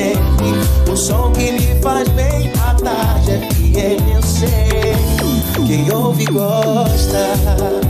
FM, o som que me faz bem. A tarde FM, eu sei. Quem ouve gosta.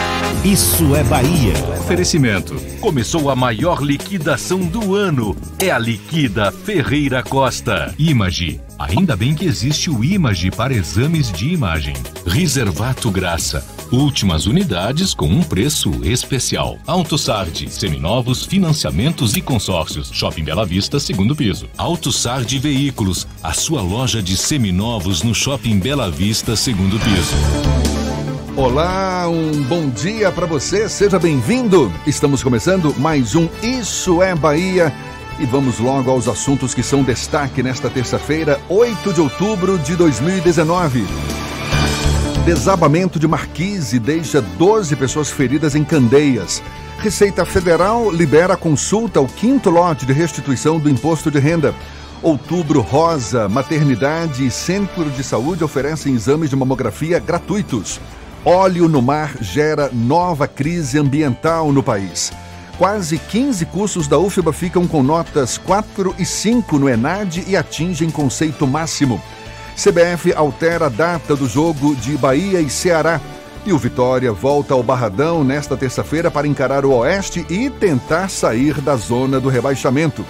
Isso é Bahia. Oferecimento. Começou a maior liquidação do ano. É a Liquida Ferreira Costa. Image. Ainda bem que existe o Image para exames de imagem. Reservato Graça. Últimas unidades com um preço especial. AutoSard. Seminovos, financiamentos e consórcios. Shopping Bela Vista, segundo piso. AutoSard Veículos. A sua loja de seminovos no Shopping Bela Vista, segundo piso. Olá, um bom dia para você, seja bem-vindo. Estamos começando mais um Isso é Bahia e vamos logo aos assuntos que são destaque nesta terça-feira, 8 de outubro de 2019. Desabamento de Marquise deixa 12 pessoas feridas em Candeias. Receita Federal libera consulta ao quinto lote de restituição do imposto de renda. Outubro Rosa, maternidade e centro de saúde oferecem exames de mamografia gratuitos. Óleo no mar gera nova crise ambiental no país. Quase 15 cursos da UFBA ficam com notas 4 e 5 no ENAD e atingem conceito máximo. CBF altera a data do jogo de Bahia e Ceará. E o Vitória volta ao Barradão nesta terça-feira para encarar o Oeste e tentar sair da zona do rebaixamento.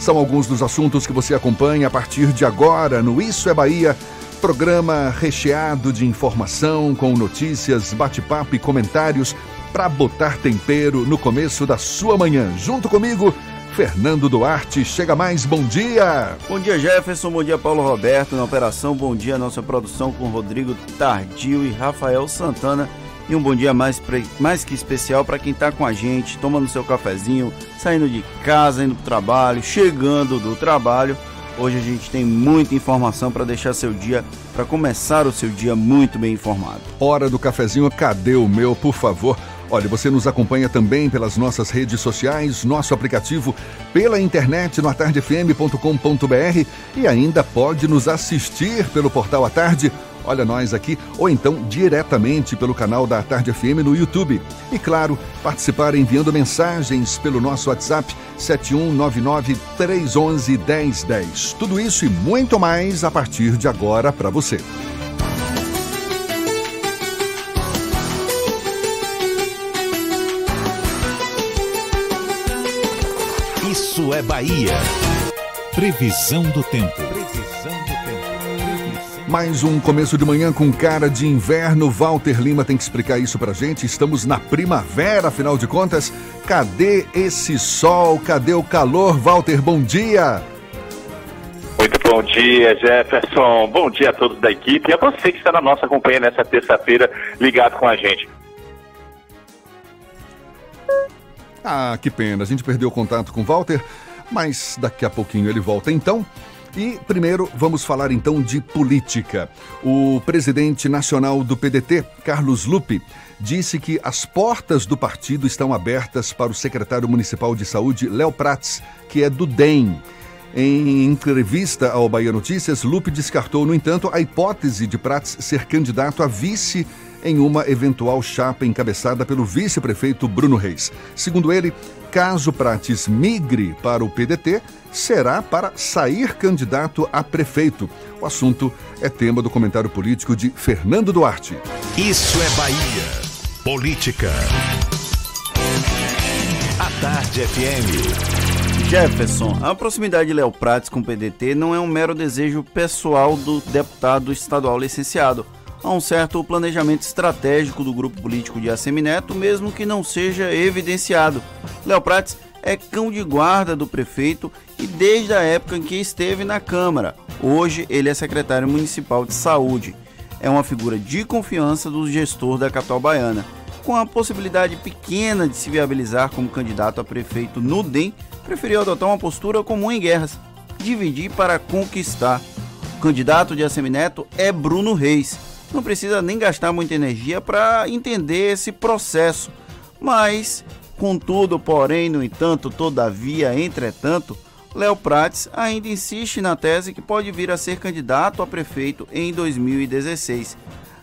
São alguns dos assuntos que você acompanha a partir de agora no Isso é Bahia, programa recheado de informação, com notícias, bate-papo e comentários para botar tempero no começo da sua manhã. Junto comigo, Fernando Duarte. Chega mais, bom dia! Bom dia, Jefferson. Bom dia, Paulo Roberto na operação. Bom dia, nossa produção com Rodrigo Tardio e Rafael Santana. E um bom dia mais, mais que especial para quem está com a gente, tomando seu cafezinho, saindo de casa, indo para o trabalho, chegando do trabalho. Hoje a gente tem muita informação para deixar seu dia, para começar o seu dia muito bem informado. Hora do cafezinho, cadê o meu, por favor? Olha, você nos acompanha também pelas nossas redes sociais, nosso aplicativo, pela internet no atardefm.com.br e ainda pode nos assistir pelo portal A Tarde Olha nós aqui, ou então diretamente pelo canal da Tarde FM no YouTube. E claro, participar enviando mensagens pelo nosso WhatsApp 7199-311-1010. Tudo isso e muito mais a partir de agora para você. Isso é Bahia. Previsão do tempo. Mais um começo de manhã com cara de inverno. Walter Lima tem que explicar isso pra gente. Estamos na primavera, afinal de contas. Cadê esse sol? Cadê o calor? Walter, bom dia. Muito bom dia, Jefferson. Bom dia a todos da equipe e a você que está na nossa companhia nessa terça-feira, ligado com a gente. Ah, que pena. A gente perdeu o contato com o Walter, mas daqui a pouquinho ele volta então. E primeiro vamos falar então de política. O presidente nacional do PDT, Carlos Lupe, disse que as portas do partido estão abertas para o secretário municipal de saúde, Léo Prats, que é do DEM. Em entrevista ao Bahia Notícias, Lupe descartou, no entanto, a hipótese de Prats ser candidato a vice em uma eventual chapa encabeçada pelo vice-prefeito Bruno Reis. Segundo ele, caso Prates migre para o PDT, será para sair candidato a prefeito. O assunto é tema do comentário político de Fernando Duarte. Isso é Bahia. Política. A Tarde FM. Jefferson, a proximidade de Léo Prates com o PDT não é um mero desejo pessoal do deputado estadual licenciado a um certo planejamento estratégico do grupo político de Assemineto, mesmo que não seja evidenciado. Léo Prates é cão de guarda do prefeito e desde a época em que esteve na Câmara. Hoje ele é secretário municipal de saúde. É uma figura de confiança do gestor da capital baiana. Com a possibilidade pequena de se viabilizar como candidato a prefeito no DEM, preferiu adotar uma postura comum em guerras, dividir para conquistar. O candidato de Assemineto é Bruno Reis. Não precisa nem gastar muita energia para entender esse processo. Mas, contudo, porém, no entanto, todavia, entretanto, Léo Prates ainda insiste na tese que pode vir a ser candidato a prefeito em 2016.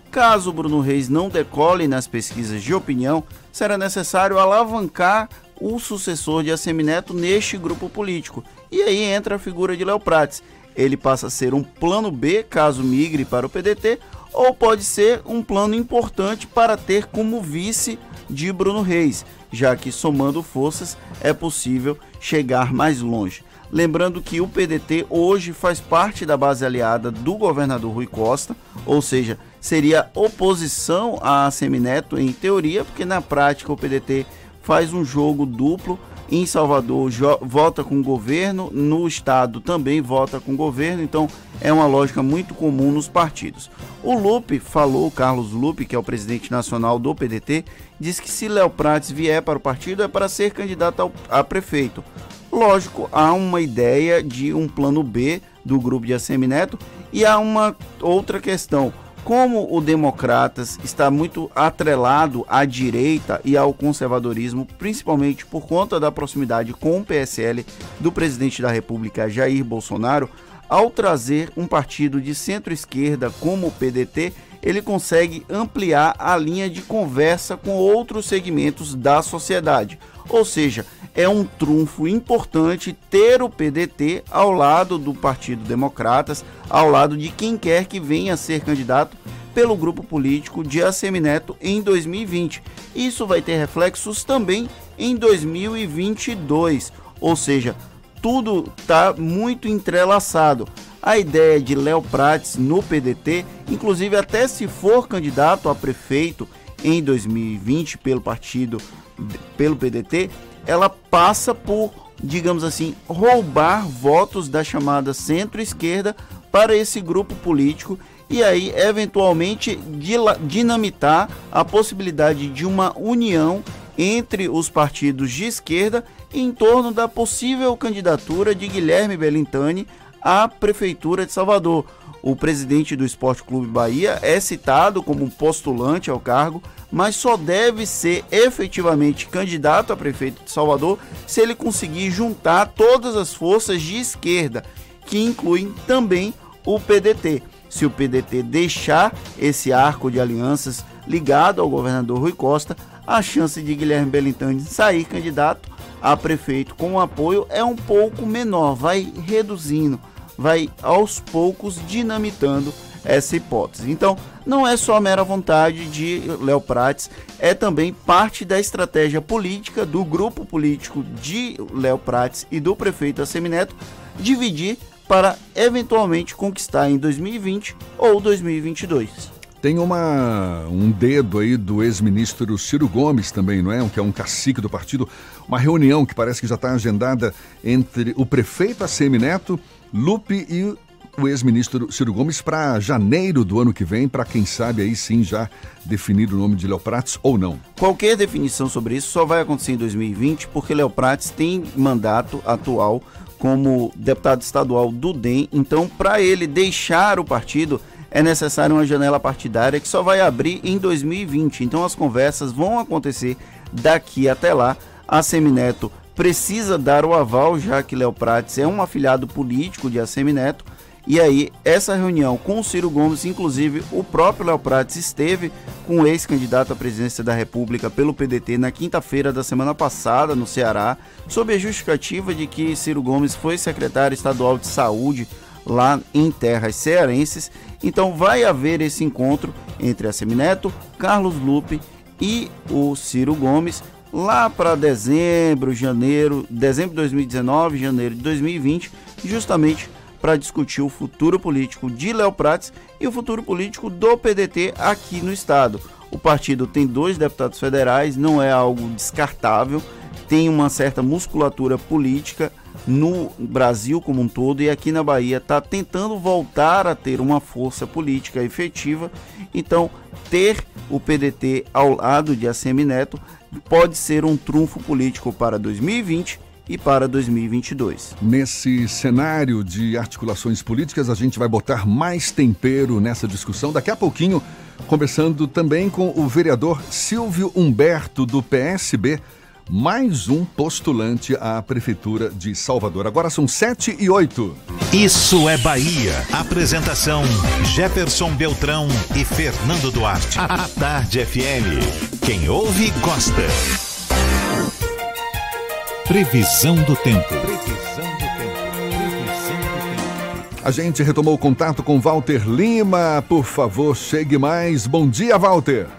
Caso Bruno Reis não decole nas pesquisas de opinião, será necessário alavancar o sucessor de Assemineto neste grupo político. E aí entra a figura de Léo Prates. Ele passa a ser um plano B caso migre para o PDT, ou pode ser um plano importante para ter como vice de Bruno Reis, já que somando forças é possível chegar mais longe. Lembrando que o PDT hoje faz parte da base aliada do governador Rui Costa, ou seja, seria oposição a Semineto em teoria, porque na prática o PDT faz um jogo duplo. Em Salvador vota com o governo, no estado também vota com o governo, então é uma lógica muito comum nos partidos. O Lupe falou, Carlos Lupe, que é o presidente nacional do PDT, diz que se Léo Prates vier para o partido é para ser candidato ao, a prefeito. Lógico, há uma ideia de um plano B do grupo de Assemineto e há uma outra questão. Como o Democratas está muito atrelado à direita e ao conservadorismo, principalmente por conta da proximidade com o PSL do presidente da República Jair Bolsonaro, ao trazer um partido de centro-esquerda como o PDT, ele consegue ampliar a linha de conversa com outros segmentos da sociedade. Ou seja, é um trunfo importante ter o PDT ao lado do Partido Democratas, ao lado de quem quer que venha a ser candidato pelo grupo político de Assemineto em 2020. Isso vai ter reflexos também em 2022, ou seja, tudo está muito entrelaçado. A ideia de Léo Prates no PDT, inclusive até se for candidato a prefeito em 2020 pelo partido pelo PDT, ela passa por, digamos assim, roubar votos da chamada centro-esquerda para esse grupo político e aí eventualmente dinamitar a possibilidade de uma união entre os partidos de esquerda em torno da possível candidatura de Guilherme Belintani à prefeitura de Salvador. O presidente do Esporte Clube Bahia é citado como postulante ao cargo, mas só deve ser efetivamente candidato a prefeito de Salvador se ele conseguir juntar todas as forças de esquerda, que incluem também o PDT. Se o PDT deixar esse arco de alianças ligado ao governador Rui Costa, a chance de Guilherme Belintani sair candidato a prefeito com apoio é um pouco menor, vai reduzindo, vai aos poucos dinamitando essa hipótese. Então, não é só mera vontade de Léo Prates, é também parte da estratégia política do grupo político de Léo Prates e do prefeito Assemineto dividir para eventualmente conquistar em 2020 ou 2022. Tem uma, um dedo aí do ex-ministro Ciro Gomes também, não é? Que é um cacique do partido. Uma reunião que parece que já está agendada entre o prefeito Assemineto, Lupe e o ex-ministro Ciro Gomes para janeiro do ano que vem, para quem sabe aí sim já definir o nome de Léo Prates ou não. Qualquer definição sobre isso só vai acontecer em 2020, porque Léo Prates tem mandato atual como deputado estadual do DEM, então para ele deixar o partido é necessário uma janela partidária que só vai abrir em 2020. Então as conversas vão acontecer daqui até lá. A Semineto precisa dar o aval, já que Léo Prates é um afiliado político de Assemineto. E aí, essa reunião com o Ciro Gomes, inclusive o próprio Léo Prates esteve com o ex-candidato à presidência da República pelo PDT na quinta-feira da semana passada no Ceará, sob a justificativa de que Ciro Gomes foi secretário estadual de saúde lá em terras cearenses. Então vai haver esse encontro entre a Semineto, Carlos Lupe e o Ciro Gomes lá para dezembro, janeiro, dezembro de 2019, janeiro de 2020, justamente para discutir o futuro político de Léo Prates e o futuro político do PDT aqui no estado. O partido tem dois deputados federais, não é algo descartável, tem uma certa musculatura política no Brasil como um todo e aqui na Bahia está tentando voltar a ter uma força política efetiva. Então, ter o PDT ao lado de ACM Neto pode ser um trunfo político para 2020 e para 2022. Nesse cenário de articulações políticas, a gente vai botar mais tempero nessa discussão daqui a pouquinho, conversando também com o vereador Silvio Humberto do PSB, mais um postulante à prefeitura de Salvador. Agora são 7 e 8. Isso é Bahia. Apresentação: Jefferson Beltrão e Fernando Duarte. A Tarde FM. Quem ouve, gosta. Previsão do tempo. Previsão do tempo. Previsão do tempo. A gente retomou o contato com Walter Lima. Por favor, chegue mais. Bom dia, Walter.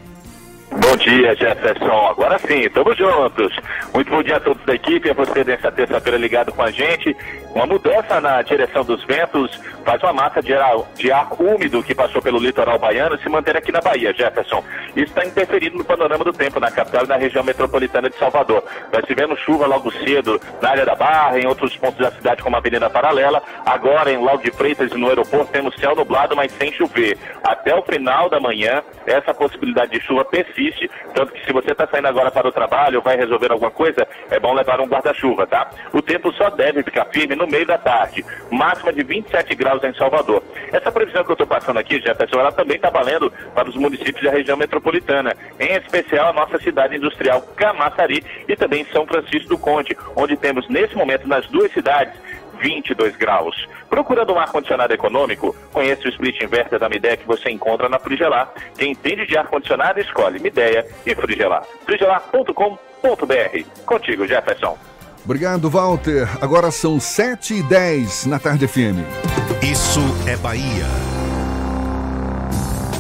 Bom dia, Jefferson. Agora sim, estamos juntos. Muito bom dia a todos da equipe, a você nessa terça-feira ligado com a gente. Uma mudança na direção dos ventos faz uma massa de ar, de ar úmido que passou pelo litoral baiano se manter aqui na Bahia, Jefferson. Isso está interferindo no panorama do tempo na capital e na região metropolitana de Salvador. Nós tivemos chuva logo cedo na área da Barra, em outros pontos da cidade, como a Avenida Paralela. Agora, em Lago de Freitas e no aeroporto, temos céu nublado, mas sem chover. Até o final da manhã, essa possibilidade de chuva persiste, tanto que se você está saindo agora para o trabalho ou vai resolver alguma coisa, é bom levar um guarda-chuva, tá? O tempo só deve ficar firme no meio da tarde, máxima de 27 graus em Salvador. Essa previsão que eu estou passando aqui, Jefferson, ela também está valendo para os municípios da região metropolitana, em especial a nossa cidade industrial Camaçari e também São Francisco do Conde, onde temos nesse momento nas duas cidades 22 graus. Procurando um ar-condicionado econômico, conheça o split inverter da Midea que você encontra na Frigelar. Quem entende de ar-condicionado, escolhe Midea e Frigelar. frigelar.com.br. Contigo, Jefferson. Obrigado, Walter. Agora são 7 e 10 na Tarde FM. Isso é Bahia.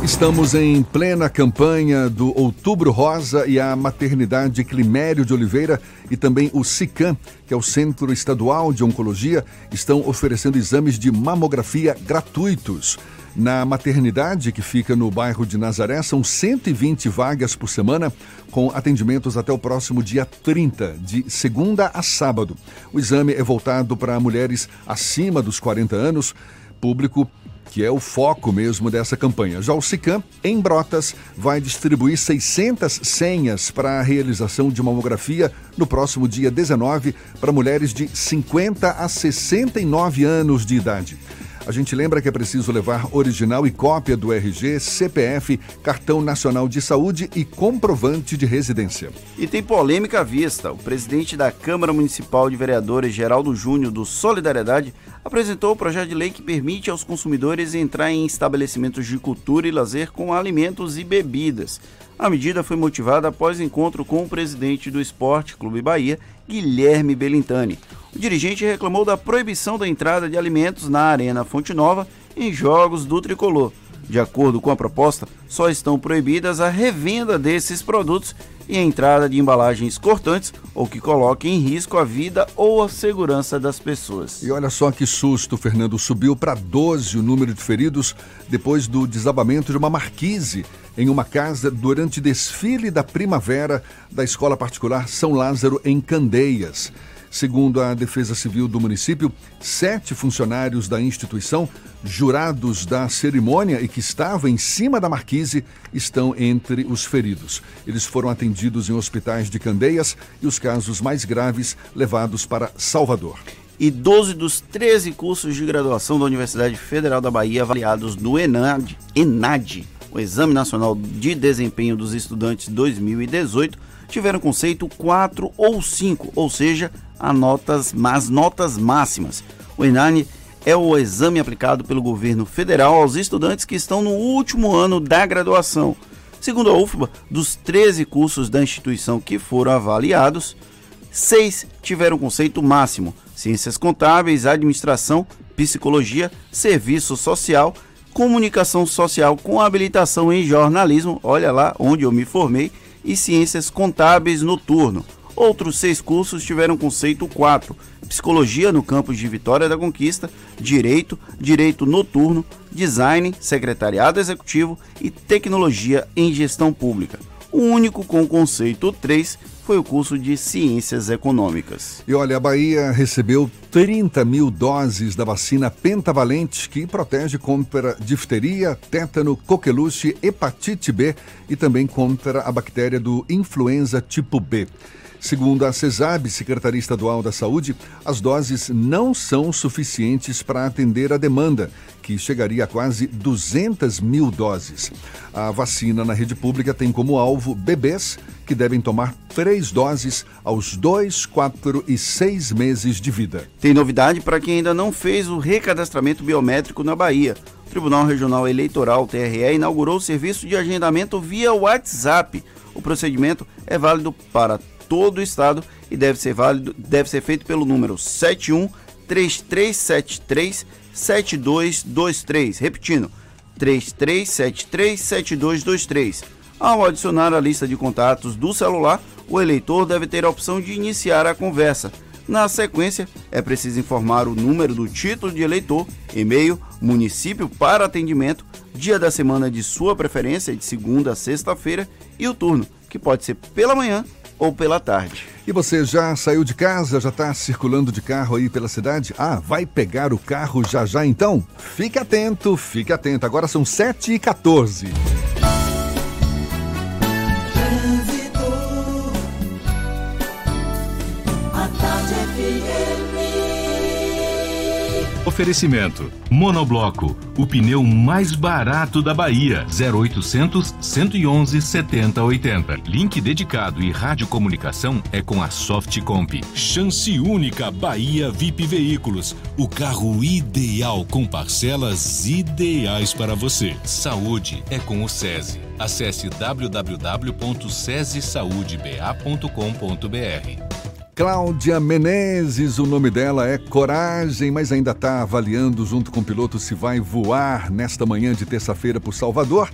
Estamos em plena campanha do Outubro Rosa e a Maternidade Climério de Oliveira e também o SICAM, que é o Centro Estadual de Oncologia, estão oferecendo exames de mamografia gratuitos. Na maternidade, que fica no bairro de Nazaré, são 120 vagas por semana, com atendimentos até o próximo dia 30, de segunda a sábado. O exame é voltado para mulheres acima dos 40 anos, público que é o foco mesmo dessa campanha. Já o SICAM, em Brotas, vai distribuir 600 senhas para a realização de mamografia no próximo dia 19 para mulheres de 50 a 69 anos de idade. A gente lembra que é preciso levar original e cópia do RG, CPF, cartão nacional de saúde e comprovante de residência. E tem polêmica à vista. O presidente da Câmara Municipal de Vereadores, Geraldo Júnior, do Solidariedade, apresentou o projeto de lei que permite aos consumidores entrar em estabelecimentos de cultura e lazer com alimentos e bebidas. A medida foi motivada após encontro com o presidente do Esporte Clube Bahia, Guilherme Belintani. O dirigente reclamou da proibição da entrada de alimentos na Arena Fonte Nova em jogos do tricolor. De acordo com a proposta, só estão proibidas a revenda desses produtos e a entrada de embalagens cortantes ou que coloquem em risco a vida ou a segurança das pessoas. E olha só que susto, Fernando. Subiu para 12 o número de feridos depois do desabamento de uma marquise em uma casa durante desfile da primavera da escola particular São Lázaro, em Candeias. Segundo a Defesa Civil do município, sete funcionários da instituição, jurados da cerimônia e que estavam em cima da marquise, estão entre os feridos. Eles foram atendidos em hospitais de Candeias e os casos mais graves levados para Salvador e 12 dos 13 cursos de graduação da Universidade Federal da Bahia avaliados no ENAD, ENAD, o Exame Nacional de Desempenho dos Estudantes 2018, tiveram conceito 4 ou 5, ou seja, a notas, as notas máximas. O ENAD é o exame aplicado pelo governo federal aos estudantes que estão no último ano da graduação. Segundo a UFBA, dos 13 cursos da instituição que foram avaliados, seis tiveram conceito máximo: ciências contábeis, administração, psicologia, serviço social, comunicação social com habilitação em jornalismo, olha lá onde eu me formei, e ciências contábeis noturno. Outros seis cursos tiveram conceito 4: Psicologia no campus de Vitória da Conquista, Direito, Direito Noturno, Design, Secretariado Executivo e Tecnologia em Gestão Pública. O único com conceito 3 foi o curso de Ciências Econômicas. E olha, a Bahia recebeu 30 mil doses da vacina pentavalente que protege contra difteria, tétano, coqueluche, hepatite B e também contra a bactéria do influenza tipo B. Segundo a CESAB, Secretaria Estadual da Saúde, as doses não são suficientes para atender a demanda, que chegaria a quase 200 mil doses. A vacina na rede pública tem como alvo bebês que devem tomar três doses aos dois, quatro e seis meses de vida. Tem novidade para quem ainda não fez o recadastramento biométrico na Bahia. O Tribunal Regional Eleitoral, TRE, inaugurou o serviço de agendamento via WhatsApp. O procedimento é válido para todo o estado e deve ser válido, deve ser feito pelo número 71 3373 7223. Repetindo, 3373 7223. Ao adicionar a lista de contatos do celular, o eleitor deve ter a opção de iniciar a conversa. Na sequência, é preciso informar o número do título de eleitor, e-mail, município para atendimento, dia da semana de sua preferência, de segunda a sexta-feira, e o turno, que pode ser pela manhã ou pela tarde. E você já saiu de casa, já está circulando de carro aí pela cidade? Ah, vai pegar o carro já já então? Fique atento, fique atento. Agora são 7 Oferecimento: Monobloco, o pneu mais barato da Bahia. 0800 111 7080. Link dedicado e radiocomunicação é com a Softcomp. Chance única Bahia VIP Veículos. O carro ideal com parcelas ideais para você. Saúde é com o SESI. Acesse www.cesesaudeba.com.br. Cláudia Menezes, o nome dela é Coragem, mas ainda está avaliando junto com o piloto se vai voar nesta manhã de terça-feira por Salvador.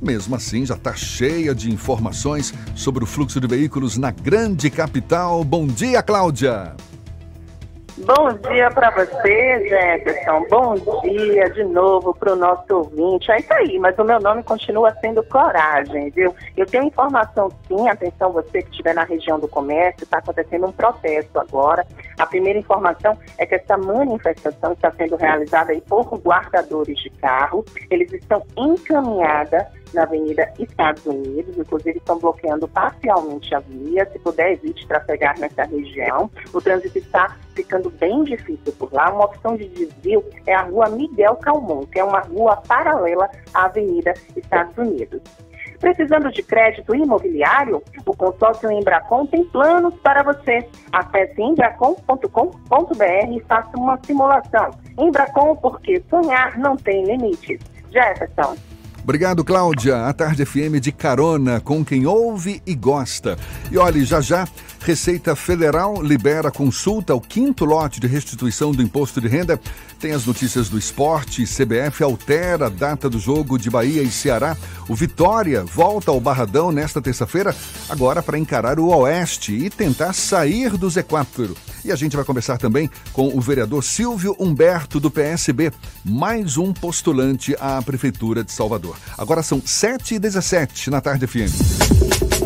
Mesmo assim, já está cheia de informações sobre o fluxo de veículos na grande capital. Bom dia, Cláudia! Bom dia para você, Jefferson. Bom dia de novo para o nosso ouvinte. É isso aí, mas o meu nome continua sendo Coragem, viu? Eu tenho informação sim, atenção você que estiver na região do comércio, está acontecendo um protesto agora. A primeira informação é que essa manifestação está sendo realizada aí por guardadores de carro. Eles estão encaminhadas na Avenida Estados Unidos, inclusive estão bloqueando parcialmente a via. Se puder, evite trafegar nessa região. O trânsito está ficando bem difícil por lá. Uma opção de desvio é a rua Miguel Calmon, que é uma rua paralela à Avenida Estados Unidos. Precisando de crédito imobiliário? O consórcio Embracon tem planos para você. Acesse embracon.com.br e faça uma simulação. Embracon, porque sonhar não tem limites. Jefferson. Obrigado, Cláudia. A Tarde FM de carona com quem ouve e gosta. E olhe, já já, Receita Federal libera consulta ao quinto lote de restituição do imposto de renda. Tem as notícias do esporte. CBF altera a data do jogo de Bahia e Ceará. O Vitória volta ao Barradão nesta terça-feira, agora para encarar o Oeste e tentar sair do Z4. E a gente vai conversar também com o vereador Silvio Humberto, do PSB, mais um postulante à Prefeitura de Salvador. Agora são 7h17 na tarde FM.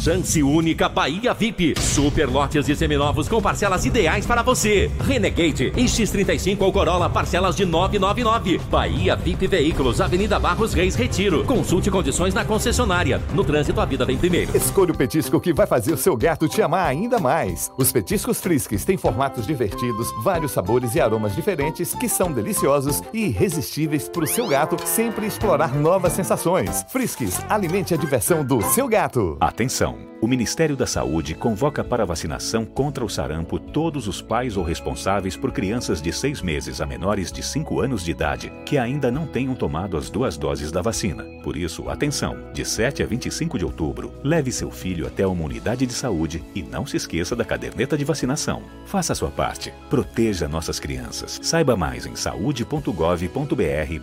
Chance única Bahia VIP. Super lotes de seminovos com parcelas ideais para você. Renegade X35 ou Corolla parcelas de 999. Bahia VIP Veículos, Avenida Barros Reis Retiro. Consulte condições na concessionária. No trânsito a vida vem primeiro. Escolha o petisco que vai fazer o seu gato te amar ainda mais. Os petiscos Friskies têm formatos divertidos, vários sabores e aromas diferentes que são deliciosos e irresistíveis para o seu gato sempre explorar novas sensações. Friskies, alimente a diversão do seu gato. Atenção! O Ministério da Saúde convoca para vacinação contra o sarampo todos os pais ou responsáveis por crianças de seis meses a menores de 5 anos de idade que ainda não tenham tomado as duas doses da vacina. Por isso, atenção! De 7 a 25 de outubro, leve seu filho até uma unidade de saúde e não se esqueça da caderneta de vacinação. Faça a sua parte. Proteja nossas crianças. Saiba mais em saúde.gov.br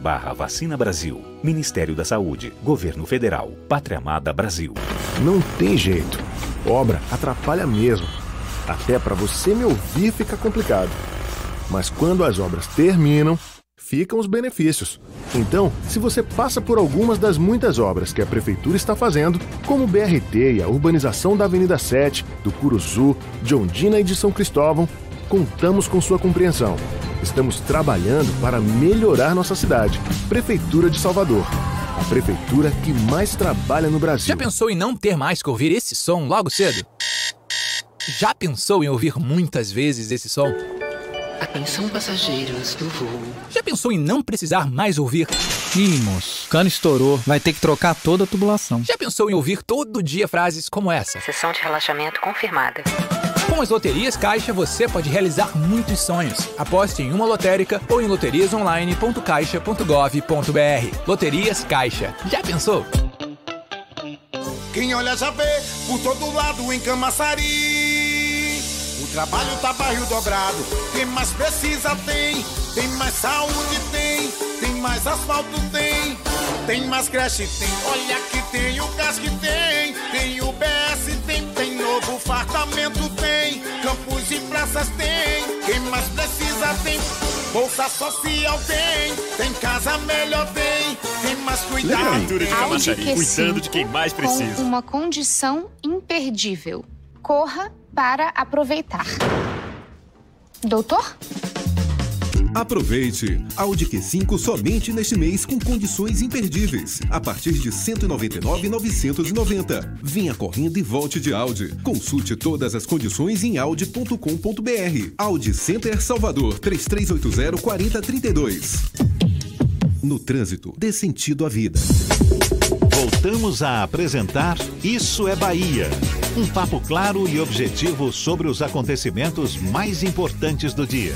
barra vacina Brasil. Ministério da Saúde. Governo Federal. Pátria Amada Brasil. Não tem jeito. Obra atrapalha mesmo. Até para você me ouvir fica complicado. Mas quando as obras terminam, ficam os benefícios. Então, se você passa por algumas das muitas obras que a Prefeitura está fazendo, como o BRT e a urbanização da Avenida 7, do Curuzu, de Ondina e de São Cristóvão, contamos com sua compreensão. Estamos trabalhando para melhorar nossa cidade. Prefeitura de Salvador. A prefeitura que mais trabalha no Brasil. Já pensou em não ter mais que ouvir esse som logo cedo? Já pensou em ouvir muitas vezes esse som? Atenção passageiros do voo. Já pensou em não precisar mais ouvir? Mínimos. Cano estourou. Vai ter que trocar toda a tubulação. Já pensou em ouvir todo dia frases como essa? Sessão de relaxamento confirmada. Com as loterias Caixa, você pode realizar muitos sonhos. Aposte em uma lotérica ou em loteriasonline.caixa.gov.br. Loterias Caixa. Já pensou? Quem olha já vê por todo lado em Camaçari. O trabalho tá barril dobrado. Quem mais precisa tem. Tem mais saúde tem. Tem mais asfalto tem. Tem mais creche tem. Olha que tem o gás que tem. Tem o BS tem. Tem novo fartamento tem. Campos e praças tem. Quem mais precisa tem. Bolsa social tem. Tem casa melhor tem. Tem mais cuidado. De Camaçari, cuidando de quem mais Com precisa. uma condição imperdível. Corra para aproveitar. Doutor? Aproveite! Audi Q5 somente neste mês com condições imperdíveis. A partir de R$ 199,990. Vinha correndo e volte de Audi. Consulte todas as condições em audi.com.br. Audi Center Salvador 3380-4032. No trânsito, dê sentido à vida. Voltamos a apresentar Isso é Bahia. Um papo claro e objetivo sobre os acontecimentos mais importantes do dia.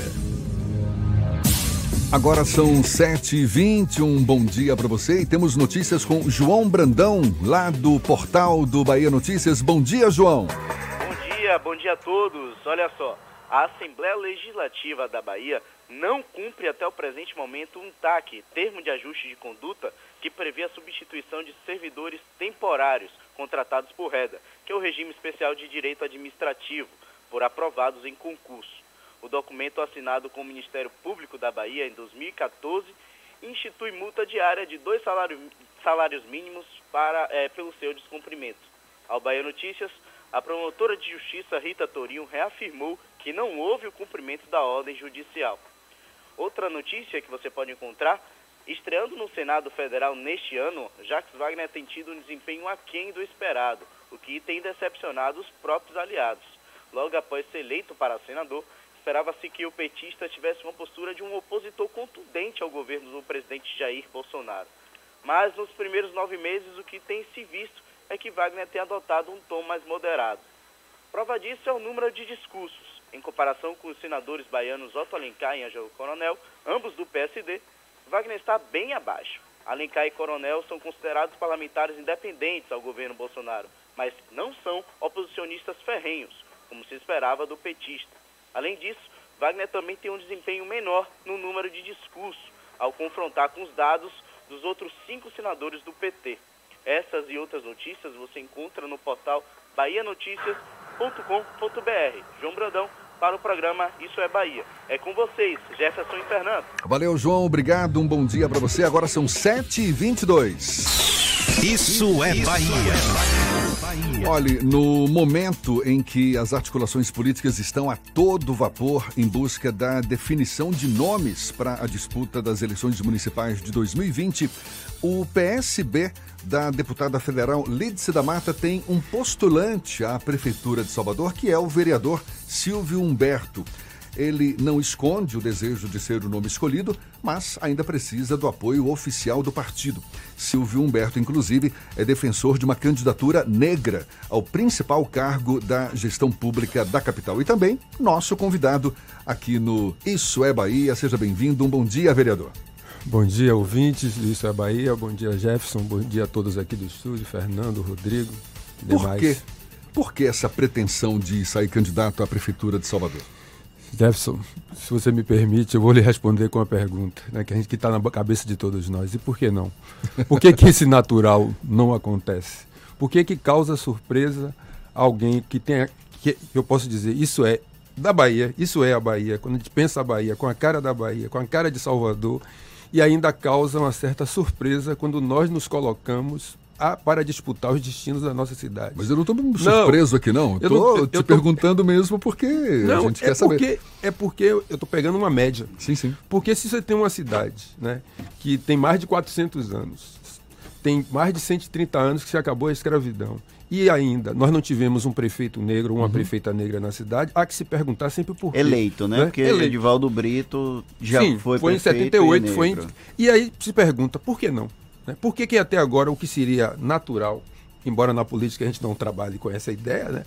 Agora são 7h20, um bom dia para você e temos notícias com João Brandão, lá do portal do Bahia Notícias. Bom dia, João. Bom dia, bom dia a todos. Olha só, a Assembleia Legislativa da Bahia não cumpre até o presente momento um TAC, termo de ajuste de conduta, que prevê a substituição de servidores temporários contratados por REDA, que é o regime especial de direito administrativo, por aprovados em concurso. O documento assinado com o Ministério Público da Bahia em 2014 institui multa diária de dois salários, salários mínimos para, eh, pelo seu descumprimento. Ao Bahia Notícias, a promotora de justiça Rita Torinho reafirmou que não houve o cumprimento da ordem judicial. Outra notícia que você pode encontrar, estreando no Senado Federal neste ano, Jacques Wagner tem tido um desempenho aquém do esperado, o que tem decepcionado os próprios aliados. Logo após ser eleito para senador, esperava-se que o petista tivesse uma postura de um opositor contundente ao governo do presidente Jair Bolsonaro. Mas nos primeiros nove meses, o que tem se visto é que Wagner tem adotado um tom mais moderado. Prova disso é o número de discursos. Em comparação com os senadores baianos Otto Alencar e Ângelo Coronel, ambos do PSD, Wagner está bem abaixo. Alencar e Coronel são considerados parlamentares independentes ao governo Bolsonaro, mas não são oposicionistas ferrenhos, como se esperava do petista. Além disso, Wagner também tem um desempenho menor no número de discursos, ao confrontar com os dados dos outros cinco senadores do PT. Essas e outras notícias você encontra no portal bahianoticias.com.br. João Brandão para o programa Isso é Bahia. É com vocês, Jefferson e Fernando. Valeu, João. Obrigado. Um bom dia para você. Agora são 7h22. Isso é Bahia. Olhe, no momento em que as articulações políticas estão a todo vapor em busca da definição de nomes para a disputa das eleições municipais de 2020, o PSB da deputada federal Lídice da Mata tem um postulante à Prefeitura de Salvador, que é o vereador Silvio Humberto. Ele não esconde o desejo de ser o nome escolhido, mas ainda precisa do apoio oficial do partido. Silvio Humberto, inclusive, é defensor de uma candidatura negra ao principal cargo da gestão pública da capital. E também nosso convidado aqui no Isso é Bahia. Seja bem-vindo. Um bom dia, vereador. Bom dia, ouvintes do Isso é Bahia. Bom dia, Jefferson. Bom dia a todos aqui do estúdio, Fernando, Rodrigo, Por demais. quê? Por que essa pretensão de sair candidato à Prefeitura de Salvador? Jefferson, se você me permite, eu vou lhe responder com uma pergunta, né, que a gente está na cabeça de todos nós. E por que não? Por que, que esse natural não acontece? Por que, que causa surpresa alguém que tenha, que eu posso dizer, isso é da Bahia. Isso é a Bahia. Quando a gente pensa a Bahia, com a cara da Bahia, com a cara de Salvador, e ainda causa uma certa surpresa quando nós nos colocamos a, para disputar os destinos da nossa cidade. Mas eu não estou surpreso aqui, não. Eu estou te tô... perguntando mesmo porque não, a gente é quer porque, saber. É porque eu estou pegando uma média. Sim, sim. Porque se você tem uma cidade né, que tem mais de 400 anos, tem mais de 130 anos que se acabou a escravidão, e ainda nós não tivemos um prefeito negro, uma uhum. prefeita negra na cidade, há que se perguntar sempre por quê. Eleito, né? né? Porque Eleito. Edivaldo Brito já Sim, foi foi em 78, e foi em... E aí se pergunta, por que não? Né? Por que, que até agora o que seria natural, embora na política a gente não trabalhe com essa ideia, né?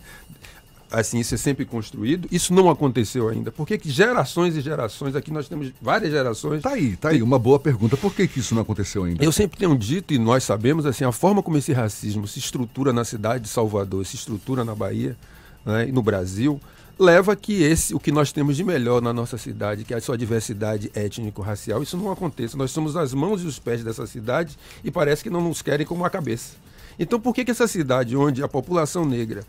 assim, isso é sempre construído. Isso não aconteceu ainda. Por que, que gerações e gerações, aqui nós temos várias gerações. Tá aí, tá aí, uma boa pergunta. Por que, que isso não aconteceu ainda? Eu sempre tenho dito, e nós sabemos, assim, a forma como esse racismo se estrutura na cidade de Salvador, se estrutura na Bahia né, e no Brasil, leva que esse, o que nós temos de melhor na nossa cidade, que é a sua diversidade étnico-racial, isso não aconteça. Nós somos as mãos e os pés dessa cidade e parece que não nos querem como a cabeça. Então, por que, que essa cidade, onde a população negra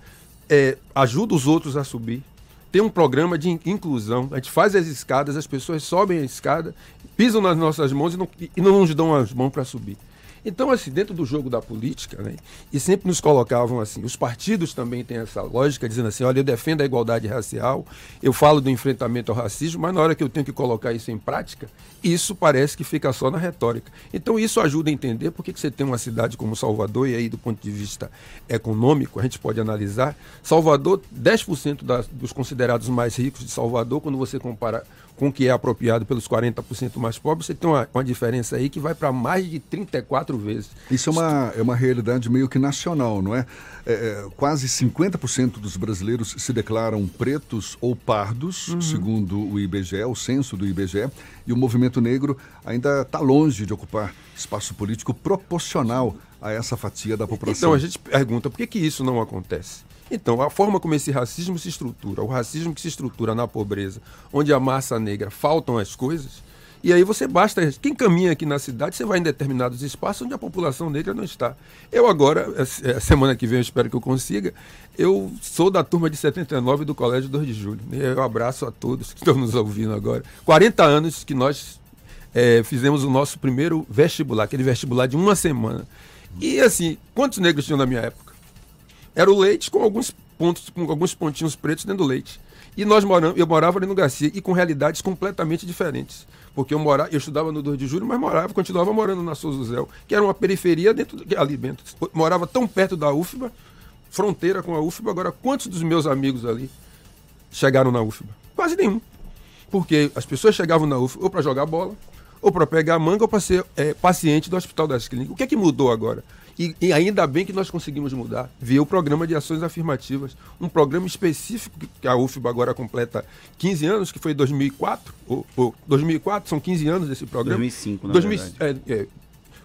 é, ajuda os outros a subir. Tem um programa de inclusão. A gente faz as escadas, as pessoas sobem a escada, pisam nas nossas mãos e não, e não nos dão as mãos para subir. Então, assim, dentro do jogo da política, né, e sempre nos colocavam assim, os partidos também têm essa lógica, dizendo assim, olha, eu defendo a igualdade racial, eu falo do enfrentamento ao racismo, mas na hora que eu tenho que colocar isso em prática, isso parece que fica só na retórica. Então, isso ajuda a entender por que, que você tem uma cidade como Salvador, e aí do ponto de vista econômico, a gente pode analisar, Salvador, 10% das, dos considerados mais ricos de Salvador, quando você compara com o que é apropriado pelos 40% mais pobres, você tem uma, uma diferença aí que vai para mais de 34 vezes. Isso é uma, é uma realidade meio que nacional, não é? é, é quase 50% dos brasileiros se declaram pretos ou pardos, uhum. segundo o IBGE, o censo do IBGE, e o movimento negro ainda está longe de ocupar espaço político proporcional a essa fatia da população. Então a gente pergunta por que, que isso não acontece? Então, a forma como esse racismo se estrutura, o racismo que se estrutura na pobreza, onde a massa negra faltam as coisas, e aí você basta. Quem caminha aqui na cidade, você vai em determinados espaços onde a população negra não está. Eu agora, a semana que vem, eu espero que eu consiga, eu sou da turma de 79 do Colégio 2 de Julho. Eu abraço a todos que estão nos ouvindo agora. 40 anos que nós é, fizemos o nosso primeiro vestibular, aquele vestibular de uma semana. E assim, quantos negros tinham na minha época? Era o leite com alguns pontos, com alguns pontinhos pretos dentro do leite. E nós moramos, eu morava ali no Garcia e com realidades completamente diferentes. Porque eu morava, eu estudava no 2 de julho, mas morava, continuava morando na Souza Zéu, que era uma periferia dentro ali dentro. Morava tão perto da UFBA, fronteira com a UFBA. Agora, quantos dos meus amigos ali chegaram na UFBA? Quase nenhum. Porque as pessoas chegavam na UFBA ou para jogar bola, ou para pegar manga, ou para ser é, paciente do Hospital das Clínicas. O que é que mudou agora? E, e, ainda bem que nós conseguimos mudar. Via o programa de ações afirmativas, um programa específico que a UFBA agora completa 15 anos, que foi 2004, ou, ou 2004, são 15 anos desse programa. 2005, na 2000, é, é,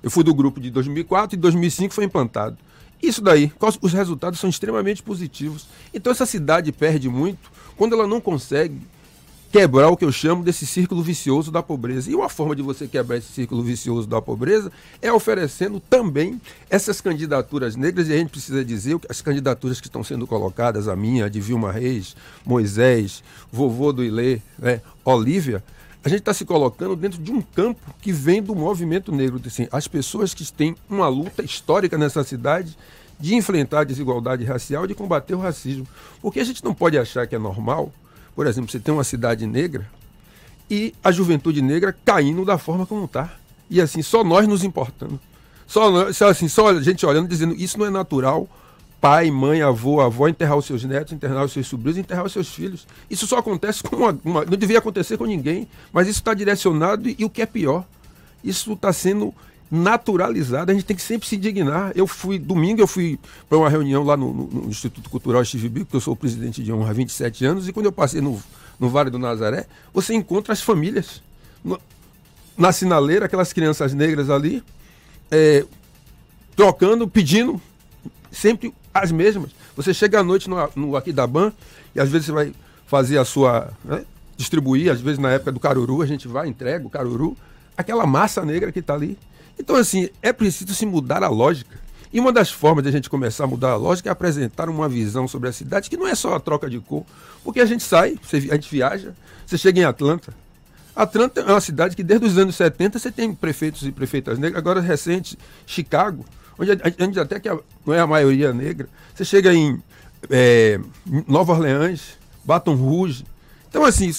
eu fui do grupo de 2004 e 2005 foi implantado. Isso daí, os resultados são extremamente positivos. Então essa cidade perde muito quando ela não consegue quebrar o que eu chamo desse círculo vicioso da pobreza. E uma forma de você quebrar esse círculo vicioso da pobreza é oferecendo também essas candidaturas negras, e a gente precisa dizer que as candidaturas que estão sendo colocadas, a minha, a de Vilma Reis, Moisés, vovô do Ilê, né, Olívia, a gente está se colocando dentro de um campo que vem do movimento negro. Assim, as pessoas que têm uma luta histórica nessa cidade de enfrentar a desigualdade racial, de combater o racismo. Porque a gente não pode achar que é normal por exemplo, você tem uma cidade negra e a juventude negra caindo da forma como está. E assim, só nós nos importando. Só, assim, só a gente olhando dizendo isso não é natural. Pai, mãe, avô, avó enterrar os seus netos, enterrar os seus sobrinhos, enterrar os seus filhos. Isso só acontece com uma, uma não devia acontecer com ninguém, mas isso está direcionado e, e o que é pior, isso está sendo naturalizado, a gente tem que sempre se indignar. Eu fui, domingo, eu fui para uma reunião lá no, no, no Instituto Cultural Steve Bico, que eu sou presidente de honra há 27 anos, e quando eu passei no, no Vale do Nazaré, você encontra as famílias. No, na sinaleira, aquelas crianças negras ali, é, trocando, pedindo, sempre as mesmas. Você chega à noite no, no Aquidaban, e às vezes você vai fazer a sua. Né, distribuir, às vezes na época do caruru, a gente vai, entrega o caruru, aquela massa negra que está ali então, assim, é preciso se mudar a lógica. E uma das formas de a gente começar a mudar a lógica é apresentar uma visão sobre a cidade que não é só a troca de cor. Porque a gente sai, a gente viaja, você chega em Atlanta. Atlanta é uma cidade que desde os anos 70 você tem prefeitos e prefeitas negras. Agora, recente, Chicago, onde, onde até que a- não é a maioria negra. Você chega em é, Nova Orleans, Baton Rouge. Então, assim,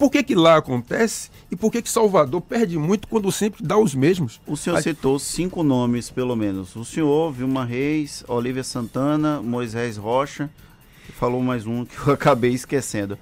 por que que lá acontece e por que que Salvador perde muito quando sempre dá os mesmos? O senhor Aí- citou cinco nomes, pelo menos. O senhor, Vilma Reis, Olivia Santana, Moisés Rocha. Falou mais um que eu acabei esquecendo.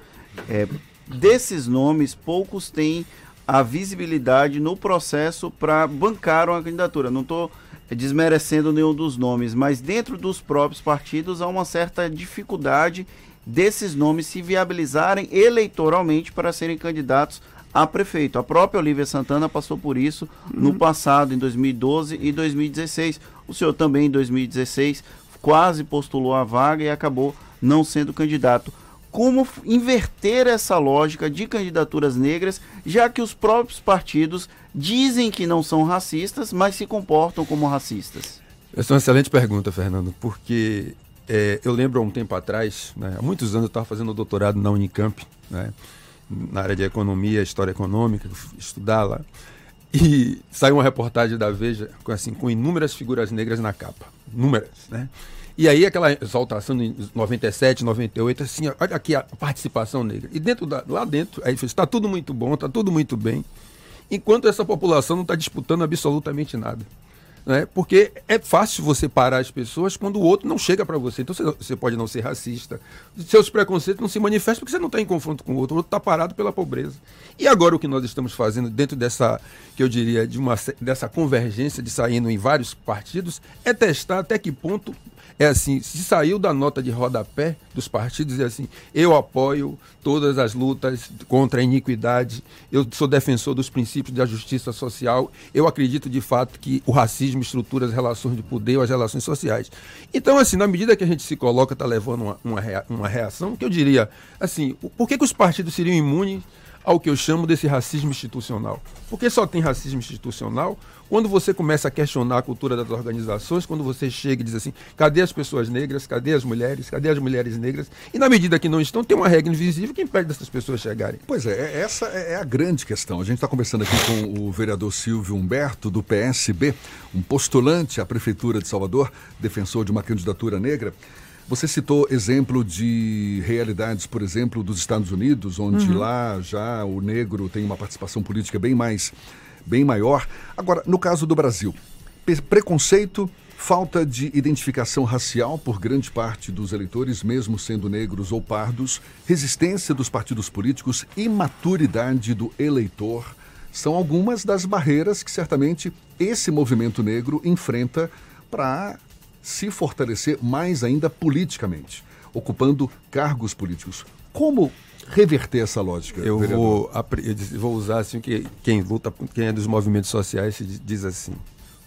É, desses nomes, poucos têm a visibilidade no processo para bancar uma candidatura. Não estou desmerecendo nenhum dos nomes, mas dentro dos próprios partidos há uma certa dificuldade desses nomes se viabilizarem eleitoralmente para serem candidatos a prefeito. A própria Olivia Santana passou por isso no passado, em 2012 e 2016. O senhor também, em 2016, quase postulou a vaga e acabou não sendo candidato. Como inverter essa lógica de candidaturas negras, já que os próprios partidos dizem que não são racistas, mas se comportam como racistas? Essa é uma excelente pergunta, Fernando, porque é, eu lembro há um tempo atrás, né, há muitos anos eu estava fazendo doutorado na Unicamp, né, na área de economia, história econômica, estudar lá. E saiu uma reportagem da Veja com, assim, com inúmeras figuras negras na capa. Inúmeras, né? E aí aquela exaltação em 97, 98, assim, olha aqui a participação negra. E dentro da, lá dentro, aí está tudo muito bom, está tudo muito bem, enquanto essa população não está disputando absolutamente nada. Né? Porque é fácil você parar as pessoas quando o outro não chega para você. Então você, pode não ser racista. Seus preconceitos não se manifestam porque você não está em confronto com o outro. O outro está parado pela pobreza. E agora o que nós estamos fazendo dentro dessa, que eu diria, de uma, dessa convergência de saindo em vários partidos, é testar até que ponto é assim, se saiu da nota de rodapé dos partidos, é assim, eu apoio todas as lutas contra a iniquidade, eu sou defensor dos princípios da justiça social, eu acredito de fato que o racismo estrutura as relações de poder, as relações sociais. Então, assim, na medida que a gente se coloca, está levando uma, uma, rea- uma reação, que eu diria, assim, por que, que os partidos seriam imunes ao que eu chamo desse racismo institucional. Porque só tem racismo institucional quando você começa a questionar a cultura das organizações, quando você chega e diz assim: cadê as pessoas negras, cadê as mulheres, cadê as mulheres negras? E na medida que não estão, tem uma regra invisível que impede dessas pessoas chegarem. Pois é, é- essa é a grande questão. A gente está conversando aqui com o vereador Silvio Humberto, do PSB, um postulante à Prefeitura de Salvador, defensor de uma candidatura negra. Você citou exemplo de realidades, por exemplo, dos Estados Unidos, onde Uhum. lá já o negro tem uma participação política bem mais, bem maior. Agora, no caso do Brasil, preconceito, falta de identificação racial por grande parte dos eleitores, mesmo sendo negros ou pardos, resistência dos partidos políticos, imaturidade do eleitor, são algumas das barreiras que certamente esse movimento negro enfrenta para se fortalecer mais ainda politicamente, ocupando cargos políticos. Como reverter essa lógica? Eu vereador? vou, eu vou usar assim que quem luta, quem é dos movimentos sociais se diz- diz assim: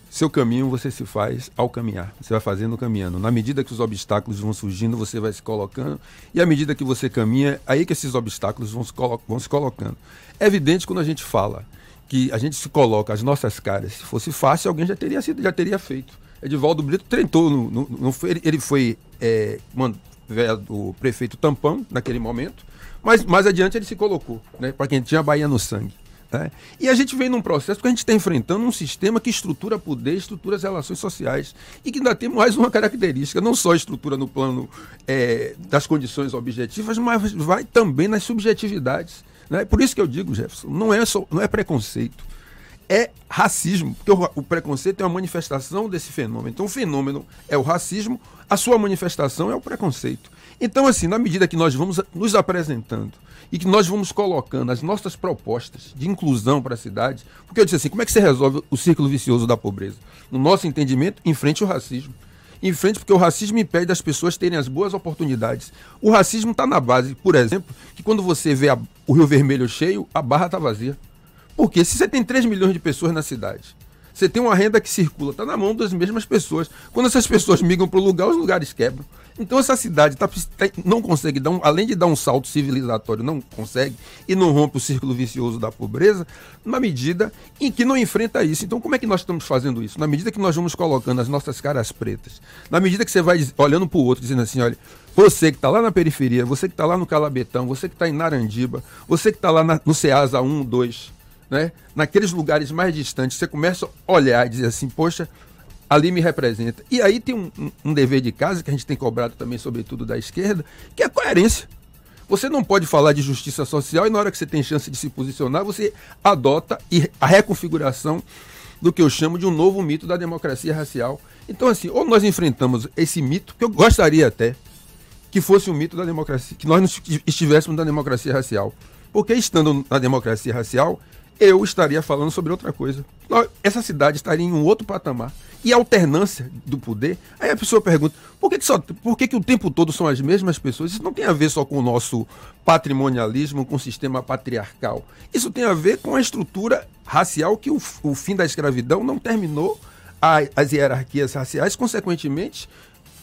seu caminho você se faz ao caminhar. Você vai fazendo caminhando. Na medida que os obstáculos vão surgindo, você vai se colocando. E à medida que você caminha, aí que esses obstáculos vão se, colo- vão se colocando. É evidente quando a gente fala que a gente se coloca as nossas caras. Se fosse fácil, alguém já teria sido, já teria feito. Edivaldo Brito treinou, no, no- no- ele, foi é, man- vé- o prefeito tampão naquele momento, mas mais adiante ele se colocou, né, para quem tinha a Bahia no sangue. né? E a gente vem num processo que a gente está enfrentando um sistema que estrutura poder, estrutura as relações sociais e que ainda tem mais uma característica, não só estrutura no plano é, das condições objetivas, mas vai também nas subjetividades. Né? Por isso que eu digo, Jefferson, não é, só, não é preconceito é racismo, porque o, preconceito é uma manifestação desse fenômeno. Então, o fenômeno é o racismo, a sua manifestação é o preconceito. Então, assim, na medida que nós vamos nos apresentando e que nós vamos colocando as nossas propostas de inclusão para a cidade, porque eu disse assim, como é que você resolve o círculo vicioso da pobreza? No nosso entendimento, enfrente o racismo. Em frente, porque o racismo impede das pessoas terem as boas oportunidades. O racismo está na base, por exemplo, que quando você vê a- o Rio Vermelho cheio, a barra está vazia. Porque se você tem 3 milhões de pessoas na cidade, você tem uma renda que circula, está na mão das mesmas pessoas. Quando essas pessoas migram para o lugar, os lugares quebram. Então essa cidade tá, tá- não consegue dar um, além de dar um salto civilizatório, não consegue e não rompe o círculo vicioso da pobreza, na medida em que não enfrenta isso. Então como é que nós estamos fazendo isso? Na medida que nós vamos colocando as nossas caras pretas, na medida que você vai olhando para o outro dizendo assim, olha, você que está lá na periferia, você que está lá no Calabetão, você que está em Narandiba, você que está lá na- no Ceasa 1, 2, né? naqueles lugares mais distantes, você começa a olhar e dizer assim, poxa, ali me representa. E aí tem um, um- um dever de casa que a gente tem cobrado também, sobretudo da esquerda, que é a coerência. Você não pode falar de justiça social e na hora que você tem chance de se posicionar, você adota a reconfiguração do que eu chamo de um novo mito da democracia racial. Então, assim, ou nós enfrentamos esse mito, que eu gostaria até que fosse um mito da democracia, que nós estivéssemos na democracia racial. Porque estando na democracia racial, eu estaria falando sobre outra coisa. Essa cidade estaria em um outro patamar. E a alternância do poder, aí a pessoa pergunta, por que, que, só, por que, que o tempo todo são as mesmas pessoas? Isso não tem a ver só com o nosso patrimonialismo, com o sistema patriarcal. Isso tem a ver com a estrutura racial que o, o fim da escravidão não terminou a- as hierarquias raciais, consequentemente,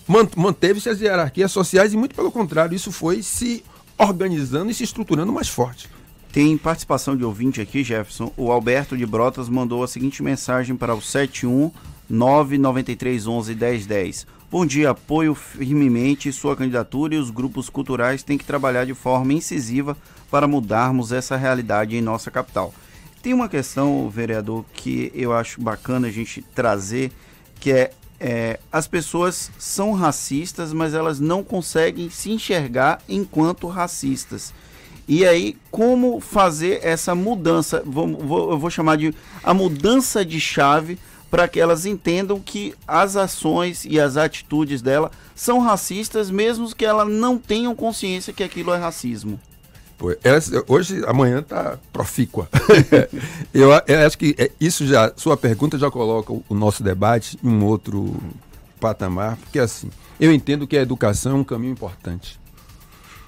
man- manteve-se as hierarquias sociais e muito pelo contrário, isso foi se organizando e se estruturando mais forte. Tem participação de ouvinte aqui, Jefferson. O Alberto de Brotas mandou a seguinte mensagem para o 71 99311 1010. Bom dia, apoio firmemente sua candidatura e os grupos culturais têm que trabalhar de forma incisiva para mudarmos essa realidade em nossa capital. Tem uma questão, vereador, que eu acho bacana a gente trazer, que é, é, as pessoas são racistas, mas elas não conseguem se enxergar enquanto racistas. E aí, como fazer essa mudança? Vou, vou- eu vou chamar de a mudança de chave para que elas entendam que as ações e as atitudes dela são racistas, mesmo que elas não tenham consciência que aquilo é racismo. Hoje, amanhã tá profícua. eu, eu acho que é, isso já, sua pergunta já coloca o nosso debate em um outro patamar, porque assim, eu entendo que a educação é um caminho importante.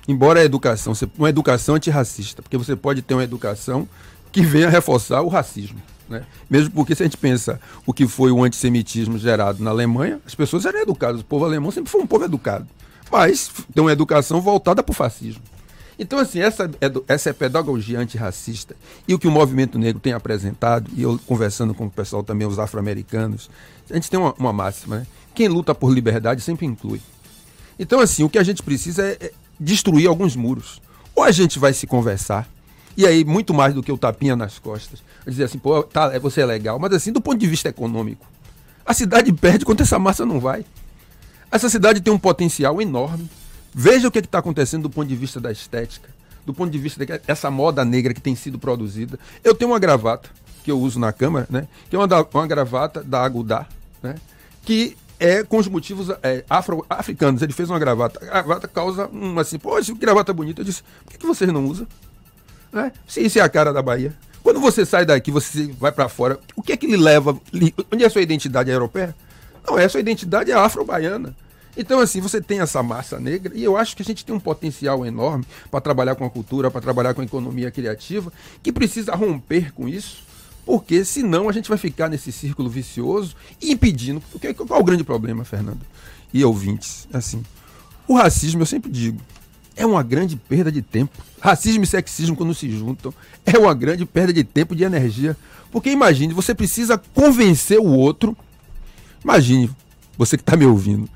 Embora a educação, uma educação antirracista, porque você pode ter uma educação que venha reforçar o racismo. Né? Mesmo porque se a gente pensa o que foi o antissemitismo gerado na Alemanha, as pessoas eram educadas, o povo alemão sempre foi um povo educado. Mas tem uma educação voltada para o fascismo. Então, assim, essa, essa é pedagogia antirracista. E o que o movimento negro tem apresentado, e eu conversando com o pessoal também, os afro-americanos, a gente tem uma, uma máxima, né? Quem luta por liberdade sempre inclui. Então, assim, o que a gente precisa é, é destruir alguns muros. Ou a gente vai se conversar, e aí, muito mais do que o tapinha nas costas, dizer assim, pô, tá, é, você é legal, mas assim, do ponto de vista econômico, a cidade perde quando essa massa não vai. Essa cidade tem um potencial enorme. Veja o que está acontecendo do ponto de vista da estética, do ponto de vista dessa moda negra que tem sido produzida. Eu tenho uma gravata que eu uso na câmara, né? Que é uma, da- uma gravata da Agudá, né? Que é com os motivos é, afro, africanos. Ele fez uma gravata. A gravata causa um assim, pô, esse gravata bonita. Eu disse, por que, que vocês não usam? Né? Se isso é a cara da Bahia. Quando você sai daqui, você vai para fora, o que é que lhe leva? Onde é a sua identidade? É europeia? Não, é a sua identidade é afro-baiana. Então, assim, você tem essa massa negra e eu acho que a gente tem um potencial enorme para trabalhar com a cultura, para trabalhar com a economia criativa, que precisa romper com isso, porque senão a gente vai ficar nesse círculo vicioso impedindo. Porque, qual é o grande problema, Fernando? E ouvintes, assim, o racismo, eu sempre digo, é uma grande perda de tempo. Racismo e sexismo, quando se juntam, é uma grande perda de tempo e de energia. Porque imagine, você precisa convencer o outro. Imagine, você que está me ouvindo,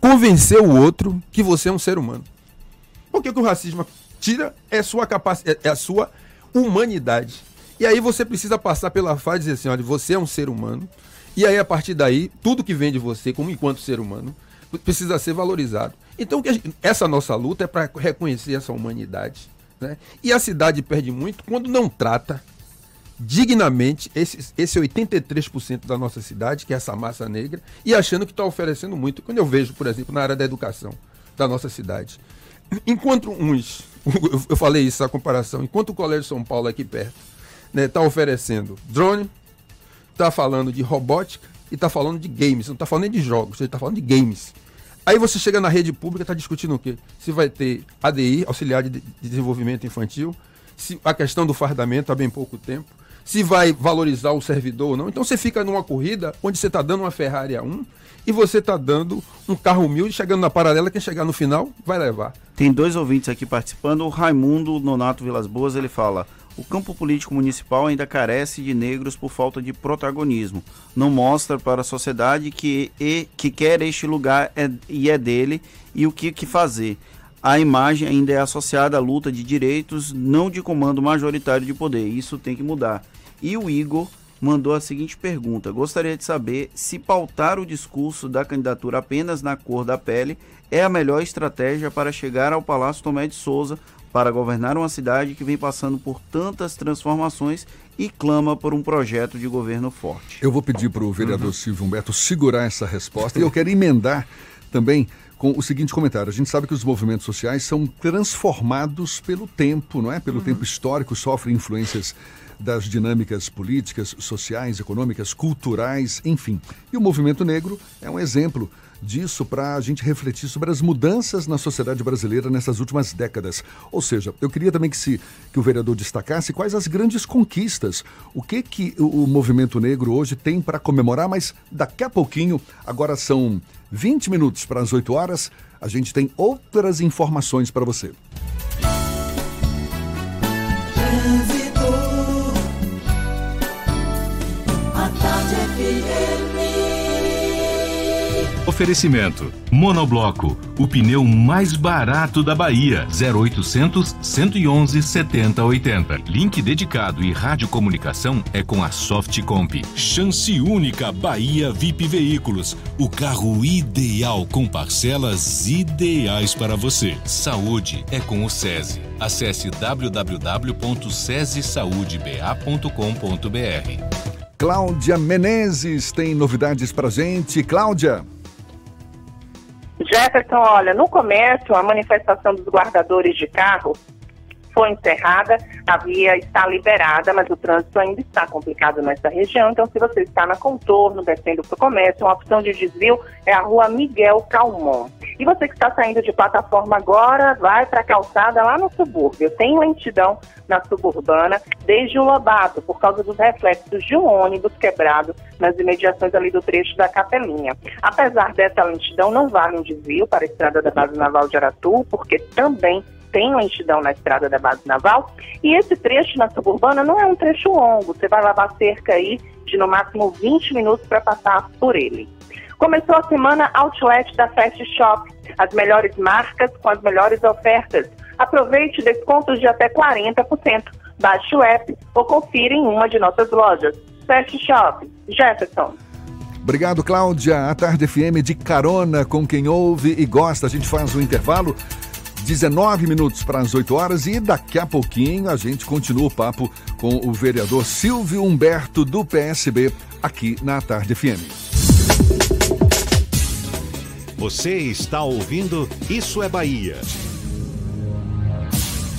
convencer o outro que você é um ser humano. Porque o que o racismo tira é sua capacidade, é a sua humanidade. E aí você precisa passar pela fase e dizer assim, olha, você é um ser humano. E aí, a partir daí, tudo que vem de você, como enquanto ser humano, precisa ser valorizado. Então, essa nossa luta é para reconhecer essa humanidade. Né? E a cidade perde muito quando não trata dignamente esse, esse 83% da nossa cidade, que é essa massa negra, e achando que está oferecendo muito. Quando eu vejo, por exemplo, na área da educação da nossa cidade, enquanto uns, eu- eu falei isso, a comparação, enquanto o Colégio São Paulo aqui perto está oferecendo drone, está falando de robótica e está falando de games, não está falando nem de jogos, ele está falando de games. Aí você chega na rede pública, está discutindo o quê? Se vai ter ADI, auxiliar de de desenvolvimento infantil, se a questão do fardamento há bem pouco tempo, se vai valorizar o servidor ou não. Então você fica numa corrida onde você está dando uma Ferrari a um e você está dando um carro humilde chegando na paralela, quem chegar no final vai levar. Tem dois ouvintes aqui participando. O Raimundo Nonato Vilas Boas, ele fala: o campo político municipal ainda carece de negros por falta de protagonismo. Não mostra para a sociedade que, e, que quer este lugar é, e é dele e o que, que fazer. A imagem ainda é associada à luta de direitos, não de comando majoritário de poder. Isso tem que mudar. E o Igor mandou a seguinte pergunta: Gostaria de saber se pautar o discurso da candidatura apenas na cor da pele é a melhor estratégia para chegar ao Palácio Tomé de Souza para governar uma cidade que vem passando por tantas transformações e clama por um projeto de governo forte. Eu vou pedir para o vereador uhum. Silvio Humberto segurar essa resposta e eu quero emendar também com o seguinte comentário. A gente sabe que os movimentos sociais são transformados pelo tempo, não é? Pelo uhum. tempo histórico, sofrem influências das dinâmicas políticas, sociais, econômicas, culturais, enfim. E o movimento negro é um exemplo disso para a gente refletir sobre as mudanças na sociedade brasileira nessas últimas décadas. Ou seja, eu queria também que, se, que o vereador destacasse quais as grandes conquistas, o que, que o, movimento negro hoje tem para comemorar, mas daqui a pouquinho, agora são 20 minutos para as 8 horas, a gente tem outras informações para você. Oferecimento: Monobloco, o pneu mais barato da Bahia. 0800 111 7080. Link dedicado e radiocomunicação é com a Softcomp. Chance única Bahia VIP Veículos. O carro ideal com parcelas ideais para você. Saúde é com o SESI. Acesse www.sesesaudeba.com.br. Cláudia Menezes tem novidades para gente. Cláudia. Jefferson, olha, no comércio, a manifestação dos guardadores de carro foi encerrada, a via está liberada, mas o trânsito ainda está complicado nessa região. Então, se você está na contorno, descendo para o comércio, uma opção de desvio é a rua Miguel Calmon. E você que está saindo de plataforma agora, vai para a calçada lá no subúrbio. Tem lentidão na suburbana desde o Lobato, por causa dos reflexos de um ônibus quebrado nas imediações ali do trecho da Capelinha. Apesar dessa lentidão, não vale um desvio para a estrada da Base Naval de Aratu, porque também tem lentidão na estrada da base naval. E esse trecho na suburbana não é um trecho longo, você vai levar cerca aí de no máximo 20 minutos para passar por ele. Começou a semana Outlet da Fast Shop, as melhores marcas com as melhores ofertas. Aproveite descontos de até 40%. Baixe o app ou confira em uma de nossas lojas. Fast Shop, Jefferson. Obrigado, Cláudia. A Tarde FM de carona com quem ouve e gosta. A gente faz um intervalo. 19 minutos para as 8 horas e daqui a pouquinho a gente continua o papo com o vereador Silvio Humberto do PSB aqui na Tarde FM. Você está ouvindo Isso é Bahia.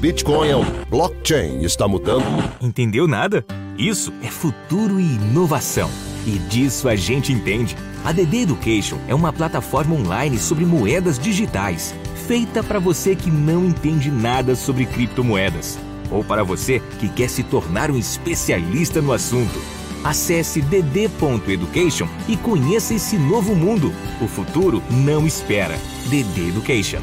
Bitcoin é um blockchain está mudando. Entendeu nada? Isso é futuro e inovação. E disso a gente entende. A DD Education é uma plataforma online sobre moedas digitais, feita para você que não entende nada sobre criptomoedas, ou para você que quer se tornar um especialista no assunto. Acesse dd.education e conheça esse novo mundo. O futuro não espera. DD Education.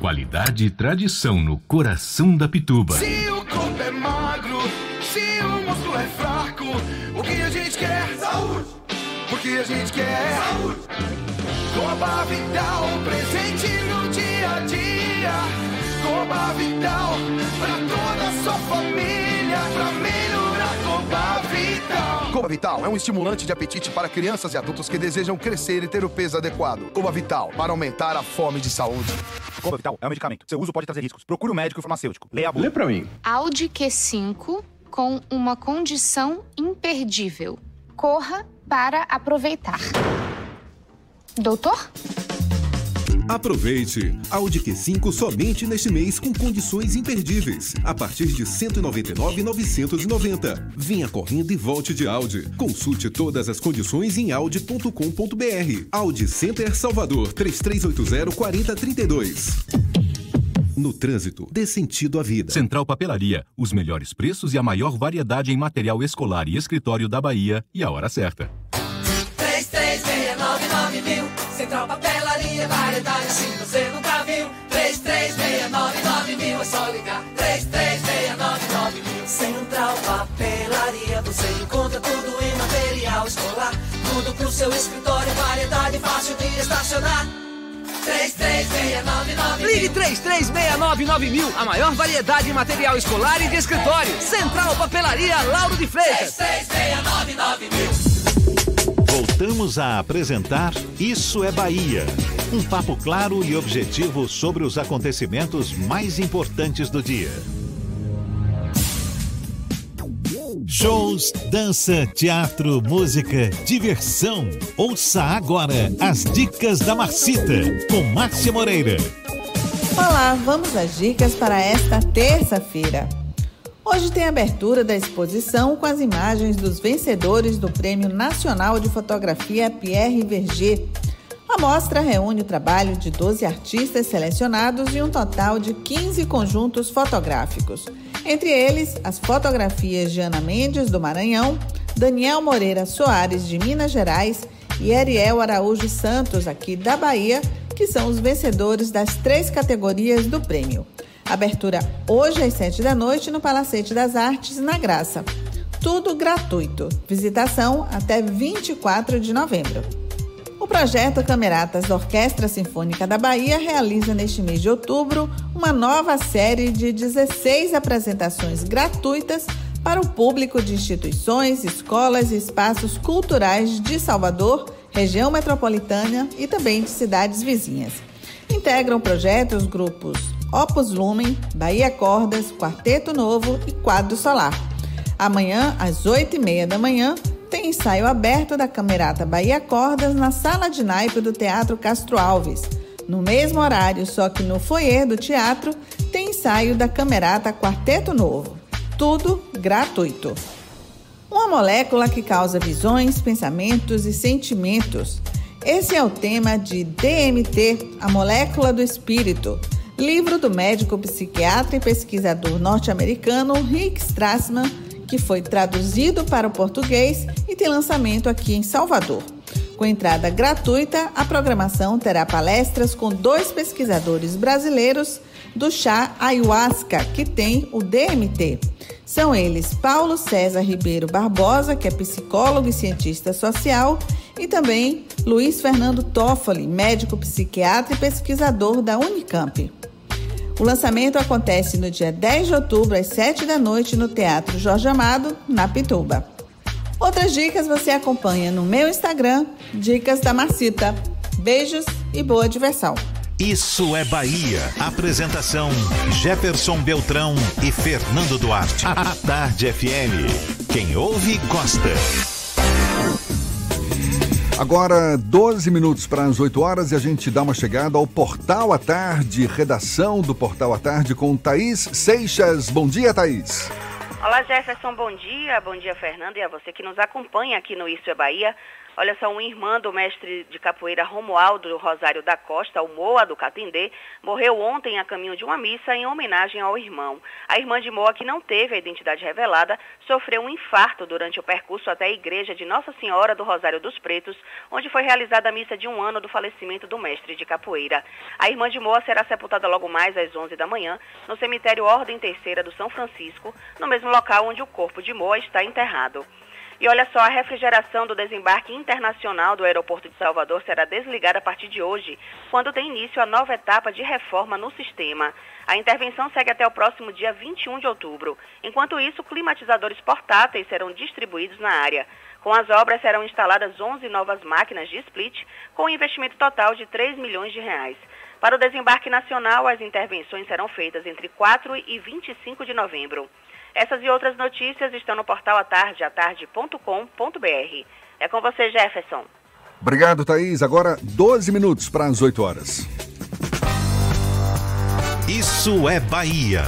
Qualidade e tradição no coração da Pituba. Se o corpo é magro, se o músculo é fraco. O que a gente quer? Saúde! Porque a gente quer saúde! Coba Vital, presente no dia a dia. Coba Vital, pra toda a sua família, pra melhorar Coba Vital. Coba Vital é um estimulante de apetite para crianças e adultos que desejam crescer e ter o peso adequado. Coba Vital, para aumentar a fome de saúde. Coba Vital é um medicamento. Seu uso pode trazer riscos. Procure o um médico e o farmacêutico. Leia a bula. Lê pra mim. Audi Q5 com uma condição imperdível. Corra para aproveitar. Doutor? Aproveite! Audi Q5 somente neste mês com condições imperdíveis. A partir de R$ 199,990. Venha correndo e volte de Audi. Consulte todas as condições em audi.com.br. Audi Center Salvador 3380-4032. No trânsito, dê sentido à vida. Central Papelaria, os melhores preços e a maior variedade em material escolar e escritório da Bahia e a hora certa. 3369 mil. Central Papelaria, variedade assim você nunca viu. 3369 mil, é só ligar. 3369 mil. Central Papelaria, você encontra tudo em material escolar. Tudo pro seu escritório, variedade fácil de estacionar. 3369 Ligue 3369 mil, a maior variedade em material escolar e de escritório. Central Papelaria Lauro de Freitas. 3369 mil. Voltamos a apresentar Isso é Bahia. Um papo claro e objetivo sobre os acontecimentos mais importantes do dia. Shows, dança, teatro, música, diversão. Ouça agora as dicas da Marcita com Márcia Moreira. Olá, vamos às dicas para esta terça-feira. Hoje tem abertura da exposição com as imagens dos vencedores do Prêmio Nacional de Fotografia Pierre Verger. A mostra reúne o trabalho de 12 artistas selecionados e um total de 15 conjuntos fotográficos. Entre eles, as fotografias de Ana Mendes, do Maranhão, Daniel Moreira Soares, de Minas Gerais, e Ariel Araújo Santos, aqui da Bahia, que são os vencedores das três categorias do prêmio. Abertura hoje às 7 da noite no Palacete das Artes, na Graça. Tudo gratuito. Visitação até 24 de novembro. O projeto Cameratas da Orquestra Sinfônica da Bahia realiza neste mês de outubro uma nova série de 16 apresentações gratuitas para o público de instituições, escolas e espaços culturais de Salvador, região metropolitana e também de cidades vizinhas. Integram o projeto os grupos Opus Lumen, Bahia Cordas, Quarteto Novo e Quadro Solar. Amanhã, às 8h30 da manhã, tem ensaio aberto da Camerata Bahia Cordas na sala de naipe do Teatro Castro Alves. No mesmo horário, só que no foyer do teatro, tem ensaio da Camerata Quarteto Novo. Tudo gratuito. Uma molécula que causa visões, pensamentos e sentimentos. Esse é o tema de DMT, a molécula do espírito, livro do médico psiquiatra e pesquisador norte-americano Rick Strassman, que foi traduzido para o português e tem lançamento aqui em Salvador. Com entrada gratuita, a programação terá palestras com dois pesquisadores brasileiros do chá ayahuasca, que tem o DMT. São eles Paulo César Ribeiro Barbosa, que é psicólogo e cientista social, e também Luiz Fernando Toffoli, médico psiquiatra e pesquisador da Unicamp. O lançamento acontece no dia 10 de outubro, às 7 da noite, no Teatro Jorge Amado, na Pituba. Outras dicas você acompanha no meu Instagram, Dicas da Marcita. Beijos e boa diversão. Isso é Bahia. Apresentação: Jefferson Beltrão e Fernando Duarte. A Tarde FM. Quem ouve, gosta. Agora, 12 minutos para as 8 horas e a gente dá uma chegada ao Portal à Tarde, redação do Portal à Tarde com Thaís Seixas. Bom dia, Thaís. Olá, Jefferson, bom dia. Bom dia, Fernando, e a você que nos acompanha aqui no Isso é Bahia. Olha só, uma irmã do mestre de capoeira Romualdo Rosário da Costa, o Moa do Catindê, morreu ontem a caminho de uma missa em homenagem ao irmão. A irmã de Moa, que não teve a identidade revelada, sofreu um infarto durante o percurso até a igreja de Nossa Senhora do Rosário dos Pretos, onde foi realizada a missa de um ano do falecimento do mestre de capoeira. A irmã de Moa será sepultada logo mais às 11 da manhã no cemitério Ordem Terceira do São Francisco, no mesmo local onde o corpo de Moa está enterrado. E olha só, a refrigeração do desembarque internacional do aeroporto de Salvador será desligada a partir de hoje, quando tem início a nova etapa de reforma no sistema. A intervenção segue até o próximo dia 21 de outubro. Enquanto isso, climatizadores portáteis serão distribuídos na área. Com as obras serão instaladas 11 novas máquinas de split, com um investimento total de 3 milhões de reais. Para o desembarque nacional, as intervenções serão feitas entre 4 e 25 de novembro. Essas e outras notícias estão no portal atardeatarde.com.br. É com você, Jefferson. Obrigado, Thaís. Agora 12 minutos para as 8 horas. Isso é Bahia.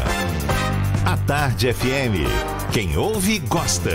A Tarde FM. Quem ouve, gosta.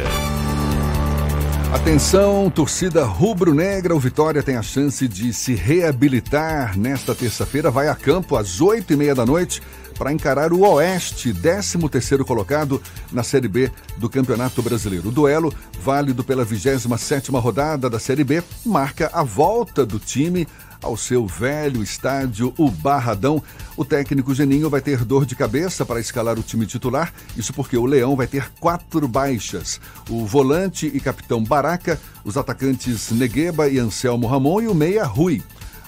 Atenção, torcida rubro-negra, o Vitória tem a chance de se reabilitar nesta terça-feira. Vai a campo às oito e meia da noite para encarar o Oeste, 13º colocado na Série B do Campeonato Brasileiro. O duelo, válido pela 27ª rodada da Série B, marca a volta do time ao seu velho estádio, o Barradão. O técnico Geninho vai ter dor de cabeça para escalar o time titular, isso porque o Leão vai ter quatro baixas. O volante e capitão Baraca, os atacantes Negueba e Anselmo Ramon e o meia Rui.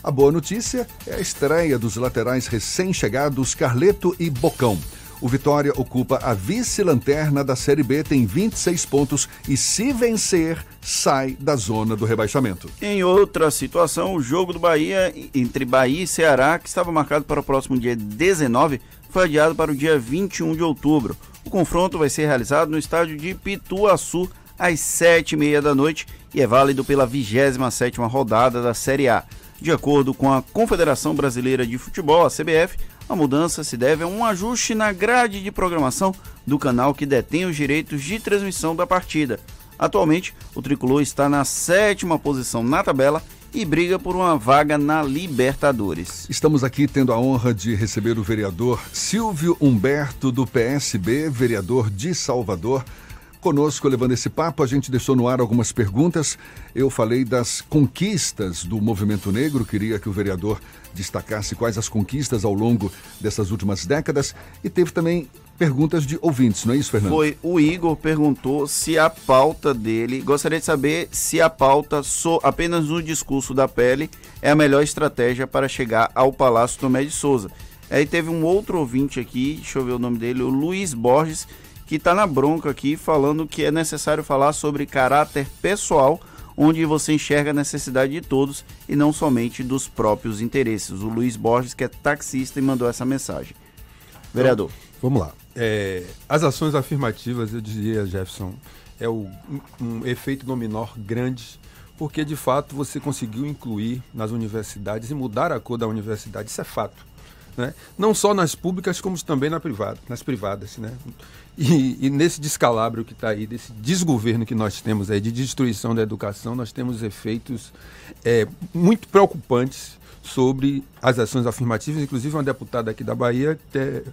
A boa notícia é a estreia dos laterais recém-chegados Carleto e Bocão. O Vitória ocupa a vice-lanterna da Série B, tem 26 pontos e, se vencer, sai da zona do rebaixamento. Em outra situação, o jogo do Bahia entre Bahia e Ceará, que estava marcado para o próximo dia 19, foi adiado para o dia 21 de outubro. O confronto vai ser realizado no estádio de Pituaçu às 7h30 da noite e é válido pela 27ª rodada da Série A. De acordo com a Confederação Brasileira de Futebol, a CBF, a mudança se deve a um ajuste na grade de programação do canal que detém os direitos de transmissão da partida. Atualmente, o tricolor está na sétima posição na tabela e briga por uma vaga na Libertadores. Estamos aqui tendo a honra de receber o vereador Silvio Humberto, do PSB, vereador de Salvador conosco levando esse papo. A gente deixou no ar algumas perguntas. Eu falei das conquistas do movimento negro, queria que o vereador destacasse quais as conquistas ao longo dessas últimas décadas. E teve também perguntas de ouvintes, não é isso, Fernando? Foi o Igor perguntou se a pauta dele, gostaria de saber se a pauta so, apenas no discurso da pele é a melhor estratégia para chegar ao Palácio Tomé de Souza. Aí teve um outro ouvinte aqui, deixa eu ver o nome dele, o Luiz Borges, que está na bronca aqui falando que é necessário falar sobre caráter pessoal, onde você enxerga a necessidade de todos e não somente dos próprios interesses. O Luiz Borges, que é taxista, e mandou essa mensagem. Vereador. Então, vamos lá. É, as ações afirmativas, eu diria, Jefferson, é o, um, efeito dominó grande, porque de fato você conseguiu incluir nas universidades e mudar a cor da universidade. Isso é fato. Né? Não só nas públicas, como também na privada, nas privadas. Né? E, e nesse descalabro que está aí, desse desgoverno que nós temos aí, de destruição da educação, nós temos efeitos é, muito preocupantes sobre as ações afirmativas. Inclusive, uma deputada aqui da Bahia te,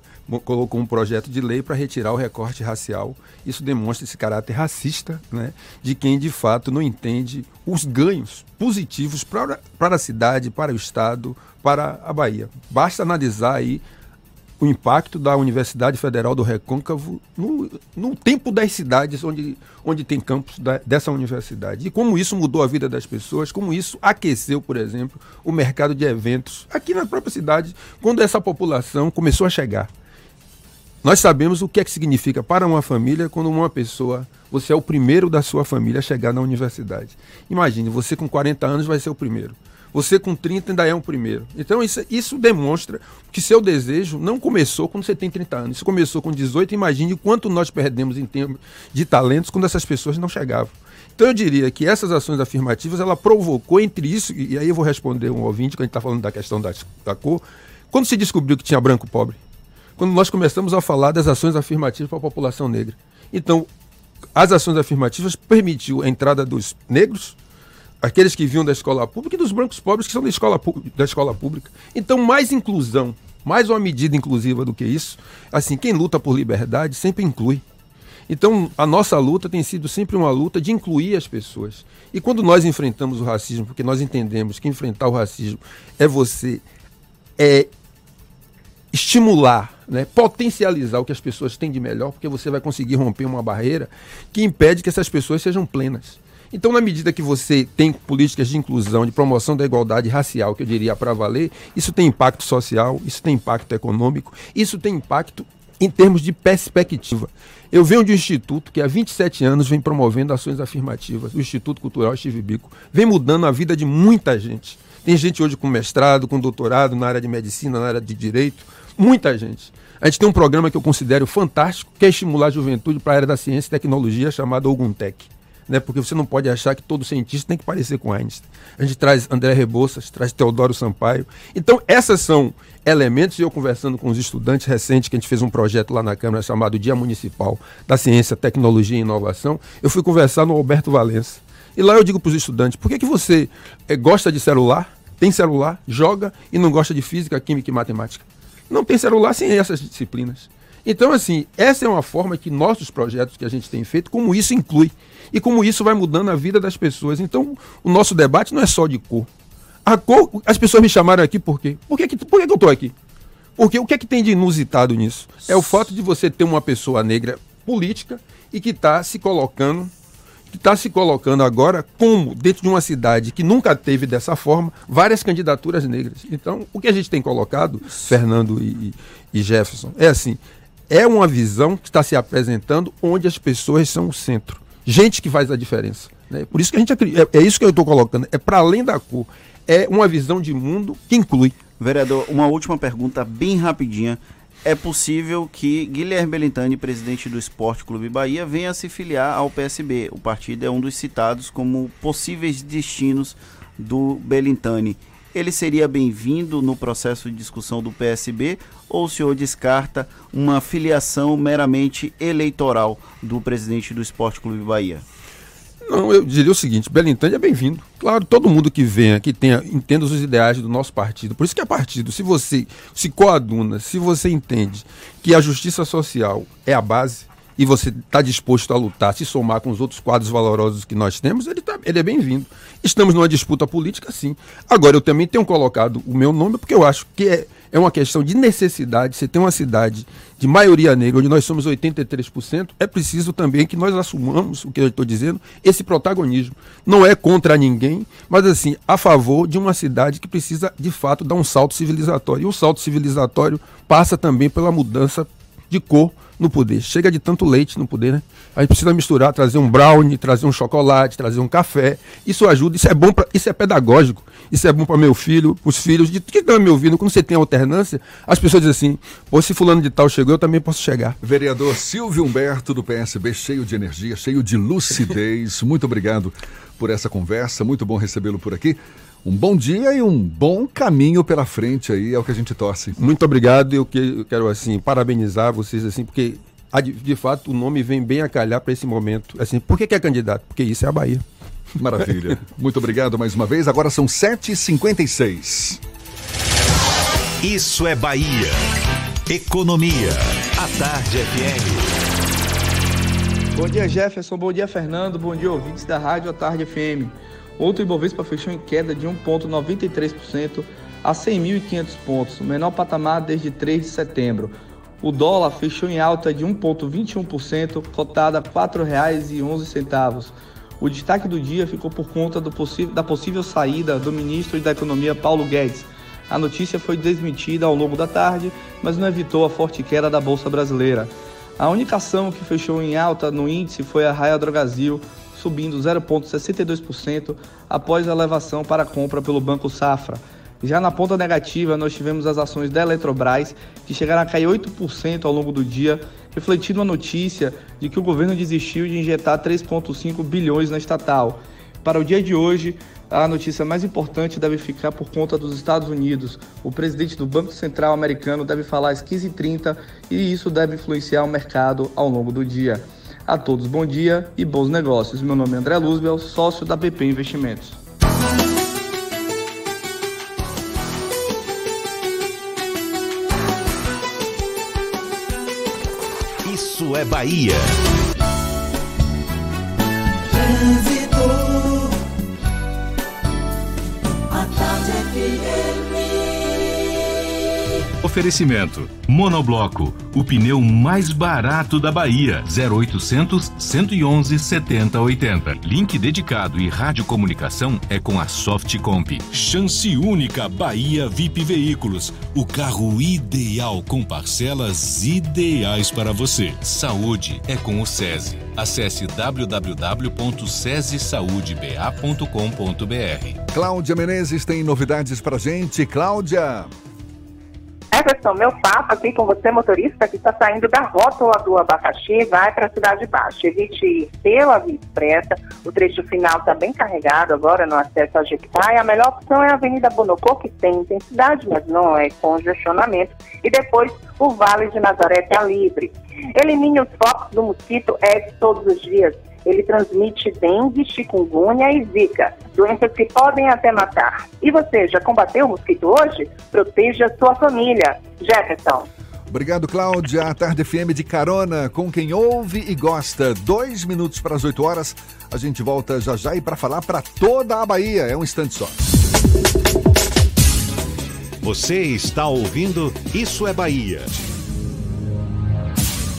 colocou um projeto de lei para retirar o recorte racial. Isso demonstra esse caráter racista né, de quem, de fato, não entende os ganhos positivos para, para a cidade, para o Estado, para a Bahia. Basta analisar aí o impacto da Universidade Federal do Recôncavo no, no tempo das cidades onde, onde tem campus da, dessa universidade. E como isso mudou a vida das pessoas, como isso aqueceu, por exemplo, o mercado de eventos aqui na própria cidade, quando essa população começou a chegar. Nós sabemos o que é que significa para uma família quando uma pessoa, você é o primeiro da sua família a chegar na universidade. Imagine, você com 40 anos vai ser o primeiro. Você com 30 ainda é um primeiro. Então isso, isso demonstra que seu desejo não começou quando você tem 30 anos. Isso começou com 18. Imagine quanto nós perdemos em termos de talentos quando essas pessoas não chegavam. Então eu diria que essas ações afirmativas, ela provocou entre isso, e aí eu vou responder um ouvinte, quando a gente está falando da questão da, da cor, quando se descobriu que tinha branco pobre, quando nós começamos a falar das ações afirmativas para a população negra. Então, as ações afirmativas permitiu a entrada dos negros, aqueles que vinham da escola pública e dos brancos pobres que são da escola, da escola pública. Então, mais inclusão, mais uma medida inclusiva do que isso. Assim, quem luta por liberdade sempre inclui. Então, a nossa luta tem sido sempre uma luta de incluir as pessoas. E quando nós enfrentamos o racismo, porque nós entendemos que enfrentar o racismo é você é estimular né, potencializar o que as pessoas têm de melhor, porque você vai conseguir romper uma barreira que impede que essas pessoas sejam plenas. Então, na medida que você tem políticas de inclusão, de promoção da igualdade racial, que eu diria para valer, isso tem impacto social, isso tem impacto econômico, isso tem impacto em termos de perspectiva. Eu venho de um instituto que há 27 anos vem promovendo ações afirmativas, o Instituto Cultural Steve Bico, vem mudando a vida de muita gente. Tem gente hoje com mestrado, com doutorado na área de medicina, na área de direito, muita gente. A gente tem um programa que eu considero fantástico, que é estimular a juventude para a área da ciência e tecnologia, chamado Oguntec né? Porque você não pode achar que todo cientista tem que parecer com Einstein. A gente traz André Rebouças, traz Teodoro Sampaio. Então, essas são elementos, e eu conversando com os estudantes recentes, que a gente fez um projeto lá na Câmara chamado Dia Municipal da Ciência, Tecnologia e Inovação, eu fui conversar no Alberto Valença. E lá eu digo para os estudantes, por que, que você é, gosta de celular, tem celular, joga e não gosta de física, química e matemática? Não tem celular sem essas disciplinas. Então, assim, essa é uma forma que nossos projetos que a gente tem feito, como isso inclui e como isso vai mudando a vida das pessoas. Então, o nosso debate não é só de cor. A cor, as pessoas me chamaram aqui por quê? Por que, por que, que eu estou aqui? Porque o que é que tem de inusitado nisso? É o fato de você ter uma pessoa negra política e que está se colocando, que está se colocando agora como, dentro de uma cidade que nunca teve dessa forma, várias candidaturas negras. Então, o que a gente tem colocado, Fernando e, e Jefferson, é assim, é uma visão que está se apresentando onde as pessoas são o centro gente que faz a diferença. Né? Por isso que a gente é, é isso que eu estou colocando. É para além da cor. É uma visão de mundo que inclui. Vereador, uma última pergunta bem rapidinha. É possível que Guilherme Belintani, presidente do Esporte Clube Bahia, venha se filiar ao PSB. O partido é um dos citados como possíveis destinos do Belintani ele seria bem-vindo no processo de discussão do PSB ou o senhor descarta uma filiação meramente eleitoral do presidente do Esporte Clube Bahia? Não, eu diria o seguinte, Belintani é bem-vindo. Claro, todo mundo que venha, que tenha, entenda os ideais do nosso partido. Por isso que é partido. Se você se coaduna, se você entende que a justiça social é a base, e você está disposto a lutar, se somar com os outros quadros valorosos que nós temos, ele, tá, ele é bem-vindo. Estamos numa disputa política, sim. Agora, eu também tenho colocado o meu nome porque eu acho que é, é uma questão de necessidade. Você tem uma cidade de maioria negra, onde nós somos 83%, é preciso também que nós assumamos, o que eu estou dizendo, esse protagonismo. Não é contra ninguém, mas assim, a favor de uma cidade que precisa, de fato, dar um salto civilizatório. E o salto civilizatório passa também pela mudança de cor no poder. Chega de tanto leite no poder, né? A gente precisa misturar, trazer um brownie, trazer um chocolate, trazer um café. Isso ajuda, isso é bom, pra, isso é pedagógico. Isso é bom para meu filho, os filhos de que estão me ouvindo. Quando você tem alternância, as pessoas dizem assim: pô, se fulano de tal chegou, eu também posso chegar. Vereador Silvio Humberto do PSB, cheio de energia, cheio de lucidez. Muito obrigado por essa conversa. Muito bom recebê-lo por aqui. Um bom dia e um bom caminho pela frente aí, é o que a gente torce. Muito obrigado, eu, que, eu quero assim parabenizar vocês assim, porque de, de fato o nome vem bem a calhar para esse momento. Assim, por que, que é candidato? Porque isso é a Bahia. Maravilha. Muito obrigado mais uma vez. Agora são 7h56. Isso é Bahia. Economia. A Tarde FM. Bom dia, Jefferson. Bom dia, Fernando. Bom dia, ouvintes da Rádio A Tarde FM. Ontem o Ibovespa fechou em queda de 1,93% a 100.500 pontos, o menor patamar desde 3 de setembro. O dólar fechou em alta de 1,21%, cotado a R$ 4,11. O destaque do dia ficou por conta da possível saída do ministro da Economia Paulo Guedes. A notícia foi desmentida ao longo da tarde, mas não evitou a forte queda da Bolsa Brasileira. A única ação que fechou em alta no índice foi a Raia Drogasil, subindo 0,62% após a elevação para a compra pelo Banco Safra. Já na ponta negativa, nós tivemos as ações da Eletrobras, que chegaram a cair 8% ao longo do dia, refletindo a notícia de que o governo desistiu de injetar 3,5 bilhões na estatal. Para o dia de hoje, a notícia mais importante deve ficar por conta dos Estados Unidos. O presidente do Banco Central americano deve falar às 15h30 e isso deve influenciar o mercado ao longo do dia. A todos bom dia e bons negócios. Meu nome é André Luzbel, sócio da BP Investimentos. Isso é Bahia. Oferecimento: Monobloco, o pneu mais barato da Bahia. 0800 111 7080. Link dedicado e radiocomunicação é com a Softcomp. Chance única Bahia VIP Veículos. O carro ideal com parcelas ideais para você. Saúde é com o SESI. Acesse www.sesesaudeba.com.br. Cláudia Menezes tem novidades pra gente. Cláudia. Everson, meu papo aqui com você, motorista, que está saindo da rótula do abacaxi, vai para a Cidade Baixa. Evite ir pela Via Expressa, o trecho final está bem carregado agora no acesso a Jequitá, e a melhor opção é a Avenida Bonocô, que tem intensidade, mas não é congestionamento, e depois o Vale de Nazaré está livre. Elimine os focos do mosquito Aedes todos os dias. Ele transmite dengue, chikungunya e zika, doenças que podem até matar. E você, já combateu o mosquito hoje? Proteja sua família. Jefferson. Obrigado, Cláudia. A Tarde FM de carona com quem ouve e gosta. Dois minutos para as 8 horas. A gente volta já já e para falar para toda a Bahia. É um instante só. Você está ouvindo Isso é Bahia.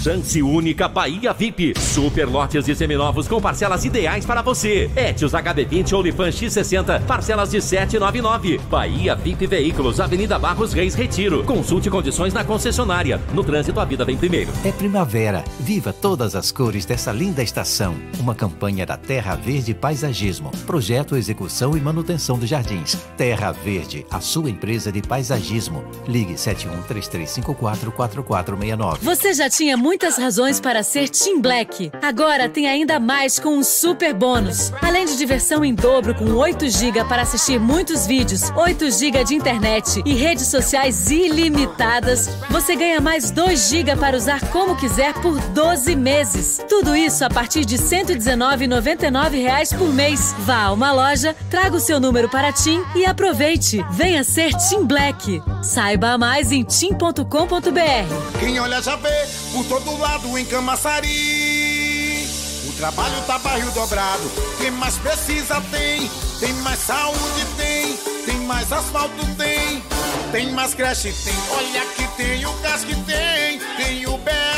Chance única Bahia VIP. Super lotes de seminovos com parcelas ideais para você. Etios HB20 Olifan X60, parcelas de 799. Bahia VIP Veículos, Avenida Barros Reis Retiro. Consulte condições na concessionária. No trânsito, a vida vem primeiro. É primavera. Viva todas as cores dessa linda estação. Uma campanha da Terra Verde Paisagismo. Projeto, execução e manutenção dos jardins. Terra Verde, a sua empresa de paisagismo. Ligue 7133544469. Você já tinha muitas razões para ser Team Black. Agora tem ainda mais com um super bônus. Além de diversão em dobro com 8 GB para assistir muitos vídeos, 8 GB de internet e redes sociais ilimitadas, você ganha mais 2 GB para usar como quiser por 12 meses. Tudo isso a partir de 119,99 reais por mês. Vá a uma loja, traga o seu número para Tim e aproveite. Venha ser Team Black. Saiba mais em tim.com.br. Quem olha já vê por todo lado em Camaçari. O trabalho tá barril dobrado. Quem mais precisa tem. Tem mais saúde tem. Tem mais asfalto tem. Tem mais creche tem. Olha que tem o gás que tem. Tem o. Tem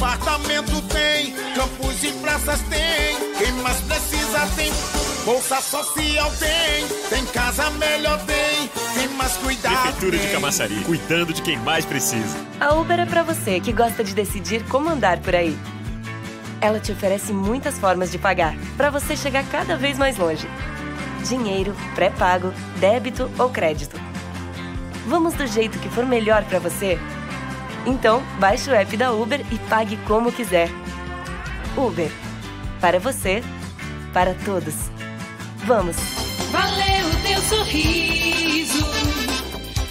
novo fartamento tem. Campos e praças tem. Quem mais precisa tem. Bolsa social tem. Tem casa melhor tem. Tem mais cuidado. Prefeitura de tem. Camaçari, cuidando de quem mais precisa. A Uber é pra você que gosta de decidir como andar por aí. Ela te oferece muitas formas de pagar, para você chegar cada vez mais longe. Dinheiro, pré-pago, débito ou crédito. Vamos do jeito que for melhor para você? Então, baixe o app da Uber e pague como quiser. Uber. Para você, para todos. Vamos! Valeu o teu sorriso,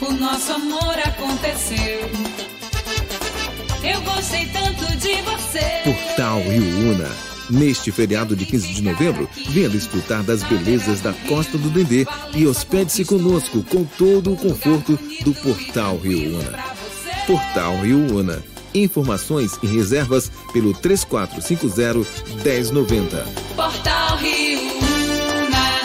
o nosso amor aconteceu. Eu gostei tanto de você. Portal Rio Una. Neste feriado de 15 de novembro, venha desfrutar das belezas da Costa do Dendê e hospede-se conosco com todo o conforto do Portal Rio Una. Portal Rio Una. Informações e reservas pelo 3450 1090. Portal Rio.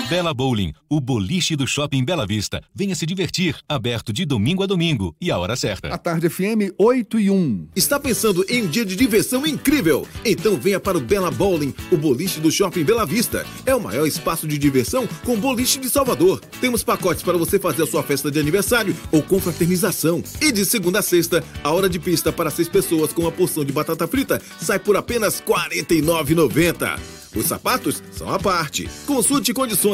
Bela Bowling, o boliche do Shopping Bela Vista. Venha se divertir, aberto de domingo a domingo e a hora certa. A Tarde FM 8 e 1. Está pensando em um dia de diversão incrível? Então venha para o Bela Bowling, o boliche do Shopping Bela Vista. É o maior espaço de diversão com boliche de Salvador. Temos pacotes para você fazer a sua festa de aniversário ou confraternização. E de segunda a sexta, a hora de pista para seis pessoas com uma porção de batata frita sai por apenas R$ 49,90. Os sapatos são à parte. Consulte condições,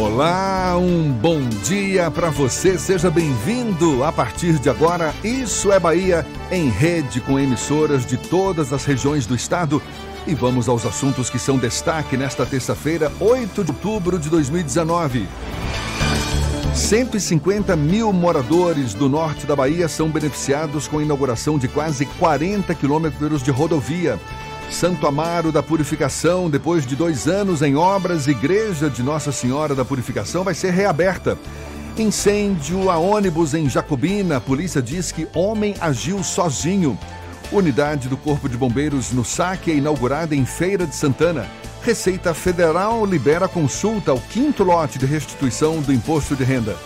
Olá, um bom dia para você. Seja bem-vindo. A partir de agora, Isso é Bahia, em rede com emissoras de todas as regiões do estado. E vamos aos assuntos que são destaque nesta terça-feira, 8 de outubro de 2019. 150 mil moradores do norte da Bahia são beneficiados com a inauguração de quase 40 quilômetros de rodovia. Santo Amaro da Purificação, depois de dois anos em obras, Igreja de Nossa Senhora da Purificação vai ser reaberta. Incêndio a ônibus em Jacobina. A polícia diz que homem agiu sozinho. Unidade do Corpo de Bombeiros no saque é inaugurada em Feira de Santana. Receita Federal libera consulta ao quinto lote de restituição do imposto de renda.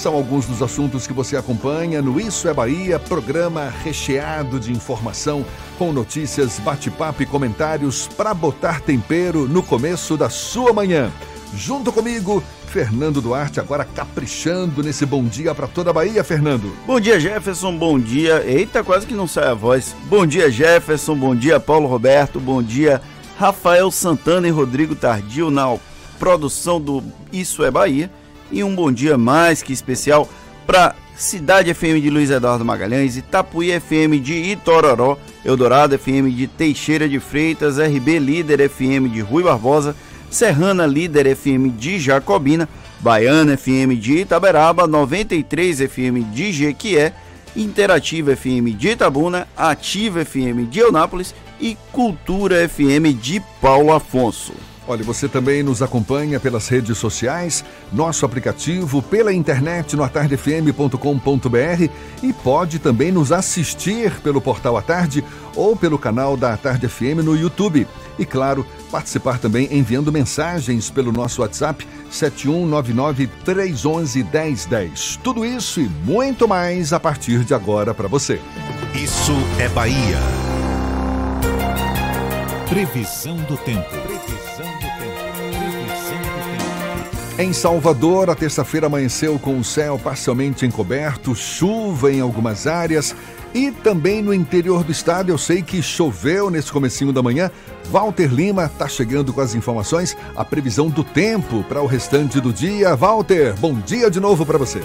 São alguns dos assuntos que você acompanha no Isso é Bahia, programa recheado de informação, com notícias, bate-papo e comentários para botar tempero no começo da sua manhã. Junto comigo, Fernando Duarte, agora caprichando nesse bom dia para toda a Bahia, Fernando. Bom dia, Jefferson, bom dia. Eita, quase que não sai a voz. Bom dia, Jefferson, bom dia, Paulo Roberto, bom dia, Rafael Santana e Rodrigo Tardio na produção do Isso é Bahia e um bom dia mais que especial para Cidade FM de Luiz Eduardo Magalhães, Itapuí FM de Itororó, Eldorado FM de Teixeira de Freitas, RB Líder FM de Rui Barbosa, Serrana Líder FM de Jacobina, Baiana FM de Itaberaba, 93 FM de Jequié, Interativa FM de Itabuna, Ativa FM de Eunápolis e Cultura FM de Paulo Afonso. Olha, você também nos acompanha pelas redes sociais, nosso aplicativo, pela internet no atardefm.com.br e pode também nos assistir pelo portal A Tarde ou pelo canal da Tarde FM no YouTube. E claro, participar também enviando mensagens pelo nosso WhatsApp 7199-311-1010. Tudo isso e muito mais a partir de agora para você. Isso é Bahia. Previsão do tempo. Em Salvador, a terça-feira amanheceu com o céu parcialmente encoberto, chuva em algumas áreas e também no interior do estado. Eu sei que choveu nesse comecinho da manhã. Walter Lima está chegando com as informações, a previsão do tempo para o restante do dia. Walter, bom dia de novo para você.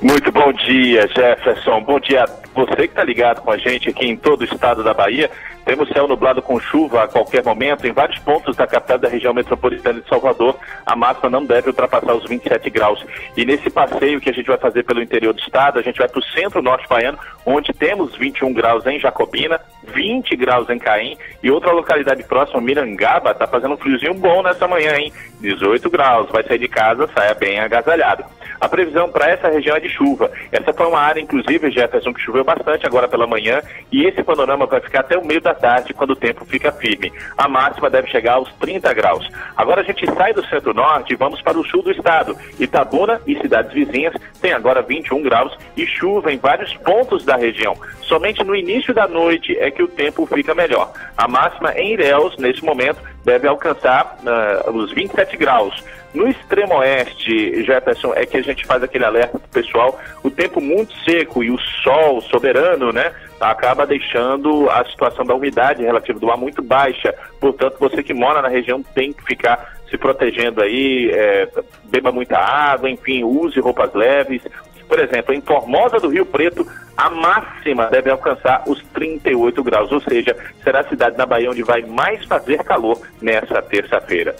Muito bom dia, Jefferson. Bom dia a você que está ligado com a gente aqui em todo o estado da Bahia. Temos céu nublado com chuva a qualquer momento em vários pontos da capital da região metropolitana de Salvador. A máxima não deve ultrapassar os 27 graus. E nesse passeio que a gente vai fazer pelo interior do estado, a gente vai para o centro-norte baiano, onde temos 21 graus em Jacobina, 20 graus em Caim e outra localidade próxima, Mirangaba, está fazendo um friozinho bom nessa manhã, hein? 18 graus. Vai sair de casa, saia bem agasalhado. A previsão para essa região é de chuva. Essa foi uma área, inclusive, Jefferson, que choveu bastante agora pela manhã e esse panorama vai ficar até o meio da tarde, quando o tempo fica firme. A máxima deve chegar aos 30 graus. Agora a gente sai do centro-norte e vamos para o sul do estado. Itabuna e cidades vizinhas têm agora 21 graus e chuva em vários pontos da região. Somente no início da noite é que o tempo fica melhor. A máxima em Ilhéus, nesse momento, deve alcançar uh, os 27 graus. No extremo oeste, Jefferson, é que a gente faz aquele alerta pro pessoal, o tempo muito seco e o sol soberano, né, acaba deixando a situação da umidade relativa do ar muito baixa. Portanto, você que mora na região tem que ficar se protegendo aí, é, beba muita água, enfim, use roupas leves. Por exemplo, em Formosa do Rio Preto, a máxima deve alcançar os 38 graus, ou seja, será a cidade da Bahia onde vai mais fazer calor nessa terça-feira.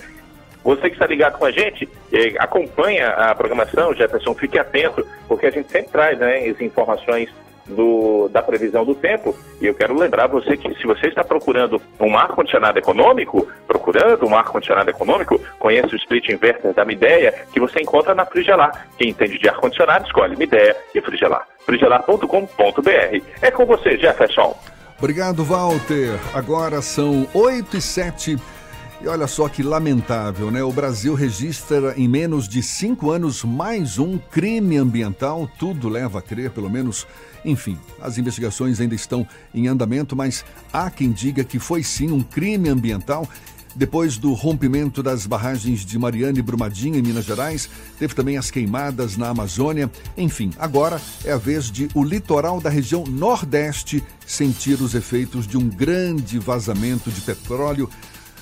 Você que está ligado com a gente, acompanha a programação, Jefferson, fique atento, porque a gente sempre traz né, as informações do, da previsão do tempo. E eu quero lembrar você que se você está procurando um ar-condicionado econômico, procurando um ar-condicionado econômico, conheça o split inverter da Mideia, que você encontra na Frigelar. Quem entende de ar-condicionado, escolhe Mideia e Frigelar. frigelar.com.br. É com você, Jefferson. Obrigado, Walter. Agora são 8 e 7 E olha só que lamentável, né? O Brasil registra em menos de cinco anos mais um crime ambiental. Tudo leva a crer, pelo menos. Enfim, as investigações ainda estão em andamento, mas há quem diga que foi sim um crime ambiental. Depois do rompimento das barragens de Mariana e Brumadinho, em Minas Gerais, teve também as queimadas na Amazônia. Enfim, agora é a vez de o litoral da região Nordeste sentir os efeitos de um grande vazamento de petróleo.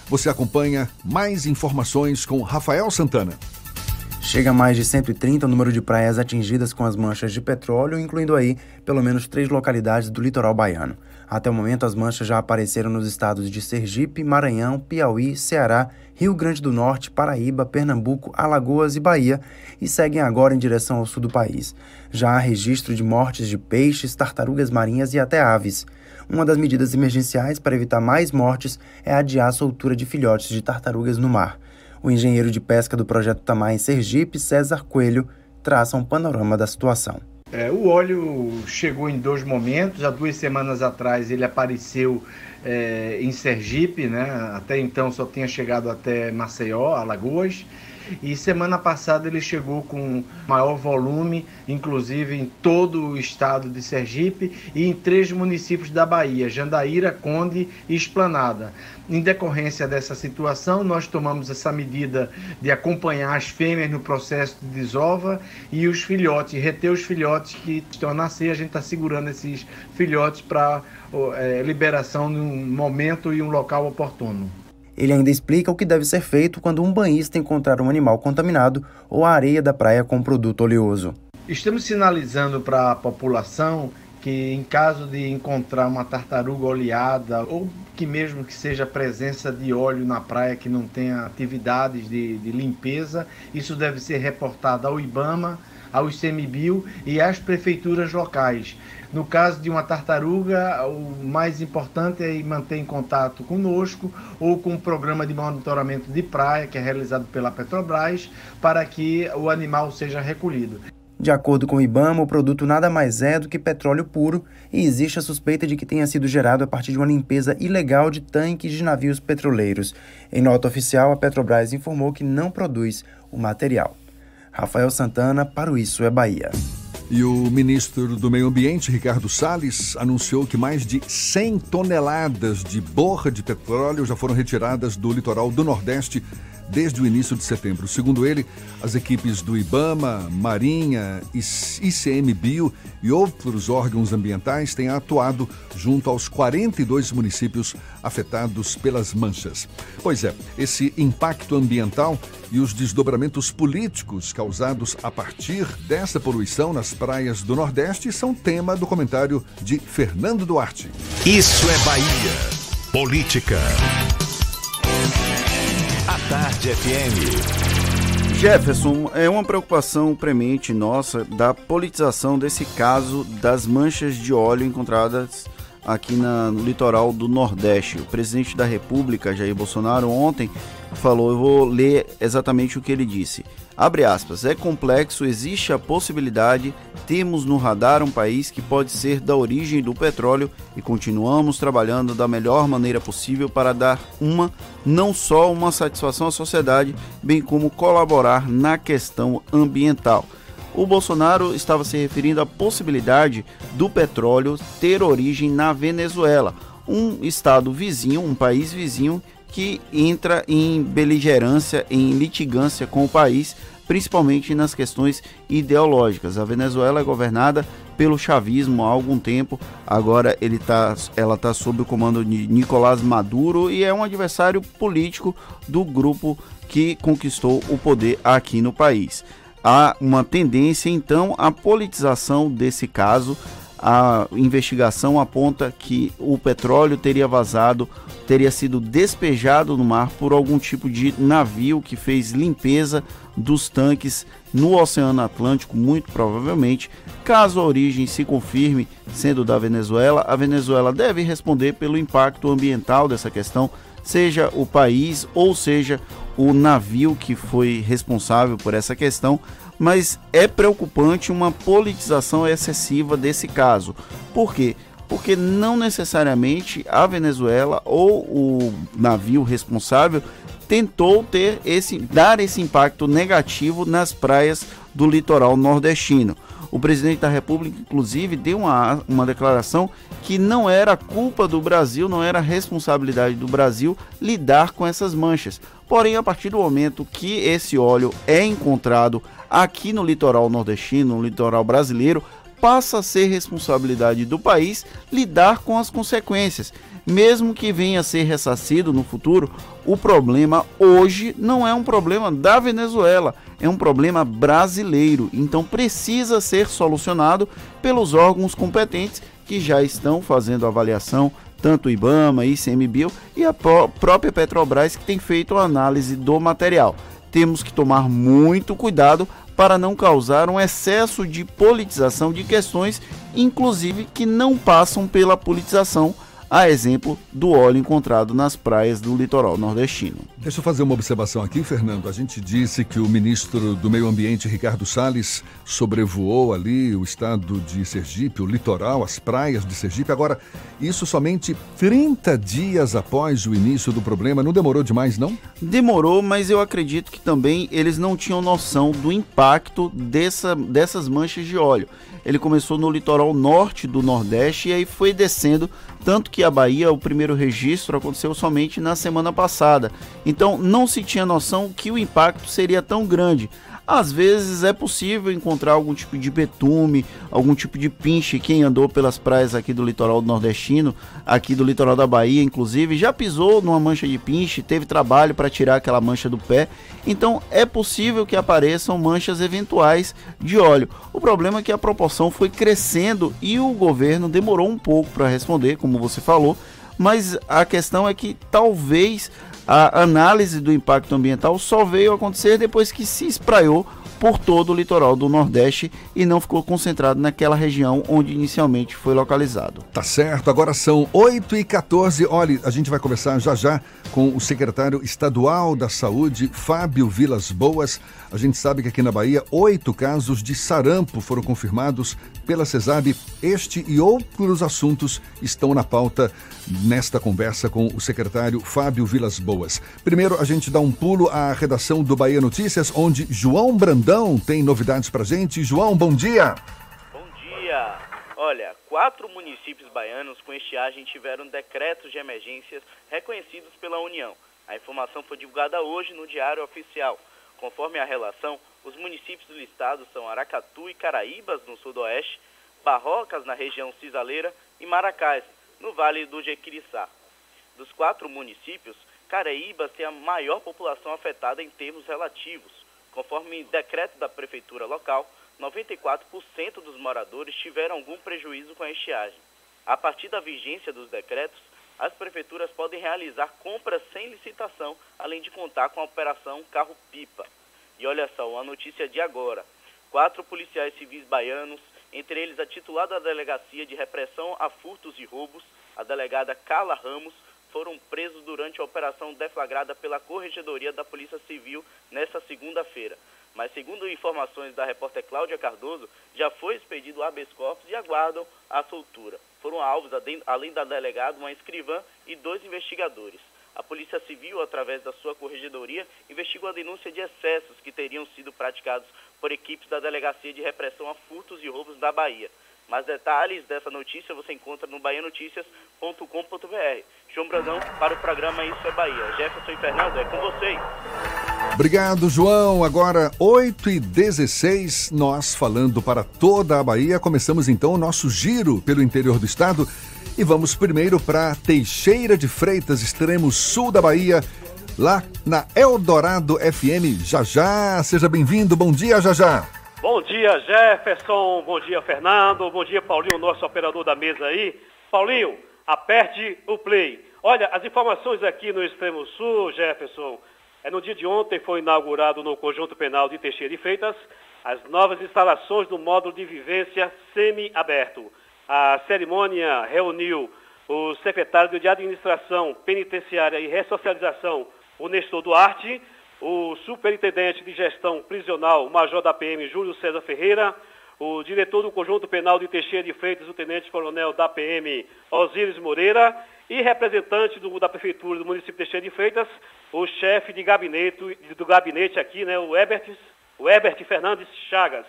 Você acompanha mais informações com Rafael Santana. Chega a mais de 130 o número de praias atingidas com as manchas de petróleo, incluindo aí pelo menos três localidades do litoral baiano. Até o momento, as manchas já apareceram nos estados de Sergipe, Maranhão, Piauí, Ceará, Rio Grande do Norte, Paraíba, Pernambuco, Alagoas e Bahia e seguem agora em direção ao sul do país. Já há registro de mortes de peixes, tartarugas marinhas e até aves. Uma das medidas emergenciais para evitar mais mortes é adiar a soltura de filhotes de tartarugas no mar. O engenheiro de pesca do projeto Tamar em Sergipe, César Coelho, traça um panorama da situação. É, o óleo chegou em dois momentos. Há duas semanas atrás ele apareceu é, em Sergipe, né? até então só tinha chegado até Maceió, Alagoas. E semana passada ele chegou com maior volume, inclusive em todo o estado de Sergipe e em três municípios da Bahia, Jandaíra, Conde e Esplanada. Em decorrência dessa situação, nós tomamos essa medida de acompanhar as fêmeas no processo de desova e os filhotes, reter os filhotes que estão a nascer. A gente está segurando esses filhotes para é, liberação num momento e um local oportuno. Ele ainda explica o que deve ser feito quando um banhista encontrar um animal contaminado ou a areia da praia com produto oleoso. Estamos sinalizando para a população que em caso de encontrar uma tartaruga oleada ou que mesmo que seja presença de óleo na praia que não tenha atividades de, de limpeza, isso deve ser reportado ao IBAMA, ao ICMBio e às prefeituras locais. No caso de uma tartaruga, o mais importante é manter em contato conosco ou com o programa de monitoramento de praia, que é realizado pela Petrobras, para que o animal seja recolhido. De acordo com o IBAMA, o produto nada mais é do que petróleo puro e existe a suspeita de que tenha sido gerado a partir de uma limpeza ilegal de tanques de navios petroleiros. Em nota oficial, a Petrobras informou que não produz o material. Rafael Santana, para o Isso é Bahia. E o ministro do Meio Ambiente, Ricardo Salles, anunciou que mais de 100 toneladas de borra de petróleo já foram retiradas do litoral do Nordeste desde o início de setembro. Segundo ele, as equipes do IBAMA, Marinha, ICMBio e outros órgãos ambientais têm atuado junto aos 42 municípios afetados pelas manchas. Pois é, esse impacto ambiental e os desdobramentos políticos causados a partir dessa poluição nas praias do Nordeste são tema do comentário de Fernando Duarte. Isso é Bahia. Política. Tarde FM. Jefferson, é uma preocupação premente nossa da politização desse caso das manchas de óleo encontradas aqui na, no litoral do Nordeste. O presidente da República, Jair Bolsonaro, ontem falou, eu vou ler exatamente o que ele disse. Abre aspas, é complexo, existe a possibilidade, temos no radar um país que pode ser da origem do petróleo e continuamos trabalhando da melhor maneira possível para dar uma, não só uma satisfação à sociedade, bem como colaborar na questão ambiental. O Bolsonaro estava se referindo à possibilidade do petróleo ter origem na Venezuela, um estado vizinho, um país vizinho que entra em beligerância, em litigância com o país, principalmente nas questões ideológicas. A Venezuela é governada pelo chavismo há algum tempo, agora ele tá, ela está sob o comando de Nicolás Maduro e é um adversário político do grupo que conquistou o poder aqui no país. Há uma tendência então à politização desse caso. A investigação aponta que o petróleo teria vazado teria sido despejado no mar por algum tipo de navio que fez limpeza dos tanques no Oceano Atlântico, muito provavelmente. Caso a origem se confirme sendo da Venezuela, a Venezuela deve responder pelo impacto ambiental dessa questão, seja o país ou seja o navio que foi responsável por essa questão. Mas é preocupante uma politização excessiva desse caso. Por quê? porque não necessariamente a Venezuela ou o navio responsável tentou ter esse dar esse impacto negativo nas praias do litoral nordestino. O presidente da República, inclusive, deu uma, uma declaração que não era culpa do Brasil, não era responsabilidade do Brasil lidar com essas manchas. Porém, a partir do momento que esse óleo é encontrado aqui no litoral nordestino, no litoral brasileiro, passa a ser responsabilidade do país lidar com as consequências. Mesmo que venha a ser ressarcido no futuro, o problema hoje não é um problema da Venezuela, é um problema brasileiro. Então precisa ser solucionado pelos órgãos competentes que já estão fazendo avaliação, tanto o IBAMA, ICMBio e a própria Petrobras que tem feito a análise do material. Temos que tomar muito cuidado para não causar um excesso de politização de questões, inclusive que não passam pela politização a exemplo do óleo encontrado nas praias do litoral nordestino. Deixa eu fazer uma observação aqui, Fernando. A gente disse que o ministro do Meio Ambiente, Ricardo Salles, sobrevoou ali o estado de Sergipe, o litoral, as praias de Sergipe. Agora, isso somente 30 dias após o início do problema. Não demorou demais, não? Demorou, mas eu acredito que também eles não tinham noção do impacto dessa, dessas manchas de óleo. Ele começou no litoral norte do Nordeste e aí foi descendo tanto que a Bahia, o primeiro registro aconteceu somente na semana passada. Então não se tinha noção que o impacto seria tão grande. Às vezes é possível encontrar algum tipo de betume, algum tipo de pinche. Quem andou pelas praias aqui do litoral nordestino, aqui do litoral da Bahia, inclusive, já pisou numa mancha de pinche, teve trabalho para tirar aquela mancha do pé. Então é possível que apareçam manchas eventuais de óleo. O problema é que a proporção foi crescendo e o governo demorou um pouco para responder, como você falou. Mas a questão é que talvez a análise do impacto ambiental só veio acontecer depois que se espraiou por todo o litoral do Nordeste e não ficou concentrado naquela região onde inicialmente foi localizado. Tá certo, agora são 8 e 14 Olha, a gente vai conversar já já com o secretário estadual da Saúde, Fábio Vilas Boas. A gente sabe que aqui na Bahia, oito casos de sarampo foram confirmados pela CESAB. Este e outros assuntos estão na pauta nesta conversa com o secretário Fábio Vilas Boas. Primeiro, a gente dá um pulo à redação do Bahia Notícias, onde João Brandão tem novidades pra gente. João, bom dia. Bom dia. Olha, quatro municípios baianos com estiagem tiveram decretos de emergências reconhecidos pela União. A informação foi divulgada hoje no Diário Oficial. Conforme a relação, os municípios do estado são Aracatu e Caraíbas, no sudoeste, Barrocas, na região cisaleira, e Maracás, no Vale do Jequiriçá. Dos quatro municípios, Caraíbas tem a maior população afetada em termos relativos. Conforme decreto da prefeitura local, 94% dos moradores tiveram algum prejuízo com a estiagem. A partir da vigência dos decretos, as prefeituras podem realizar compras sem licitação, além de contar com a operação carro-pipa. E olha só, uma notícia de agora. Quatro policiais civis baianos entre eles a titular da Delegacia de Repressão a Furtos e Roubos, a delegada Carla Ramos, foram presos durante a operação deflagrada pela Corregedoria da Polícia Civil nesta segunda-feira. Mas, segundo informações da repórter Cláudia Cardoso, já foi expedido habeas corpus e aguardam a soltura. Foram alvos, além da delegada, uma escrivã e dois investigadores. A Polícia Civil, através da sua corregedoria, investigou a denúncia de excessos que teriam sido praticados por equipes da Delegacia de Repressão a Furtos e Roubos da Bahia. Mais detalhes dessa notícia você encontra no baianoticias.com.br. João Brandão para o programa Isso é Bahia. Jefferson e Fernando, é com vocês. Obrigado, João. Agora, 8 e 16 nós falando para toda a Bahia. Começamos então o nosso giro pelo interior do estado. E vamos primeiro para Teixeira de Freitas, extremo sul da Bahia, lá na Eldorado FM. Já já, seja bem-vindo. Bom dia, já já. Bom dia, Jefferson. Bom dia, Fernando. Bom dia, Paulinho, nosso operador da mesa aí. Paulinho, aperte o play. Olha, as informações aqui no extremo sul, Jefferson, é no dia de ontem foi inaugurado no Conjunto Penal de Teixeira de Freitas as novas instalações do módulo de vivência semi-aberto. A cerimônia reuniu o secretário de Administração Penitenciária e Ressocialização, o Nestor Duarte, o superintendente de gestão prisional, o major da PM Júlio César Ferreira, o diretor do Conjunto Penal de Teixeira de Freitas, o tenente-coronel da PM, Osíris Moreira, e representante do, da Prefeitura do município de Teixeira de Freitas, o chefe de gabinete, do gabinete aqui, né, o Herbert, o Herbert Fernandes Chagas.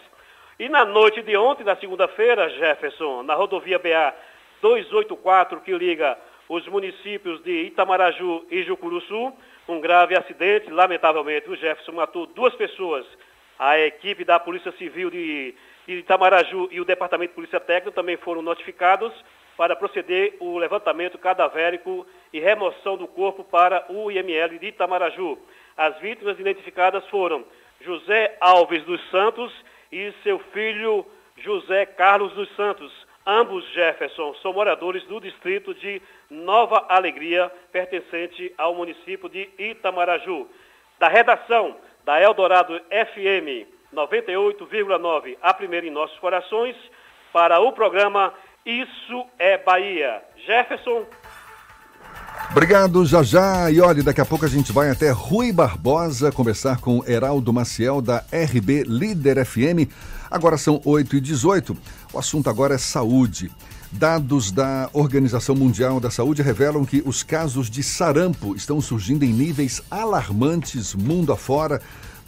E na noite de ontem, da segunda-feira, Jefferson, na rodovia BA 284, que liga os municípios de Itamaraju e Jucuruçu, um grave acidente, lamentavelmente, o Jefferson matou duas pessoas. A equipe da Polícia Civil de, Itamaraju e o Departamento de Polícia Técnica também foram notificados para proceder o levantamento cadavérico e remoção do corpo para o IML de Itamaraju. As vítimas identificadas foram José Alves dos Santos e seu filho José Carlos dos Santos. Ambos, Jefferson, são moradores do distrito de Nova Alegria, pertencente ao município de Itamaraju. Da redação da Eldorado FM 98,9, a primeira em nossos corações, para o programa Isso é Bahia. Jefferson. Obrigado, já já. E olha, daqui a pouco a gente vai até Rui Barbosa conversar com Heraldo Maciel da RB Líder FM. Agora são 8 e 18 O assunto agora é saúde. Dados da Organização Mundial da Saúde revelam que os casos de sarampo estão surgindo em níveis alarmantes mundo afora.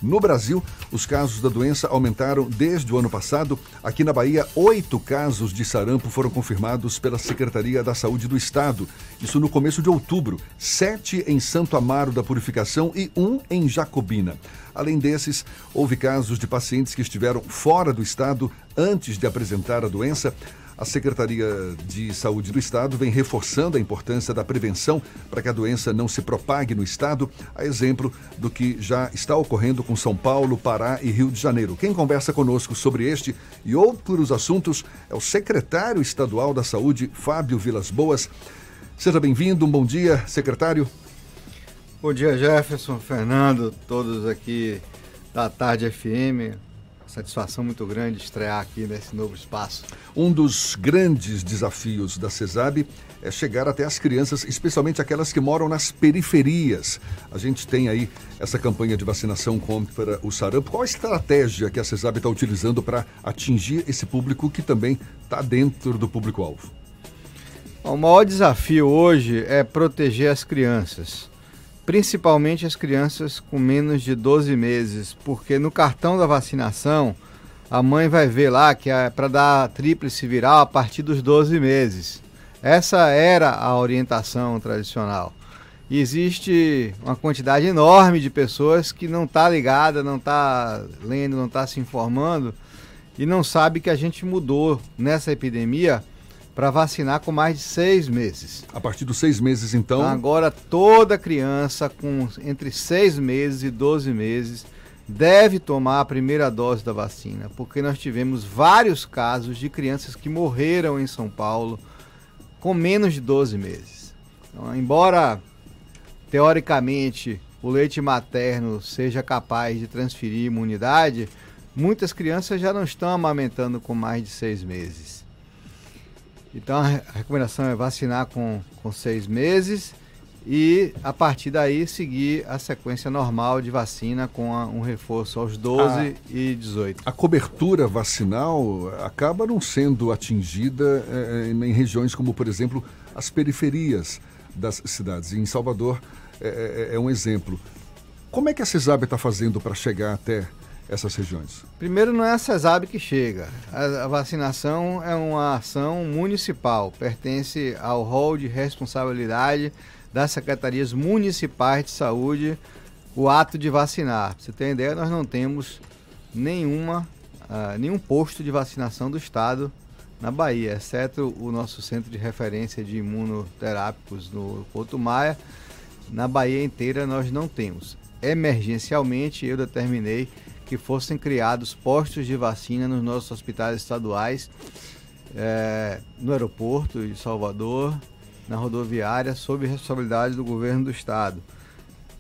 No Brasil, os casos da doença aumentaram desde o ano passado. Aqui na Bahia, oito casos de sarampo foram confirmados pela Secretaria da Saúde do Estado. Isso no começo de outubro. Sete em Santo Amaro da Purificação e um em Jacobina. Além desses, houve casos de pacientes que estiveram fora do estado antes de apresentar a doença. A Secretaria de Saúde do Estado vem reforçando a importância da prevenção para que a doença não se propague no Estado, a exemplo do que já está ocorrendo com São Paulo, Pará e Rio de Janeiro. Quem conversa conosco sobre este e outros assuntos é o secretário estadual da Saúde, Fábio Vilas Boas. Seja bem-vindo, um bom dia, secretário. Bom dia, Jefferson, Fernando, todos aqui da Tarde FM satisfação muito grande estrear aqui nesse novo espaço. Um dos grandes desafios da CESAB é chegar até as crianças, especialmente aquelas que moram nas periferias. A gente tem aí essa campanha de vacinação contra o sarampo. Qual a estratégia que a CESAB está utilizando para atingir esse público que também está dentro do público-alvo? O maior desafio hoje é proteger as crianças principalmente as crianças com menos de 12 meses, porque no cartão da vacinação a mãe vai ver lá que é para dar tríplice viral a partir dos 12 meses. Essa era a orientação tradicional. E existe uma quantidade enorme de pessoas que não está ligada, não está lendo, não está se informando e não sabe que a gente mudou nessa epidemia para vacinar com mais de seis meses. A partir dos seis meses, então? Agora, toda criança com entre seis meses e 12 meses deve tomar a primeira dose da vacina, porque nós tivemos vários casos de crianças que morreram em São Paulo com menos de 12 meses. Então, embora teoricamente o leite materno seja capaz de transferir imunidade, muitas crianças já não estão amamentando com mais de seis meses. Então a recomendação é vacinar com, com seis meses e a partir daí seguir a sequência normal de vacina com a, um reforço aos 12 a, e 18. A cobertura vacinal acaba não sendo atingida é, em regiões como, por exemplo, as periferias das cidades. E em Salvador é, é, é um exemplo. Como é que a CESAB está fazendo para chegar até essas regiões? Primeiro, não é a CESAB que chega. A, a, vacinação é uma ação municipal, pertence ao rol de responsabilidade das secretarias municipais de saúde o ato de vacinar. Pra você tem ideia, nós não temos nenhuma, uh, nenhum posto de vacinação do Estado na Bahia, exceto o nosso centro de referência de imunoterápicos no Porto Maia. Na Bahia inteira nós não temos. Emergencialmente, eu determinei que fossem criados postos de vacina nos nossos hospitais estaduais, é, no aeroporto de Salvador, na rodoviária, sob responsabilidade do governo do estado.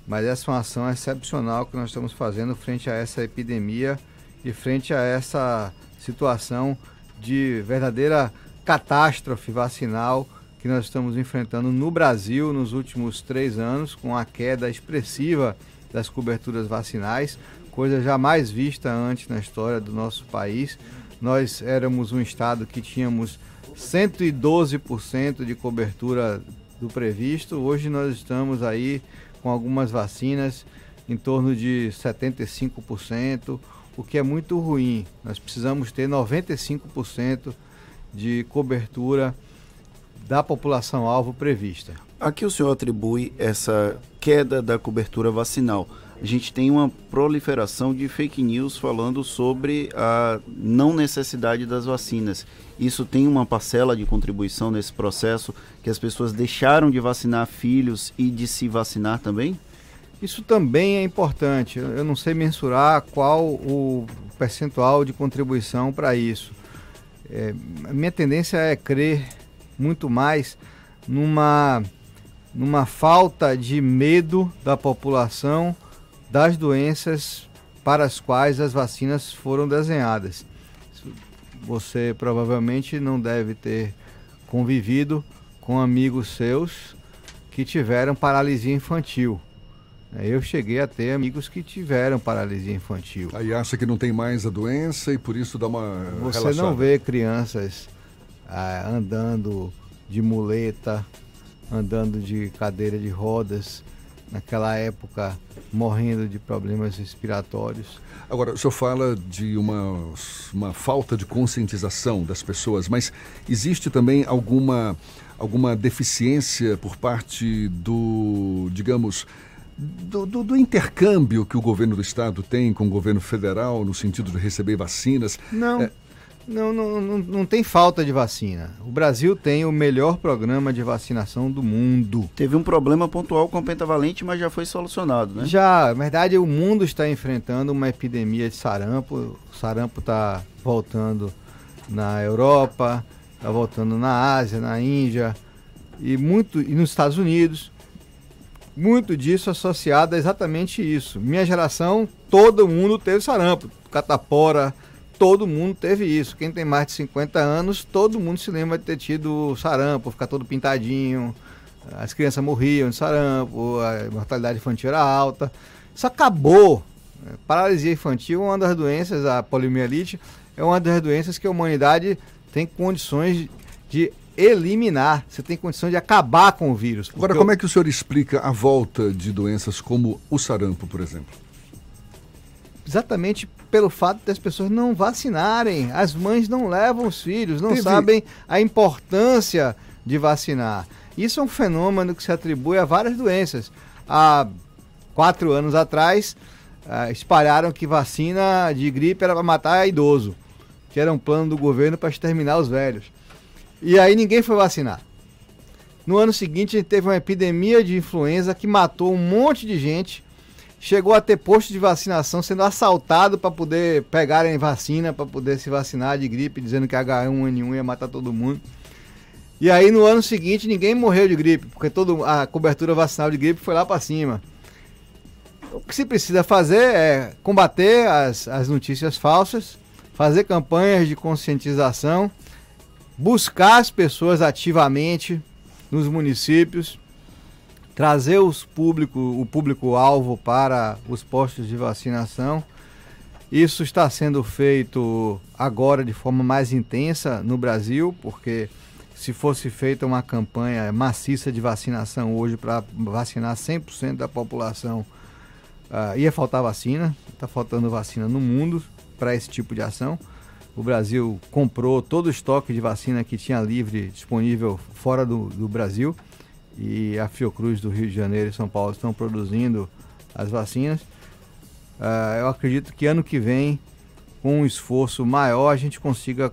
Mas essa é uma ação excepcional que nós estamos fazendo frente a essa epidemia e frente a essa situação de verdadeira catástrofe vacinal que nós estamos enfrentando no Brasil nos últimos três anos, com a queda expressiva das coberturas vacinais coisa jamais vista antes na história do nosso país. nós éramos um estado que tínhamos 112% de cobertura do previsto. Hoje nós estamos aí com algumas vacinas em torno de 75%, o que é muito ruim. Nós precisamos ter 95% de cobertura da população alvo prevista. A que o senhor atribui essa queda da cobertura vacinal? A gente tem uma proliferação de fake news falando sobre a não necessidade das vacinas. Isso tem uma parcela de contribuição nesse processo que as pessoas deixaram de vacinar filhos e de se vacinar também? Isso também é importante. Eu não sei mensurar qual o percentual de contribuição para isso. É, minha tendência é crer muito mais numa, numa falta de medo da população das doenças para as quais as vacinas foram desenhadas. Você provavelmente não deve ter convivido com amigos seus que tiveram paralisia infantil. Eu cheguei a ter amigos que tiveram paralisia infantil. Aí acha que não tem mais a doença e por isso dá uma. Você relaxada. não vê crianças ah, andando de muleta, andando de cadeira de rodas, naquela época morrendo de problemas respiratórios. Agora, o senhor fala de uma, uma falta de conscientização das pessoas, mas existe também alguma, alguma deficiência por parte do, digamos, do, do, do, intercâmbio que o governo do estado tem com o governo federal no sentido de receber vacinas? Não. É... Não, não, não, não, tem falta de vacina. O Brasil tem o melhor programa de vacinação do mundo. Teve um problema pontual com o pentavalente, mas já foi solucionado, né? Já, na verdade, o mundo está enfrentando uma epidemia de sarampo. O sarampo está voltando na Europa, está voltando na Ásia, na Índia e muito e nos Estados Unidos muito disso associado a exatamente isso. Minha geração, todo mundo teve sarampo, catapora, todo mundo teve isso. Quem tem mais de 50 anos, todo mundo se lembra de ter tido sarampo, ficar todo pintadinho, as crianças morriam de sarampo, a mortalidade infantil era alta. Isso acabou. Paralisia infantil é uma das doenças, a poliomielite é uma das doenças que a humanidade tem condições de eliminar, você tem condição de acabar com o vírus. Agora, como é que o senhor explica a volta de doenças como o sarampo, por exemplo? Exatamente pelo fato das pessoas não vacinarem. As mães não levam os filhos, não Teve... sabem a importância de vacinar. Isso é um fenômeno que se atribui a várias doenças. Há quatro anos atrás, uh, espalharam que vacina de gripe era para matar idoso, que era um plano do governo para exterminar os velhos. E aí ninguém foi vacinar. No ano seguinte, a gente teve uma epidemia de influenza que matou um monte de gente. Chegou a ter posto de vacinação sendo assaltado para poder pegarem vacina, para poder se vacinar de gripe, dizendo que H1N1 ia matar todo mundo. E aí no ano seguinte ninguém morreu de gripe, porque toda a cobertura vacinal de gripe foi lá para cima. O que se precisa fazer é combater as, as notícias falsas, fazer campanhas de conscientização buscar as pessoas ativamente nos municípios, trazer os público, o público-alvo para os postos de vacinação. Isso está sendo feito agora de forma mais intensa no Brasil, porque se fosse feita uma campanha maciça de vacinação hoje para vacinar 100% da população, uh, ia faltar vacina. Está faltando vacina no mundo para esse tipo de ação. O Brasil comprou todo o estoque de vacina que tinha livre disponível fora do, do Brasil e a Fiocruz do Rio de Janeiro e São Paulo estão produzindo as vacinas. Uh, eu acredito que ano que vem, com um esforço maior, a gente consiga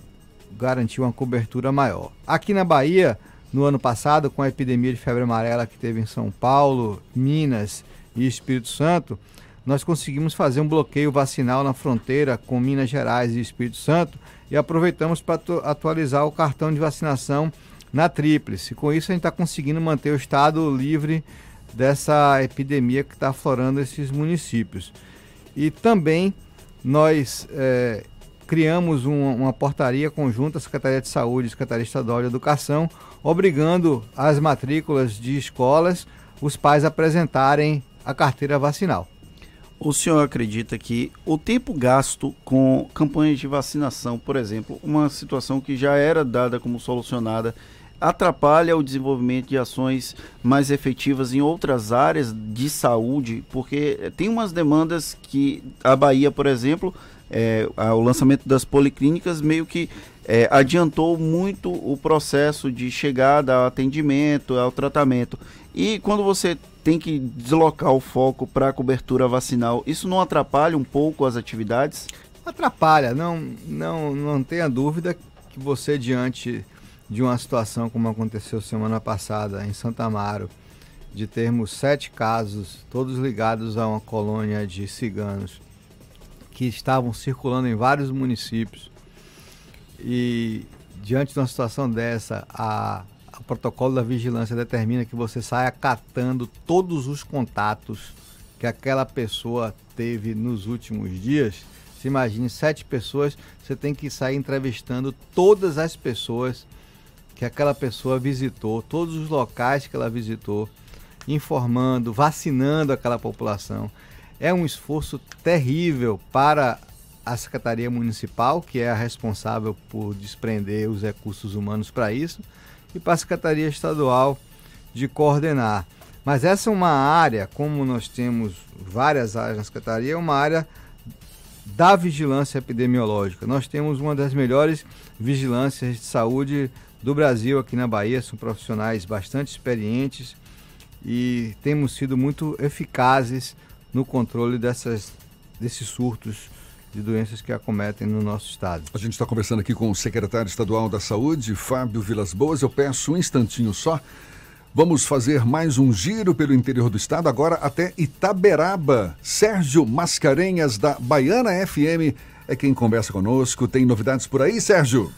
garantir uma cobertura maior. Aqui na Bahia, no ano passado, com a epidemia de febre amarela que teve em São Paulo, Minas e Espírito Santo, nós conseguimos fazer um bloqueio vacinal na fronteira com Minas Gerais e Espírito Santo e aproveitamos para atualizar o cartão de vacinação na Tríplice. Com isso, a gente está conseguindo manter o estado livre dessa epidemia que está aflorando esses municípios. E também nós é, criamos uma, uma, portaria conjunta, Secretaria de Saúde e Secretaria Estadual de Educação, obrigando as matrículas de escolas os pais a apresentarem a carteira vacinal. O senhor acredita que o tempo gasto com campanhas de vacinação, por exemplo, uma situação que já era dada como solucionada, atrapalha o desenvolvimento de ações mais efetivas em outras áreas de saúde? Porque tem umas demandas que a Bahia, por exemplo, é, o lançamento das policlínicas meio que é, adiantou muito o processo de chegada ao atendimento, ao tratamento. E quando você tem que deslocar o foco para a cobertura vacinal, isso não atrapalha um pouco as atividades? Atrapalha, não, não, não tenha dúvida que você, diante de uma situação como aconteceu semana passada em Santa Amaro, de termos sete casos, todos ligados a uma colônia de ciganos, que estavam circulando em vários municípios, e diante de uma situação dessa, a o protocolo da vigilância determina que você saia catando todos os contatos que aquela pessoa teve nos últimos dias. Se imagine sete pessoas, você tem que sair entrevistando todas as pessoas que aquela pessoa visitou, todos os locais que ela visitou, informando, vacinando aquela população. É um esforço terrível para a Secretaria Municipal, que é a responsável por desprender os recursos humanos para isso, e para a Secretaria Estadual de coordenar. Mas essa é uma área, como nós temos várias áreas na Secretaria, é uma área da vigilância epidemiológica. Nós temos uma das melhores vigilâncias de saúde do Brasil aqui na Bahia, são profissionais bastante experientes e temos sido muito eficazes no controle dessas, desses surtos de doenças que acometem no nosso estado. A gente está conversando aqui com o secretário estadual da Saúde, Fábio Vilas Boas. Eu peço um instantinho só. Vamos fazer mais um giro pelo interior do estado, agora até Itaberaba. Sérgio Mascarenhas, da Baiana FM, é quem conversa conosco. Tem novidades por aí, Sérgio?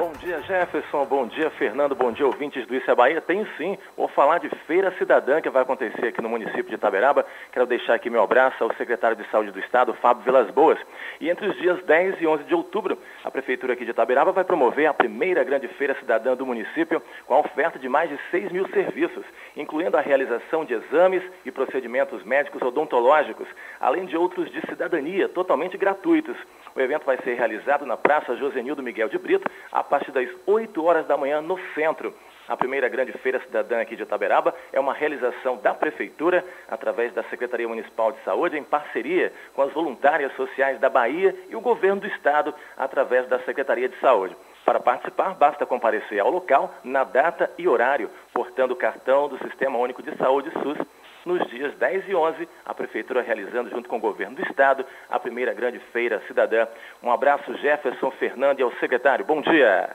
Bom dia, Jefferson. Bom dia, Fernando. Bom dia, ouvintes do Isso é Bahia. Tem sim. Vou falar de Feira Cidadã que vai acontecer aqui no município de Itaberaba. Quero deixar aqui meu abraço ao secretário de Saúde do Estado, Fábio Vilas Boas. E entre os dias 10 e 11 de outubro, a Prefeitura aqui de Itaberaba vai promover a primeira grande Feira Cidadã do município com a oferta de mais de 6 mil serviços, incluindo a realização de exames e procedimentos médicos odontológicos, além de outros de cidadania totalmente gratuitos. O evento vai ser realizado na Praça Josenildo Miguel de Brito, a partir das 8 horas da manhã, no centro. A primeira grande feira cidadã aqui de Itaberaba é uma realização da Prefeitura, através da Secretaria Municipal de Saúde, em parceria com as voluntárias sociais da Bahia e o governo do Estado, através da Secretaria de Saúde. Para participar, basta comparecer ao local, na data e horário, portando o cartão do Sistema Único de Saúde SUS nos dias 10 e 11, a Prefeitura realizando, junto com o Governo do Estado, a primeira grande feira cidadã. Um abraço, Jefferson Fernando e ao secretário. Bom dia.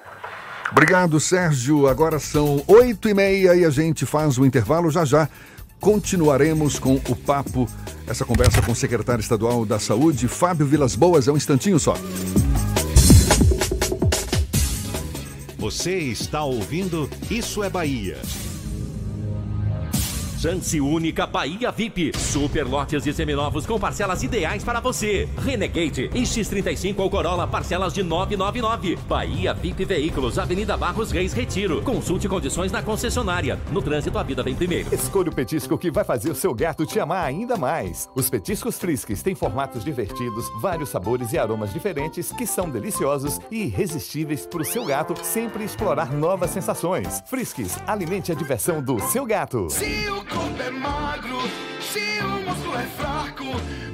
Obrigado, Sérgio. Agora são oito e meia e a gente faz o intervalo já já. Continuaremos com o papo, essa conversa com o secretário estadual da Saúde, Fábio Vilas Boas. É um instantinho só. Você está ouvindo Isso é Bahia. Chance única Bahia VIP. Super lotes e seminovos com parcelas ideais para você. Renegade X35 ou Corolla parcelas de 999. Bahia VIP Veículos, Avenida Barros Reis Retiro. Consulte condições na concessionária. No trânsito a vida vem primeiro. Escolha o petisco que vai fazer o seu gato te amar ainda mais. Os petiscos Friskies têm formatos divertidos, vários sabores e aromas diferentes que são deliciosos e irresistíveis para o seu gato sempre explorar novas sensações. Friskies, alimente a diversão do seu gato. Se o corpo é magro, se o músculo é fraco,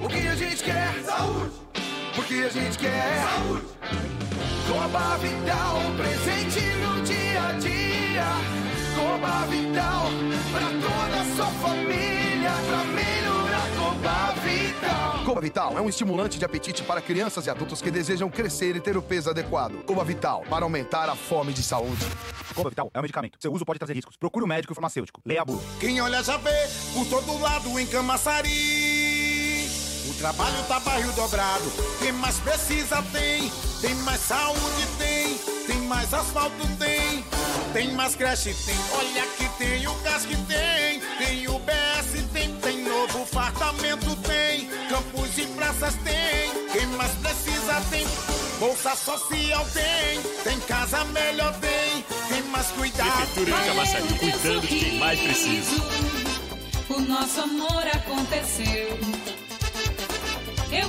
o que a gente quer? Saúde! O que a gente quer? Saúde! Coba Vital, presente no dia a dia. Coba Vital, pra toda a sua família, pra melhorar Coba Vital. É um estimulante de apetite para crianças e adultos que desejam crescer e ter o peso adequado. Coba Vital, para aumentar a fome de saúde. Coba Vital é um medicamento. Seu uso pode trazer riscos. Procure o médico e o farmacêutico. Leia a bula. Quem olha já vê por todo lado em Camaçari. O trabalho tá barril dobrado. Quem mais precisa tem. Tem mais saúde tem. Tem mais asfalto tem. Tem mais creche tem. Olha que tem o gás que tem. Tem o BS novo fartamento tem. Campos e praças tem. Quem mais precisa tem. Bolsa social tem. Tem casa melhor tem. Tem mais cuidado. Prefeitura de Camaçari, cuidando de quem mais precisa. O nosso amor aconteceu.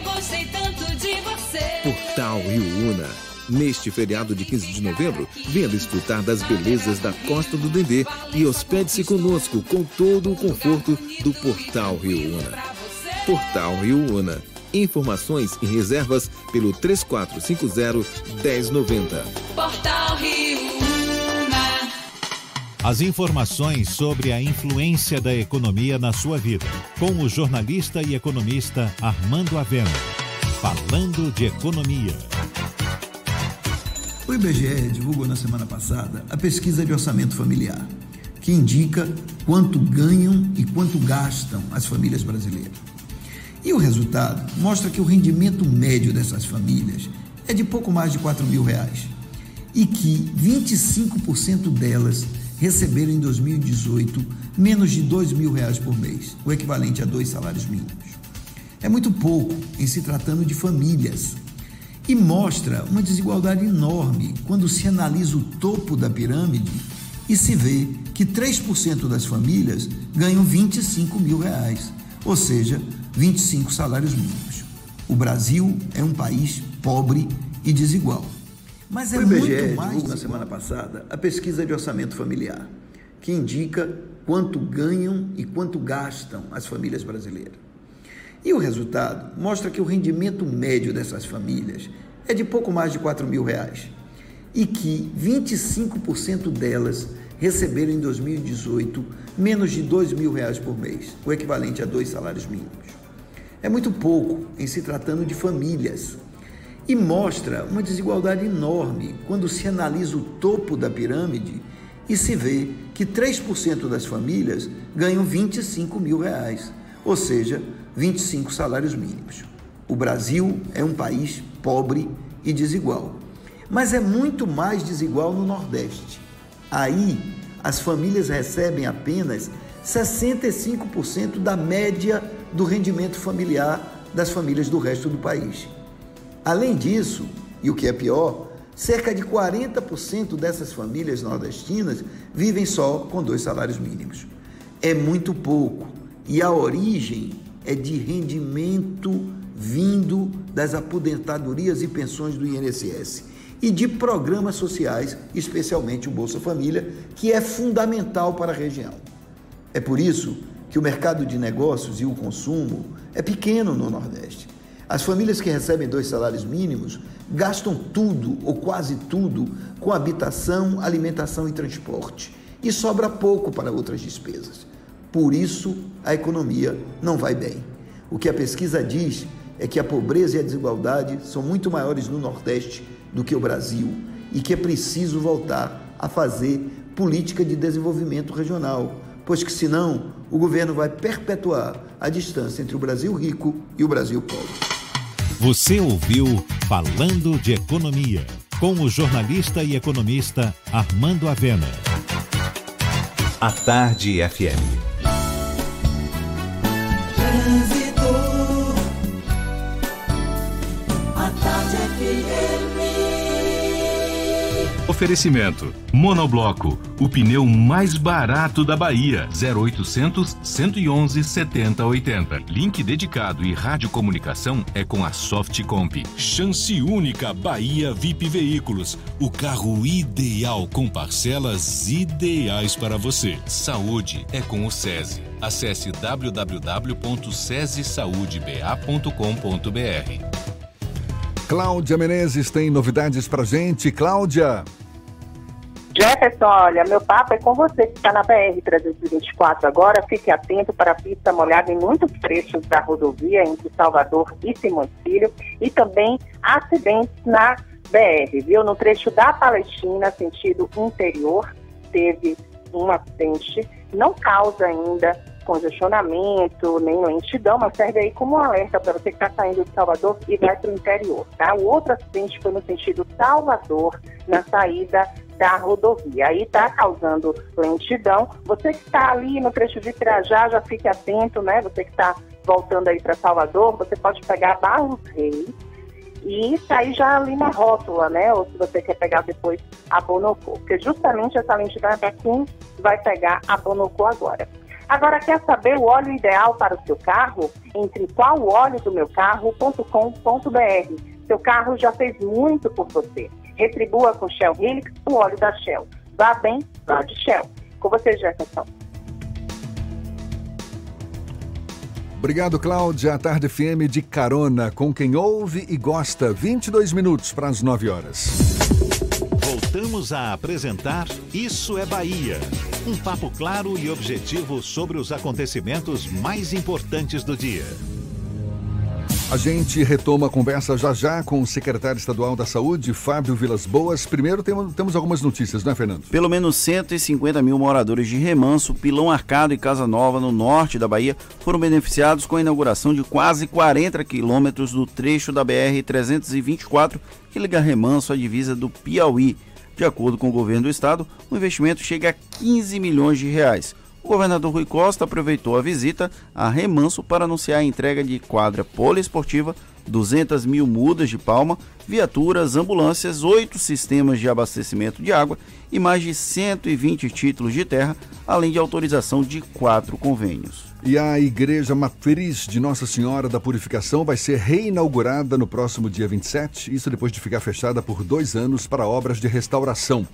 gostei tanto de você. Portal Rio Una. Neste feriado de 15 de novembro, venha desfrutar das belezas da Costa do Dendê e hospede-se conosco com todo o conforto do Portal Rio Una. Portal Rio Una. Informações e reservas pelo 3450-1090. Portal Rio Una. As informações sobre a influência da economia na sua vida, com o jornalista e economista Armando Avena. Falando de economia. O IBGE divulgou na semana passada a pesquisa de orçamento familiar, que indica quanto ganham e quanto gastam as famílias brasileiras. E o resultado mostra que o rendimento médio dessas famílias é de pouco mais de 4 mil reais e que 25% delas receberam em 2018 menos de 2 mil reais por mês, o equivalente a dois salários mínimos. É muito pouco em se tratando de famílias e mostra uma desigualdade enorme quando se analisa o topo da pirâmide e se vê que 3% das famílias ganham 25 mil reais, ou seja, 25 salários mínimos. O Brasil é um país pobre e desigual. Mas é o IBGE muito mais divulgou na semana passada a pesquisa de orçamento familiar, que indica quanto ganham e quanto gastam as famílias brasileiras. E o resultado mostra que o rendimento médio dessas famílias é de pouco mais de 4 mil reais e que 25% delas receberam em 2018 menos de 2 mil reais por mês, o equivalente a dois salários mínimos. É muito pouco em se tratando de famílias e mostra uma desigualdade enorme quando se analisa o topo da pirâmide e se vê que 3% das famílias ganham 25 mil reais, ou seja, 25 salários mínimos. O Brasil é um país pobre e desigual, mas é muito mais desigual no Nordeste. Aí, as famílias recebem apenas 65% da média do rendimento familiar das famílias do resto do país. Além disso, e o que é pior, cerca de 40% dessas famílias nordestinas vivem só com dois salários mínimos. É muito pouco e a origem é de rendimento vindo das aposentadorias e pensões do INSS e de programas sociais, especialmente o Bolsa Família, que é fundamental para a região. É por isso que o mercado de negócios e o consumo é pequeno no Nordeste. As famílias que recebem dois salários mínimos gastam tudo ou quase tudo com habitação, alimentação e transporte e sobra pouco para outras despesas. Por isso, a economia não vai bem. O que a pesquisa diz é que a pobreza e a desigualdade são muito maiores no Nordeste do que o Brasil e que é preciso voltar a fazer política de desenvolvimento regional, pois que senão o governo vai perpetuar a distância entre o Brasil rico e o Brasil pobre. Você ouviu Falando de Economia, com o jornalista e economista Armando Avena. A Tarde FM. Oferecimento: Monobloco, o pneu mais barato da Bahia. 0800 111 7080. Link dedicado e radiocomunicação é com a Softcomp. Chance única Bahia VIP Veículos. O carro ideal com parcelas ideais para você. Saúde é com o SESI. Acesse www.sesesaudeba.com.br. Cláudia Menezes tem novidades pra gente. Cláudia. Jefferson, olha, meu papo é com você que está na BR-324 agora. Fique atento para a pista molhada em muitos trechos da rodovia entre Salvador e Simões Filho e também acidentes na BR, viu? No trecho da Palestina, sentido interior, teve um acidente. Não causa ainda congestionamento, nem lentidão, mas serve aí como um alerta para você que está saindo de Salvador e vai para o interior, tá? O outro acidente foi no sentido Salvador, na saída da rodovia. Aí está causando lentidão. Você que está ali no trecho de Pirajá, já fique atento, né? Você que está voltando aí para Salvador, você pode pegar Barros Reis e sair já ali na rótula, né? Ou se você quer pegar depois a Bonocô. Porque justamente essa lentidão é para quem vai pegar a Bonocô agora. Agora, quer saber o óleo ideal para o seu carro? Entre qualoleo-do-meu-carro.com.br. Seu carro já fez muito por você. Retribua com Shell Helix o óleo da Shell. Vá bem, vá de Shell. Com você, Jefferson. Obrigado, Cláudia. A Tarde FM de carona com quem ouve e gosta. 22 minutos para as 9 horas. Voltamos a apresentar Isso é Bahia. Um papo claro e objetivo sobre os acontecimentos mais importantes do dia. A gente retoma a conversa já já com o secretário estadual da Saúde, Fábio Vilas Boas. Primeiro temos, algumas notícias, não é, Fernando? Pelo menos 150 mil moradores de Remanso, Pilão Arcado e Casa Nova, no norte da Bahia, foram beneficiados com a inauguração de quase 40 quilômetros do trecho da BR-324 que liga Remanso à divisa do Piauí. De acordo com o governo do estado, o investimento chega a 15 milhões de reais. O governador Rui Costa aproveitou a visita a Remanso para anunciar a entrega de quadra poliesportiva, 200 mil mudas de palma, viaturas, ambulâncias, oito sistemas de abastecimento de água e mais de 120 títulos de terra, além de autorização de quatro convênios. E a Igreja Matriz de Nossa Senhora da Purificação vai ser reinaugurada no próximo dia 27, isso depois de ficar fechada por dois anos para obras de restauração.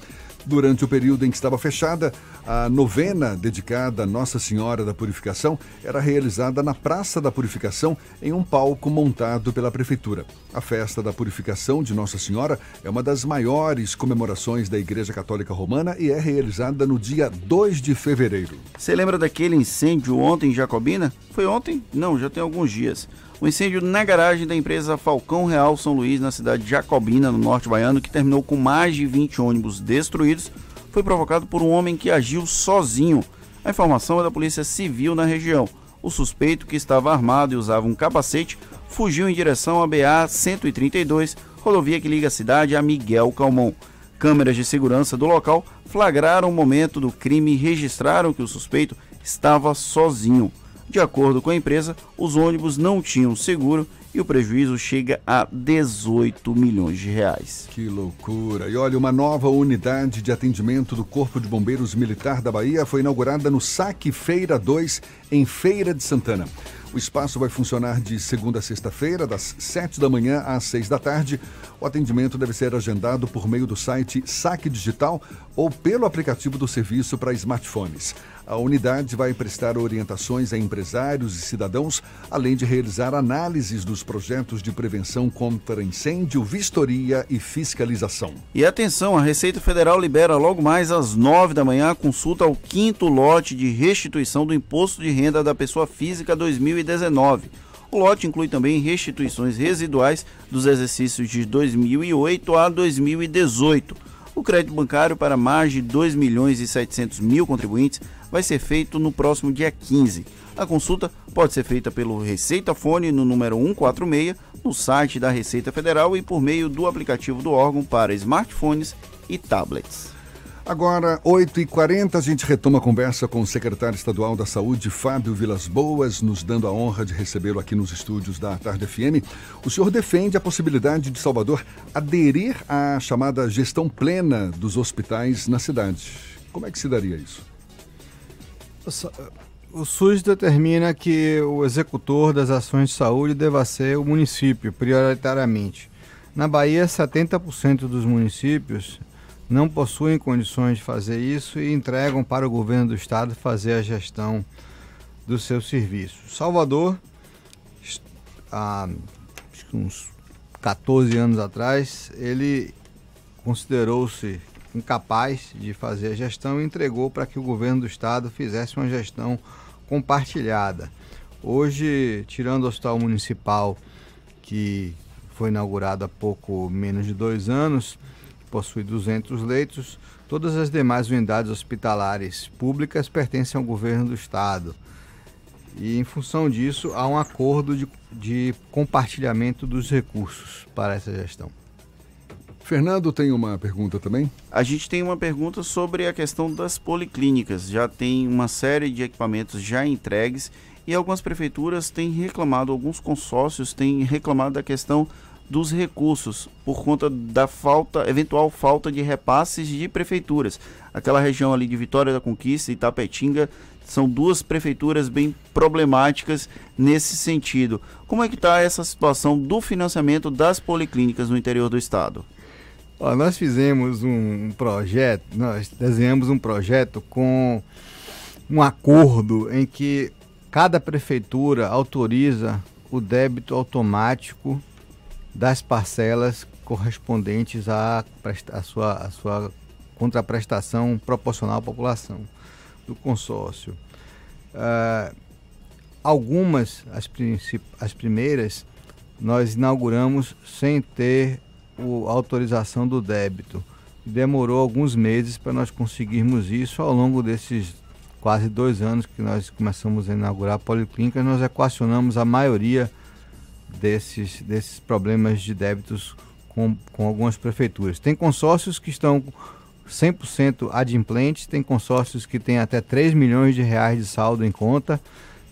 Durante o período em que estava fechada, a novena dedicada a Nossa Senhora da Purificação era realizada na Praça da Purificação, em um palco montado pela Prefeitura. A festa da Purificação de Nossa Senhora é uma das maiores comemorações da Igreja Católica Romana e é realizada no dia 2 de fevereiro. Você lembra daquele incêndio ontem em Jacobina? Foi ontem? Não, já tem alguns dias. O incêndio na garagem da empresa Falcão Real São Luís, na cidade de Jacobina, no norte baiano, que terminou com mais de 20 ônibus destruídos, foi provocado por um homem que agiu sozinho. A informação é da Polícia Civil na região. O suspeito, que estava armado e usava um capacete, fugiu em direção à BA 132, rodovia que liga a cidade a Miguel Calmon. Câmeras de segurança do local flagraram o momento do crime e registraram que o suspeito estava sozinho. De acordo com a empresa, os ônibus não tinham seguro e o prejuízo chega a 18 milhões de reais. Que loucura! E olha, uma nova unidade de atendimento do Corpo de Bombeiros Militar da Bahia foi inaugurada no Saque Feira 2, em Feira de Santana. O espaço vai funcionar de segunda a sexta-feira, das 7 da manhã às 6 da tarde. O atendimento deve ser agendado por meio do site Saque Digital ou pelo aplicativo do serviço para smartphones. A unidade vai prestar orientações a empresários e cidadãos, além de realizar análises dos projetos de prevenção contra incêndio, vistoria e fiscalização. E atenção, a Receita Federal libera logo mais às 9 da manhã a consulta ao quinto lote de restituição do Imposto de Renda da Pessoa Física 2019. O lote inclui também restituições residuais dos exercícios de 2008 a 2018. O crédito bancário para mais de 2 milhões e 700 mil contribuintes vai ser feito no próximo dia 15. A consulta pode ser feita pelo Receita Fone no número 146, no site da Receita Federal e por meio do aplicativo do órgão para smartphones e tablets. Agora, 8h40, a gente retoma a conversa com o secretário estadual da Saúde, Fábio Vilas Boas, nos dando a honra de recebê-lo aqui nos estúdios da Tarde FM. O senhor defende a possibilidade de Salvador aderir à chamada gestão plena dos hospitais na cidade. Como é que se daria isso? O SUS determina que o executor das ações de saúde deva ser o município, prioritariamente. Na Bahia, 70% dos municípios não possuem condições de fazer isso e entregam para o governo do estado fazer a gestão dos seus serviços. Salvador, há uns 14 anos atrás, ele considerou-se incapaz de fazer a gestão e entregou para que o governo do estado fizesse uma gestão compartilhada. Hoje, tirando o hospital municipal, que foi inaugurado há pouco menos de dois anos, possui 200 leitos, todas as demais unidades hospitalares públicas pertencem ao governo do estado. E em função disso, há um acordo de, de compartilhamento dos recursos para essa gestão. Fernando tem uma pergunta também? A gente tem uma pergunta sobre a questão das policlínicas. Já tem uma série de equipamentos já entregues e algumas prefeituras têm reclamado, alguns consórcios têm reclamado da questão dos recursos por conta da falta, eventual falta de repasses de prefeituras. Aquela região ali de Vitória da Conquista e Tapetinga São duas prefeituras bem problemáticas nesse sentido. Como é que está essa situação do financiamento das policlínicas no interior do estado? Ó, nós fizemos um projeto, nós desenhamos um projeto com um acordo em que cada prefeitura autoriza o débito automático das parcelas correspondentes à, sua, à sua contraprestação proporcional à população do consórcio. Uh, algumas, as, as primeiras, nós inauguramos sem ter a autorização do débito. Demorou alguns meses para nós conseguirmos isso ao longo desses quase dois anos que nós começamos a inaugurar policlínicas, nós equacionamos a maioria desses, desses problemas de débitos com, com algumas prefeituras. Tem consórcios que estão 100% adimplentes, tem consórcios que têm até 3 milhões de reais de saldo em conta,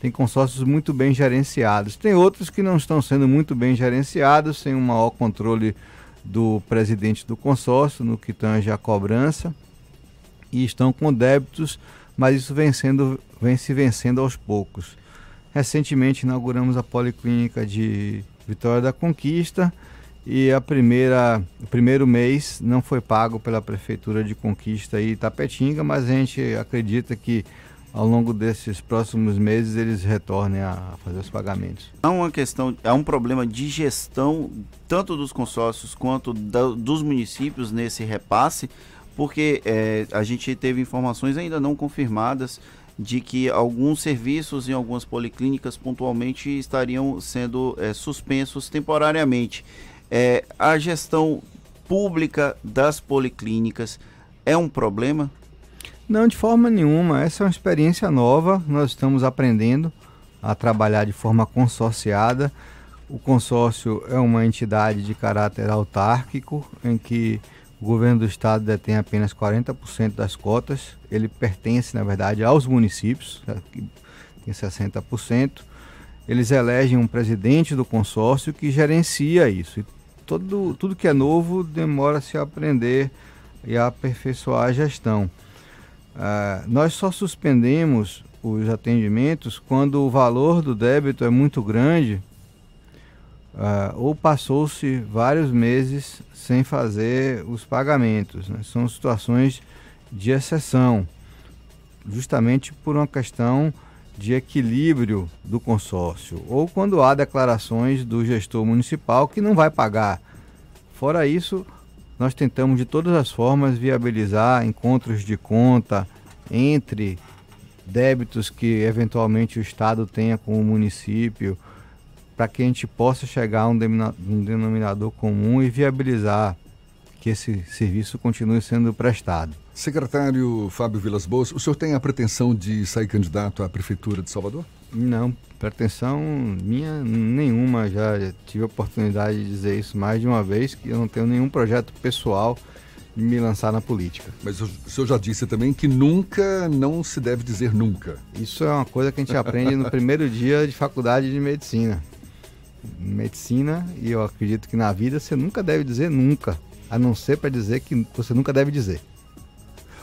tem consórcios muito bem gerenciados. Tem outros que não estão sendo muito bem gerenciados, sem um maior controle do presidente do consórcio no que tange a cobrança e estão com débitos mas isso vem, sendo, vem se vencendo aos poucos. Recentemente inauguramos a Policlínica de Vitória da Conquista e a primeira, o primeiro mês não foi pago pela Prefeitura de Conquista e Itapetinga, mas a gente acredita que ao longo desses próximos meses eles retornem a fazer os pagamentos. Há uma questão, há um problema de gestão tanto dos consórcios quanto da, dos municípios nesse repasse, porque é, a gente teve informações ainda não confirmadas de que alguns serviços em algumas policlínicas pontualmente estariam sendo é, suspensos temporariamente. É, a gestão pública das policlínicas é um problema? Não, de forma nenhuma. Essa é uma experiência nova. Nós estamos aprendendo a trabalhar de forma consorciada. O consórcio é uma entidade de caráter autárquico em que o governo do estado detém apenas 40% das cotas. Ele pertence, na verdade, aos municípios, né, que tem 60%. Eles elegem um presidente do consórcio que gerencia isso. E todo, tudo que é novo demora-se a aprender e a aperfeiçoar a gestão. Uh, nós só suspendemos os atendimentos quando o valor do débito é muito grande uh, ou passou-se vários meses sem fazer os pagamentos. Né? São situações de exceção, justamente por uma questão de equilíbrio do consórcio, ou quando há declarações do gestor municipal que não vai pagar. Fora isso, nós tentamos de todas as formas viabilizar encontros de conta entre débitos que eventualmente o Estado tenha com o município para que a gente possa chegar a um denominador comum e viabilizar que esse serviço continue sendo prestado. Secretário Fábio Vilas Boas, o senhor tem a pretensão de sair candidato à Prefeitura de Salvador? Não, pretensão minha nenhuma. Já tive a oportunidade de dizer isso mais de uma vez, que eu não tenho nenhum projeto pessoal de me lançar na política. Mas o senhor já disse também que nunca não se deve dizer nunca. Isso é uma coisa que a gente aprende no primeiro dia de faculdade de medicina medicina e eu acredito que na vida você nunca deve dizer nunca, a não ser para dizer que você nunca deve dizer.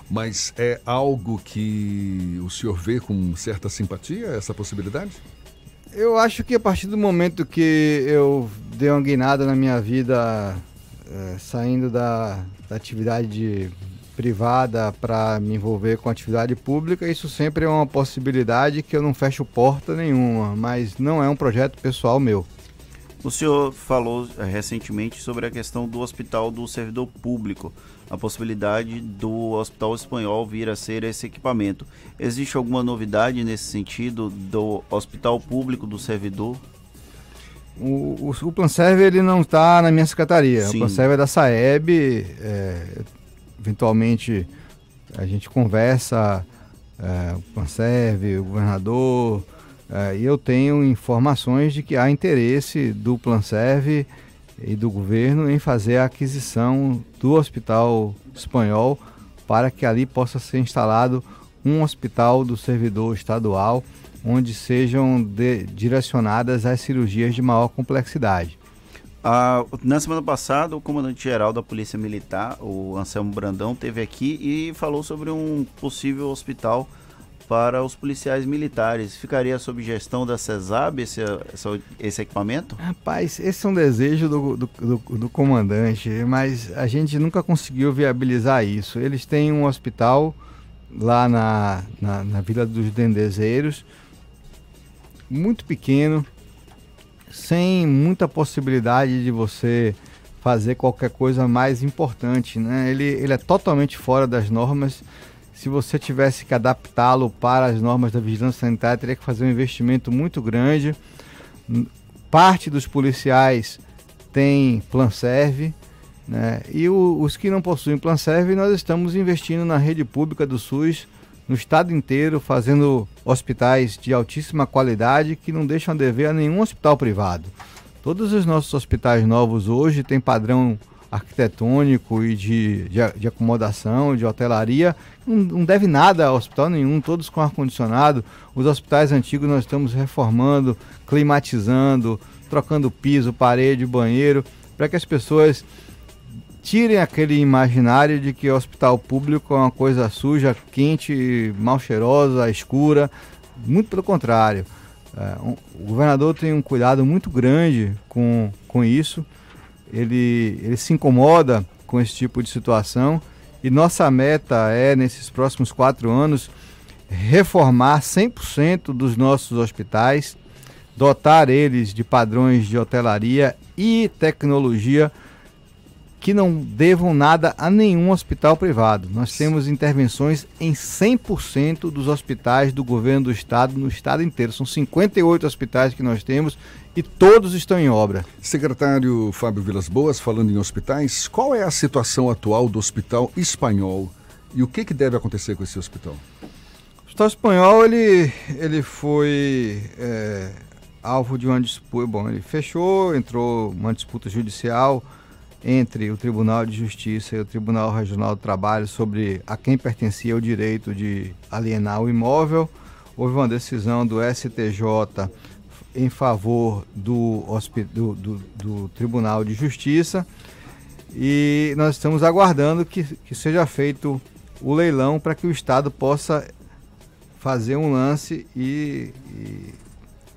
Mas é algo que o senhor vê com certa simpatia, essa possibilidade? Eu acho que a partir do momento que eu dei uma guinada na minha vida, é, saindo da, da atividade privada para me envolver com atividade pública, isso sempre é uma possibilidade que eu não fecho porta nenhuma, mas não é um projeto pessoal meu. O senhor falou eh, recentemente sobre a questão do hospital do servidor público, a possibilidade do hospital espanhol vir a ser esse equipamento. Existe alguma novidade nesse sentido do hospital público do servidor? O, o, o Planserve ele não está na minha secretaria. Sim. O Planserve é da Saeb. É, eventualmente a gente conversa, é, o Planserve, o governador, Uh, e eu tenho informações de que há interesse do Planserve e do governo em fazer a aquisição do hospital espanhol para que ali possa ser instalado um hospital do servidor estadual onde sejam de, direcionadas as cirurgias de maior complexidade. Ah, na semana passada, o comandante-geral da Polícia Militar, o Anselmo Brandão, teve aqui e falou sobre um possível hospital para os policiais militares. Ficaria sob gestão da CESAB esse, esse equipamento? Rapaz, esse é um desejo do, do, do, do, comandante, mas a gente nunca conseguiu viabilizar isso. Eles têm um hospital lá na, na, na Vila dos Dendezeiros, muito pequeno, sem muita possibilidade de você fazer qualquer coisa mais importante. Né? Ele, ele é totalmente fora das normas se você tivesse que adaptá-lo para as normas da vigilância sanitária, teria que fazer um investimento muito grande. Parte dos policiais tem plan serve, né? E o, os que não possuem plan serve, nós estamos investindo na rede pública do SUS no estado inteiro, fazendo hospitais de altíssima qualidade que não deixam a dever a nenhum hospital privado. Todos os nossos hospitais novos hoje têm padrão arquitetônico e de, de, de acomodação, de hotelaria, não, não, deve nada a hospital nenhum, todos com ar-condicionado. Os hospitais antigos nós estamos reformando, climatizando, trocando piso, parede, banheiro, para que as pessoas tirem aquele imaginário de que hospital público é uma coisa suja, quente, mal cheirosa, escura. Muito pelo contrário. É, um, o governador tem um cuidado muito grande com, com isso ele, ele se incomoda com esse tipo de situação e nossa meta é, nesses próximos quatro anos, reformar 100% dos nossos hospitais, dotar eles de padrões de hotelaria e tecnologia que não devam nada a nenhum hospital privado. Nós temos intervenções em 100% dos hospitais do governo do estado, no estado inteiro. São 58 hospitais que nós temos e todos estão em obra. Secretário Fábio Vilas Boas, falando em hospitais, qual é a situação atual do Hospital Espanhol e o que, que deve acontecer com esse hospital? O Hospital Espanhol ele, ele foi é, alvo de uma disputa. Bom, ele fechou, entrou uma disputa judicial entre o Tribunal de Justiça e o Tribunal Regional do Trabalho sobre a quem pertencia o direito de alienar o imóvel. Houve uma decisão do STJ em favor do, do, do, do Tribunal de Justiça e nós estamos aguardando que, que seja feito o leilão para que o Estado possa fazer um lance e, e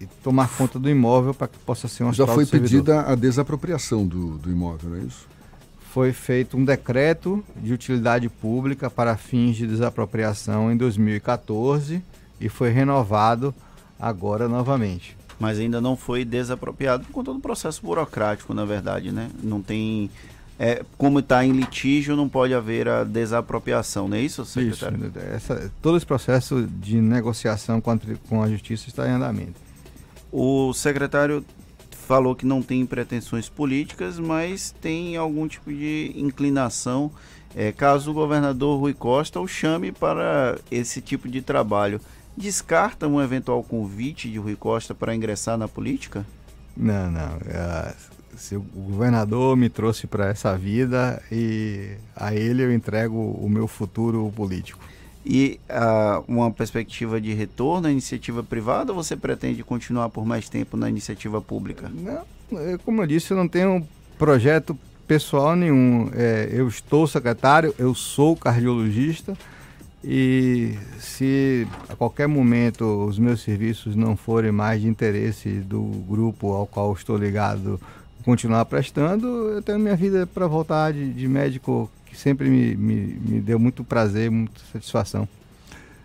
e tomar conta do imóvel para que possa ser um Já foi pedida a desapropriação do, do imóvel, não é isso? Foi feito um decreto de utilidade pública para fins de desapropriação em 2014 e foi renovado agora novamente. Mas ainda não foi desapropriado por conta do processo burocrático, na verdade, né? Não tem é, como está em litígio, não pode haver a desapropriação, não é isso, secretário? Isso, essa, todo esse processo de negociação com a, com a justiça está em andamento. O secretário falou que não tem pretensões políticas, mas tem algum tipo de inclinação é, caso o governador Rui Costa o chame para esse tipo de trabalho. Descarta um eventual convite de Rui Costa para ingressar na política? Não, não. É, se o governador me trouxe para essa vida e a ele eu entrego o meu futuro político e uh, uma perspectiva de retorno à iniciativa privada ou você pretende continuar por mais tempo na iniciativa pública? Não, como eu disse, eu não tenho projeto pessoal nenhum. É, eu estou secretário, eu sou cardiologista e se a qualquer momento os meus serviços não forem mais de interesse do grupo ao qual estou ligado continuar prestando, eu tenho minha vida para voltar de, de médico que sempre me, me, me deu muito prazer, muita satisfação.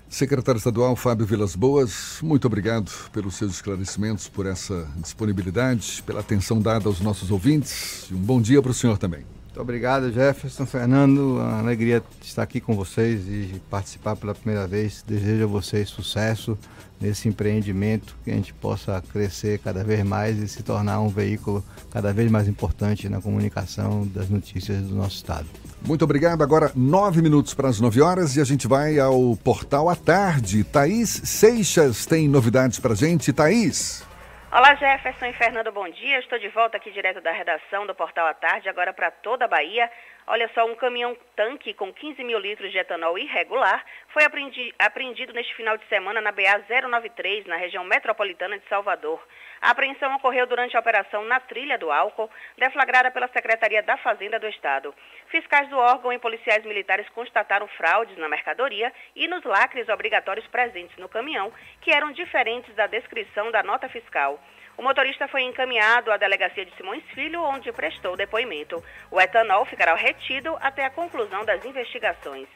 Secretário Estadual Fábio Vilas Boas, muito obrigado pelos seus esclarecimentos, por essa disponibilidade, pela atenção dada aos nossos ouvintes. Um bom dia para o senhor também. Obrigado, Jefferson Fernando. Uma alegria estar aqui com vocês e participar pela primeira vez. Desejo a vocês sucesso nesse empreendimento, que a gente possa crescer cada vez mais e se tornar um veículo cada vez mais importante na comunicação das notícias do nosso estado. Muito obrigado. Agora, nove minutos para as nove horas e a gente vai ao Portal à Tarde. Thaís Seixas tem novidades para a gente. Thaís. Olá, Jefferson e Fernando, bom dia. Estou de volta aqui direto da redação do Portal à Tarde, agora para toda a Bahia. Olha só, um caminhão-tanque com 15 mil litros de etanol irregular foi apreendido neste final de semana na BA 093, na região metropolitana de Salvador. A apreensão ocorreu durante a operação na trilha do álcool, deflagrada pela Secretaria da Fazenda do Estado. Fiscais do órgão e policiais militares constataram fraudes na mercadoria e nos lacres obrigatórios presentes no caminhão, que eram diferentes da descrição da nota fiscal. O motorista foi encaminhado à delegacia de Simões Filho, onde prestou depoimento. O etanol ficará retido até a conclusão das investigações.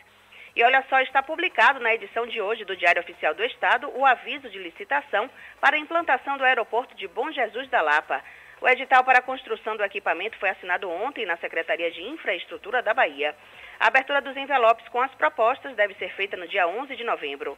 E olha só, está publicado na edição de hoje do Diário Oficial do Estado o aviso de licitação para a implantação do aeroporto de Bom Jesus da Lapa. O edital para a construção do equipamento foi assinado ontem na Secretaria de Infraestrutura da Bahia. A abertura dos envelopes com as propostas deve ser feita no dia 11 de novembro.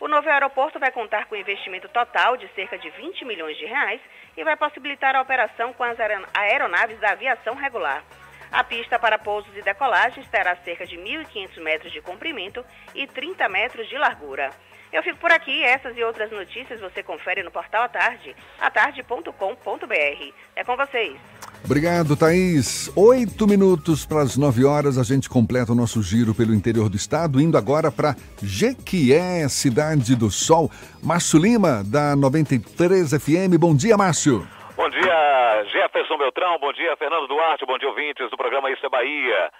O novo aeroporto vai contar com investimento total de cerca de 20 milhões de reais e vai possibilitar a operação com as aeronaves da aviação regular. A pista para pousos e decolagens terá cerca de 1.500 metros de comprimento e 30 metros de largura. Eu fico por aqui. Essas e outras notícias você confere no portal A Tarde, atarde.com.br. É com vocês. Obrigado, Thaís. Oito minutos para as nove horas, a gente completa o nosso giro pelo interior do estado, indo agora para Jequié, Cidade do Sol. Márcio Lima, da 93 FM. Bom dia, Márcio. Bom dia, Jefferson Beltrão. Bom dia, Fernando Duarte. Bom dia, ouvintes do programa Isso é Bahia.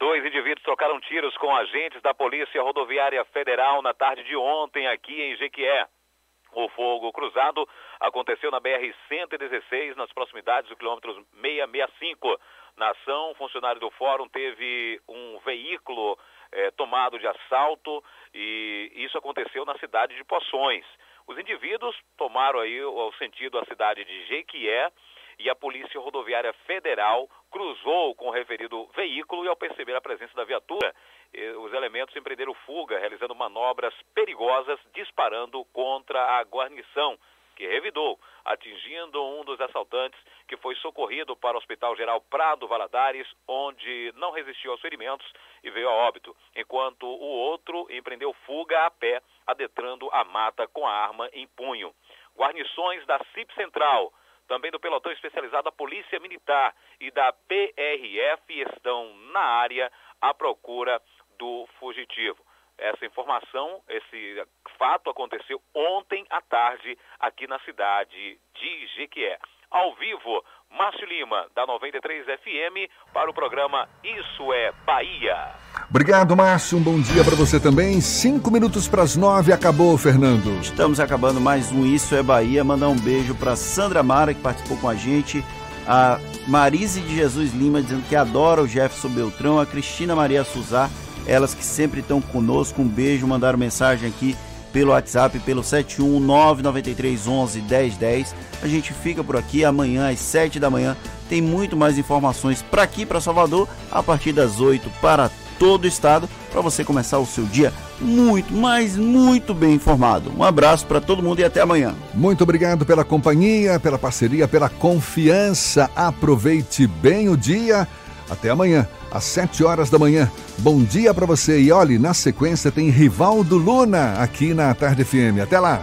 Dois indivíduos trocaram tiros com agentes da Polícia Rodoviária Federal na tarde de ontem aqui em Jequié. O fogo cruzado aconteceu na BR-116, nas proximidades do quilômetro 665. Na ação, funcionário do fórum teve um veículo eh, tomado de assalto e isso aconteceu na cidade de Poções. Os indivíduos tomaram aí o sentido a cidade de Jequié e a Polícia Rodoviária Federal cruzou com o referido veículo e ao perceber a presença da viatura, os elementos empreenderam fuga, realizando manobras perigosas, disparando contra a guarnição que revidou, atingindo um dos assaltantes que foi socorrido para o Hospital Geral Prado Valadares, onde não resistiu aos ferimentos e veio a óbito, enquanto o outro empreendeu fuga a pé, adentrando a mata com a arma em punho. Guarnições da CIP Central, também do pelotão especializado da Polícia Militar e da PRF estão na área à procura do fugitivo. Essa informação, esse fato aconteceu ontem à tarde aqui na cidade de Jequié. Ao vivo, Márcio Lima, da 93 FM, para o programa Isso é Bahia. Obrigado, Márcio. Um bom dia para você também. Cinco minutos para as nove. Acabou, Fernando. Estamos acabando mais um Isso é Bahia. Mandar um beijo para Sandra Mara, que participou com a gente. A Marise de Jesus Lima, dizendo que adora o Jefferson Beltrão. A Cristina Maria Suzar elas que sempre estão conosco. Um beijo, mandaram mensagem aqui pelo WhatsApp, pelo 71993111010. A gente fica por aqui amanhã às 7 da manhã. Tem muito mais informações para aqui, para Salvador, a partir das 8 para todo o estado, para você começar o seu dia muito, mas muito bem informado. Um abraço para todo mundo e até amanhã. Muito obrigado pela companhia, pela parceria, pela confiança. Aproveite bem o dia. Até amanhã, às 7 horas da manhã. Bom dia para você e olhe, na sequência tem Rivaldo Luna aqui na Tarde FM. Até lá.